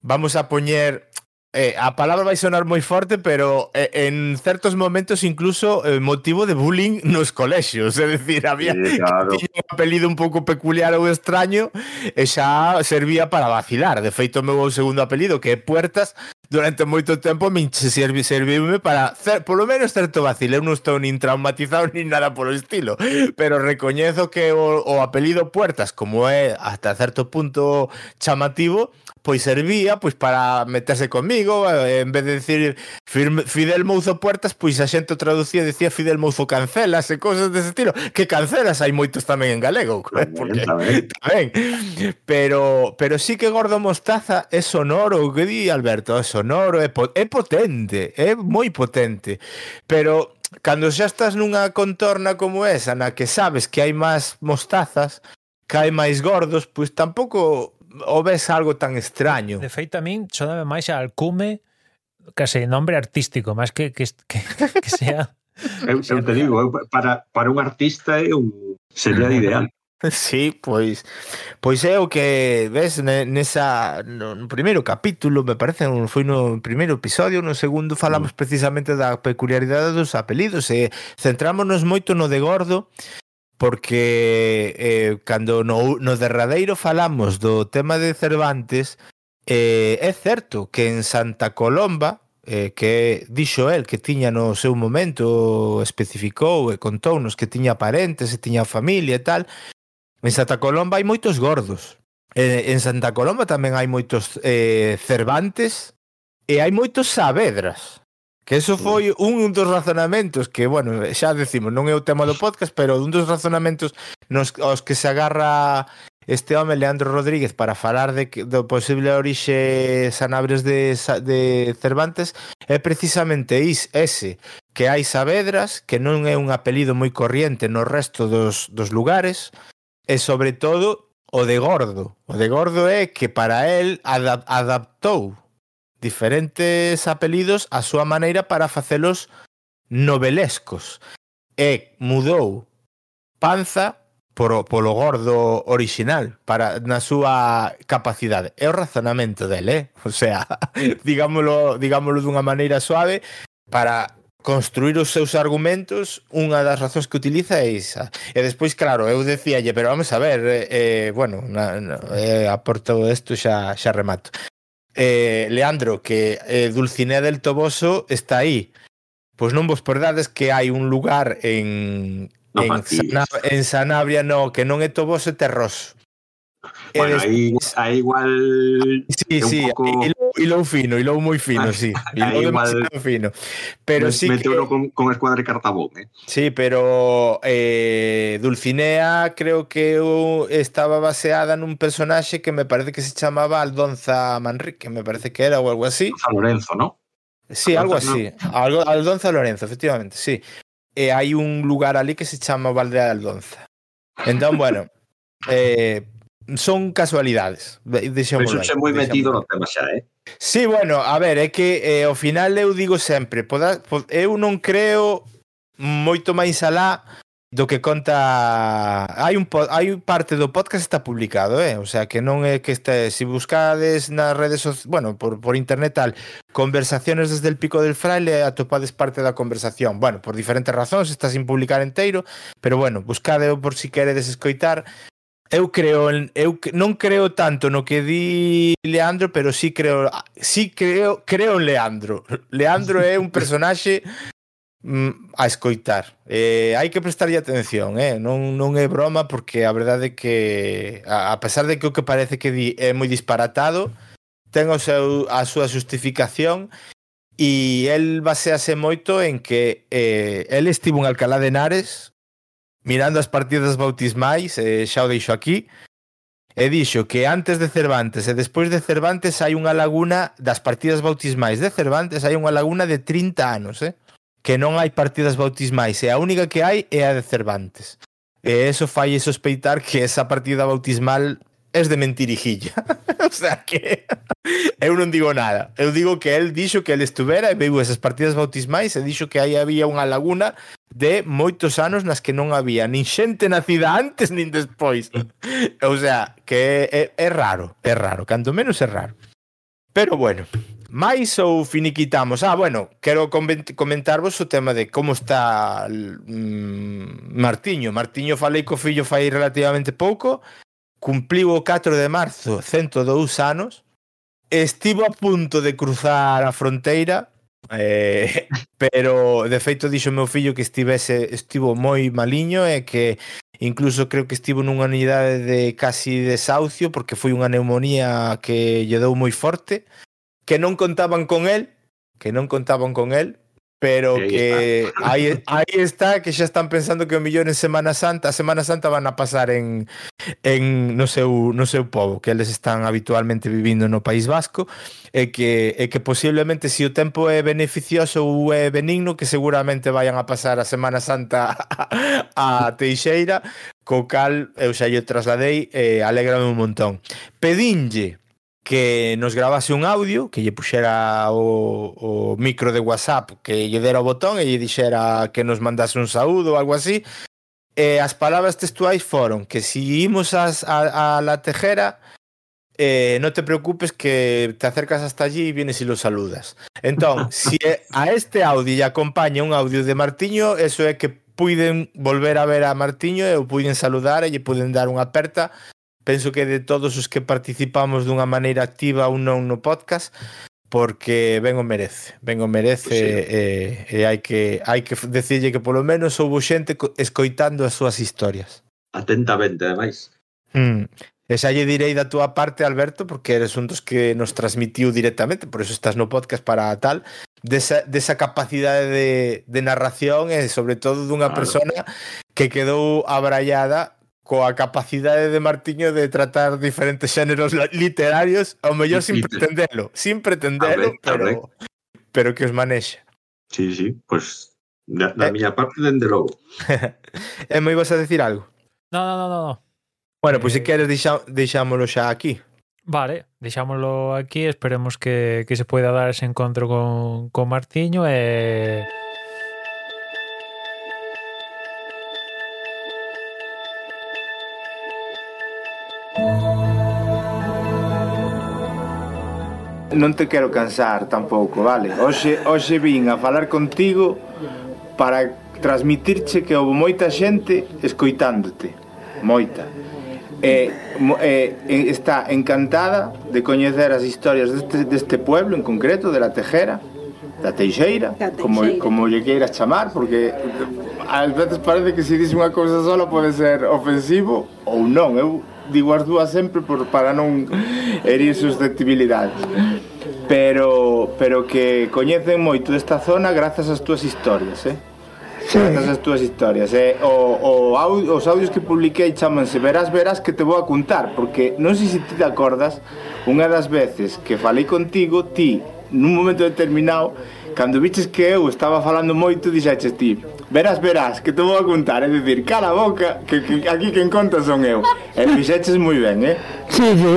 Vamos a poñer eh, a palabra vai sonar moi forte, pero eh, en certos momentos incluso eh, motivo de bullying nos colexios, é dicir, había sí, claro. <laughs> un apelido un pouco peculiar ou extraño e xa servía para vacilar. De feito, o meu segundo apelido, que é Puertas, durante moito tempo min servi, serviume para, cer, polo menos certo vacile, eu eh, non estou nin traumatizado <laughs> nin nada polo estilo, pero recoñezo que o, o apelido Puertas, como é hasta certo punto chamativo, pois servía pois para meterse comigo, eh, en vez de decir Fidel Mouzo Puertas, pois a xente traducía decía Fidel Mouzo Cancelas e cosas dese estilo, que cancelas hai moitos tamén en galego, <laughs> tamén, porque tamén. tamén. Pero pero sí que Gordo Mostaza é sonoro, que di Alberto, é sonoro sonoro, é, po é potente, é moi potente. Pero cando xa estás nunha contorna como esa, na que sabes que hai máis mostazas, que hai máis gordos, pois tampouco o ves algo tan extraño. De feito, a min soname máis a Alcume case nombre artístico, máis que, que, que, que sea... eu, eu te digo, eu, para, para un artista é un sería <laughs> ideal. <laughs> Sí, pois pois é o que ves nesa no primeiro capítulo, me parece, non foi no primeiro episodio, no segundo falamos mm. precisamente da peculiaridade dos apelidos e centrámonos moito no de Gordo porque eh, cando no, no derradeiro falamos do tema de Cervantes eh, é certo que en Santa Colomba eh, que dixo el que tiña no seu momento especificou e contounos que tiña parentes e tiña familia e tal En Santa Colomba hai moitos gordos. En Santa Colomba tamén hai moitos eh, Cervantes e hai moitos Saavedras. Que eso foi un dos razonamentos que, bueno, xa decimos, non é o tema do podcast, pero un dos razonamentos nos, aos que se agarra este home Leandro Rodríguez para falar de do posible orixe sanabres de, de Cervantes é precisamente is, ese que hai Savedras, que non é un apelido moi corriente no resto dos, dos lugares, e sobre todo o de Gordo. O de Gordo é que para el adap adaptou diferentes apelidos a súa maneira para facelos novelescos. E mudou panza por, polo gordo original para na súa capacidade. É o razonamento dele, eh? <laughs> o sea, <laughs> digámoslo, digámoslo dunha maneira suave para construir os seus argumentos, unha das razóns que utiliza é esa. E despois, claro, eu decíalle, pero vamos a ver, eh, eh, bueno, na, na, eh, aporto isto xa, xa remato. Eh, Leandro, que eh, Dulcinea del Toboso está aí. Pois non vos perdades que hai un lugar en, no en, Sanab en Sanabria no, que non é Toboso e Terroso. Bueno, aí, aí igual sí, sí, un pouco... hilou fino, hilou moi fino, Ah, sí. <laughs> igual- demasiado fino. Pero sí que... meteuno con, con escuadra de cartabón, eh? Sí, pero eh, Dulcinea creo que estaba baseada nun personaxe que me parece que se chamaba Aldonza Manrique, me parece que era ou algo así. San Lorenzo, ¿no? Sí, algo así. Algo, Aldonza Lorenzo, efectivamente, sí. E hai un lugar ali que se chama Valde de Aldonza. Entón, bueno, <laughs> eh, son casualidades. Eso Pero moi metido no tema xa, eh? Sí, bueno, a ver, é que eh, ao final eu digo sempre, poda, pod, eu non creo moito máis alá do que conta hai un hai parte do podcast está publicado, eh? O sea, que non é que este se si buscades nas redes sociais, bueno, por por internet tal, conversaciones desde el pico del fraile atopades parte da conversación. Bueno, por diferentes razóns está sin publicar enteiro, pero bueno, buscadeo por si queredes escoitar Eu creo, en, eu non creo tanto no que di Leandro, pero sí creo, sí creo, creo en Leandro. Leandro é un personaxe mm, a escoitar. Eh, hai que prestarlle atención, eh? non, non é broma porque a verdade é que a, a pesar de que o que parece que di é moi disparatado, ten o seu, a súa justificación e el basease moito en que eh, el estivo en Alcalá de Henares mirando as partidas bautismais, eh, xa o deixo aquí, e dixo que antes de Cervantes e despois de Cervantes hai unha laguna das partidas bautismais de Cervantes hai unha laguna de 30 anos, eh? que non hai partidas bautismais e a única que hai é a de Cervantes. E eso fai sospeitar que esa partida bautismal es de mentirijilla. <laughs> o sea que <laughs> eu non digo nada. Eu digo que el dixo que el estuvera e veu esas partidas bautismais e dixo que aí había unha laguna de moitos anos nas que non había nin xente nacida antes nin despois. <laughs> o sea, que é, é raro, é raro, canto menos é raro. Pero bueno, máis ou finiquitamos? Ah, bueno, quero comentarvos o tema de como está mm, Martiño. Martiño falei co fillo fai relativamente pouco cumpliu o 4 de marzo 102 anos, estivo a punto de cruzar a fronteira, <laughs> eh, pero de feito dixo meu fillo que estivese estivo moi maliño e que incluso creo que estivo nunha unidade de casi desahucio porque foi unha neumonía que lle dou moi forte, que non contaban con el, que non contaban con el, pero sí, que aí, aí está que xa están pensando que o millón en Semana Santa, a Semana Santa van a pasar en en no seu no seu povo, que eles están habitualmente vivindo no País Vasco, e que e que posiblemente se si o tempo é beneficioso ou é benigno, que seguramente vayan a pasar a Semana Santa <laughs> a, Teixeira, co cal eu xa lle trasladei e eh, alégrame un montón. Pedinlle que nos grabase un audio, que lle puxera o, o micro de WhatsApp, que lle dera o botón e lle dixera que nos mandase un saúdo ou algo así. E as palabras textuais foron que si imos as, a, a la tejera, eh, non te preocupes que te acercas hasta allí e vienes e lo saludas. Entón, <laughs> si a este audio lle acompaña un audio de Martiño, eso é que puiden volver a ver a Martiño e o puiden saludar e lle puiden dar unha aperta penso que de todos os que participamos dunha maneira activa ou non no podcast, porque ben o merece, ben o merece sí. e, e hai que hai que decirlle que polo menos houbo xente escoitando as súas historias. Atentamente, ademais. Mm. E xa lle direi da túa parte, Alberto, porque eres un dos que nos transmitiu directamente, por eso estás no podcast para tal, desa, desa capacidade de, de narración e sobre todo dunha claro. persona que quedou abrallada coa capacidade de Martiño de tratar diferentes xéneros literarios, ao mellor sin pretendelo, sin pretendelo, tamén. pero, pero que os manexa. Sí, sí, pois da, da Eh. miña parte, dende logo. <laughs> E me ibas a decir algo? No, no, no, no, no. Bueno, pois se Eh. queres deixa, deixámolo xa aquí. Vale, deixámoslo aquí, esperemos que, que se poida dar ese encontro con, con Martiño e... Non te quero cansar tampouco, vale? Hoxe, hoxe vin a falar contigo para transmitirche que houve moita xente escoitándote. Moita. E, e, e está encantada de coñecer as historias deste, deste pueblo en concreto, de la Tejera, da Teixeira, Da como, como lle queiras chamar, porque ás veces parece que se dice unha cousa sola pode ser ofensivo ou non. Eu digo as dúas sempre por, para non herir susceptibilidades pero, pero que coñecen moito desta zona grazas ás túas historias eh? sí. grazas ás túas historias eh? o, o audio, os audios que publiquei chamanse verás verás que te vou a contar porque non sei se ti te acordas unha das veces que falei contigo ti nun momento determinado cando viches que eu estaba falando moito dixaches ti verás, verás, que te vou a contar, é dicir, cala a boca, que, que aquí quen conta son eu. E fixeches moi ben, eh? Sí, sí.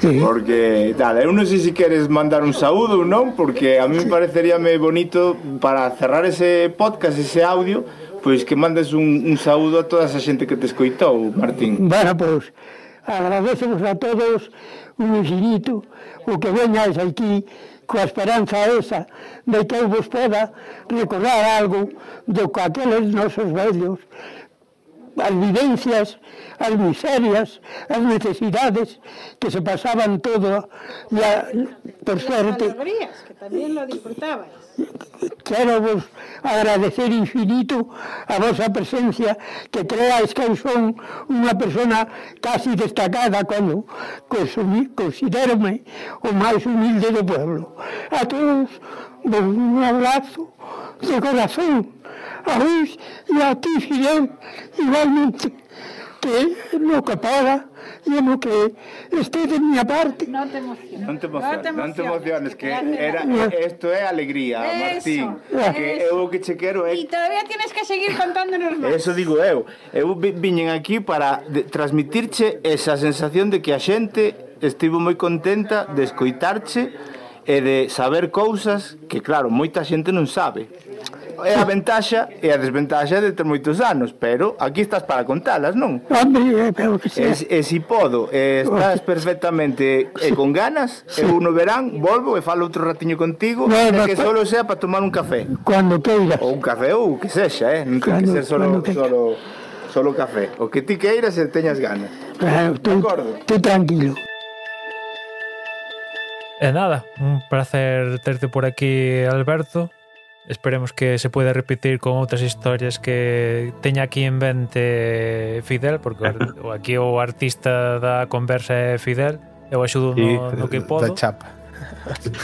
sí. Porque, tal, eu non sei se queres mandar un saúdo ou non, porque a mí me pareceríame bonito para cerrar ese podcast, ese audio, pois que mandes un, un saúdo a toda esa xente que te escoitou, Martín. Bueno, pois, pues, agradecemos a todos un infinito o que veñais aquí coa esperanza esa de que eu vos poda recordar algo do que aqueles nosos vellos as vivencias, as miserias, as necesidades que se pasaban todo ya, por suerte. Alegrías, que también lo disfrutabais. Quero vos agradecer infinito a vosa presencia que creáis que eu son unha persona casi destacada cando considerome o máis humilde do pueblo. A todos vos un abrazo de corazón a Luis e a ti, Fidel, igualmente, que no que paga e no que este de miña parte. Non te emociones, non te emociones, non te emociones que era, isto é alegría, Martín, eso, que eu eu que che quero é... Eh. E todavía tienes que seguir contándonos máis. Eso digo eu, eu viñen aquí para transmitirche esa sensación de que a xente estivo moi contenta de escoitarche e de saber cousas que, claro, moita xente non sabe é a ventaxa e a desventaxa de ter moitos anos, pero aquí estás para contalas, non? Hombre, pero que sea. E, e si podo, e estás perfectamente e con ganas, sí. eu no verán volvo e falo outro ratiño contigo, bueno, que solo sea para tomar un café. Cando queiras. Ou un café ou que sexa, eh? Non ten que ser solo solo solo café. O que ti queiras e teñas ganas. Claro, tú, tú tranquilo. E nada, un placer terte por aquí, Alberto. Esperemos que se pueda repetir con outras historias que teña aquí en vente Fidel, porque <laughs> o aquí o artista da conversa é Fidel, eu axudo no, no que podo. Da chapa.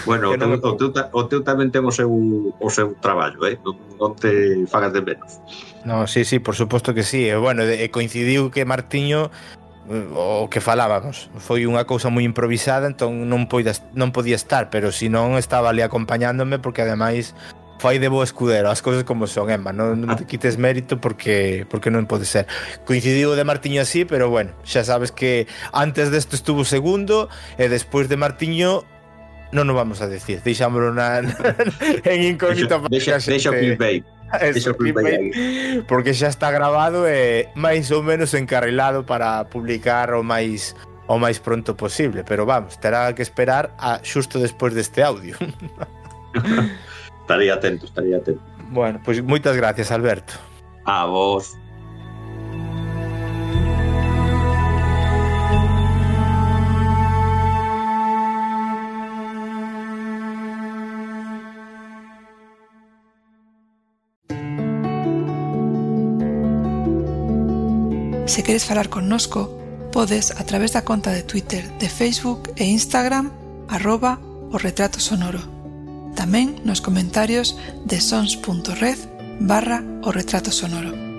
Bueno, no o, teu, o, teu, o teu tamén ten o seu, o seu traballo, eh? non, non te fagas de menos. No, sí, sí, por suposto que sí. E, bueno, coincidiu que Martiño eh, o que falábamos foi unha cousa moi improvisada entón non poida, non podía estar pero si non estaba ali acompañándome porque ademais fai de bo escudero as cousas como son, Emma non, non te quites mérito porque porque non pode ser coincidiu de Martiño así pero bueno, xa sabes que antes desto estuvo segundo e despois de Martiño non nos vamos a decir deixámoslo na, <laughs> en incógnito para Deixa, deixa clickbait. Eso, Deixa o clickbait aí. porque xa está grabado e máis ou menos encarrilado para publicar o máis o máis pronto posible, pero vamos, terá que esperar a xusto despois deste audio. <laughs> Estaría atento, estaría atento. bueno, pois moitas gracias, Alberto. A vos. Se queres falar connosco, podes a través da conta de Twitter, de Facebook e Instagram arroba o retrato sonoro. tamén nos comentarios de sons.red barra o retrato sonoro.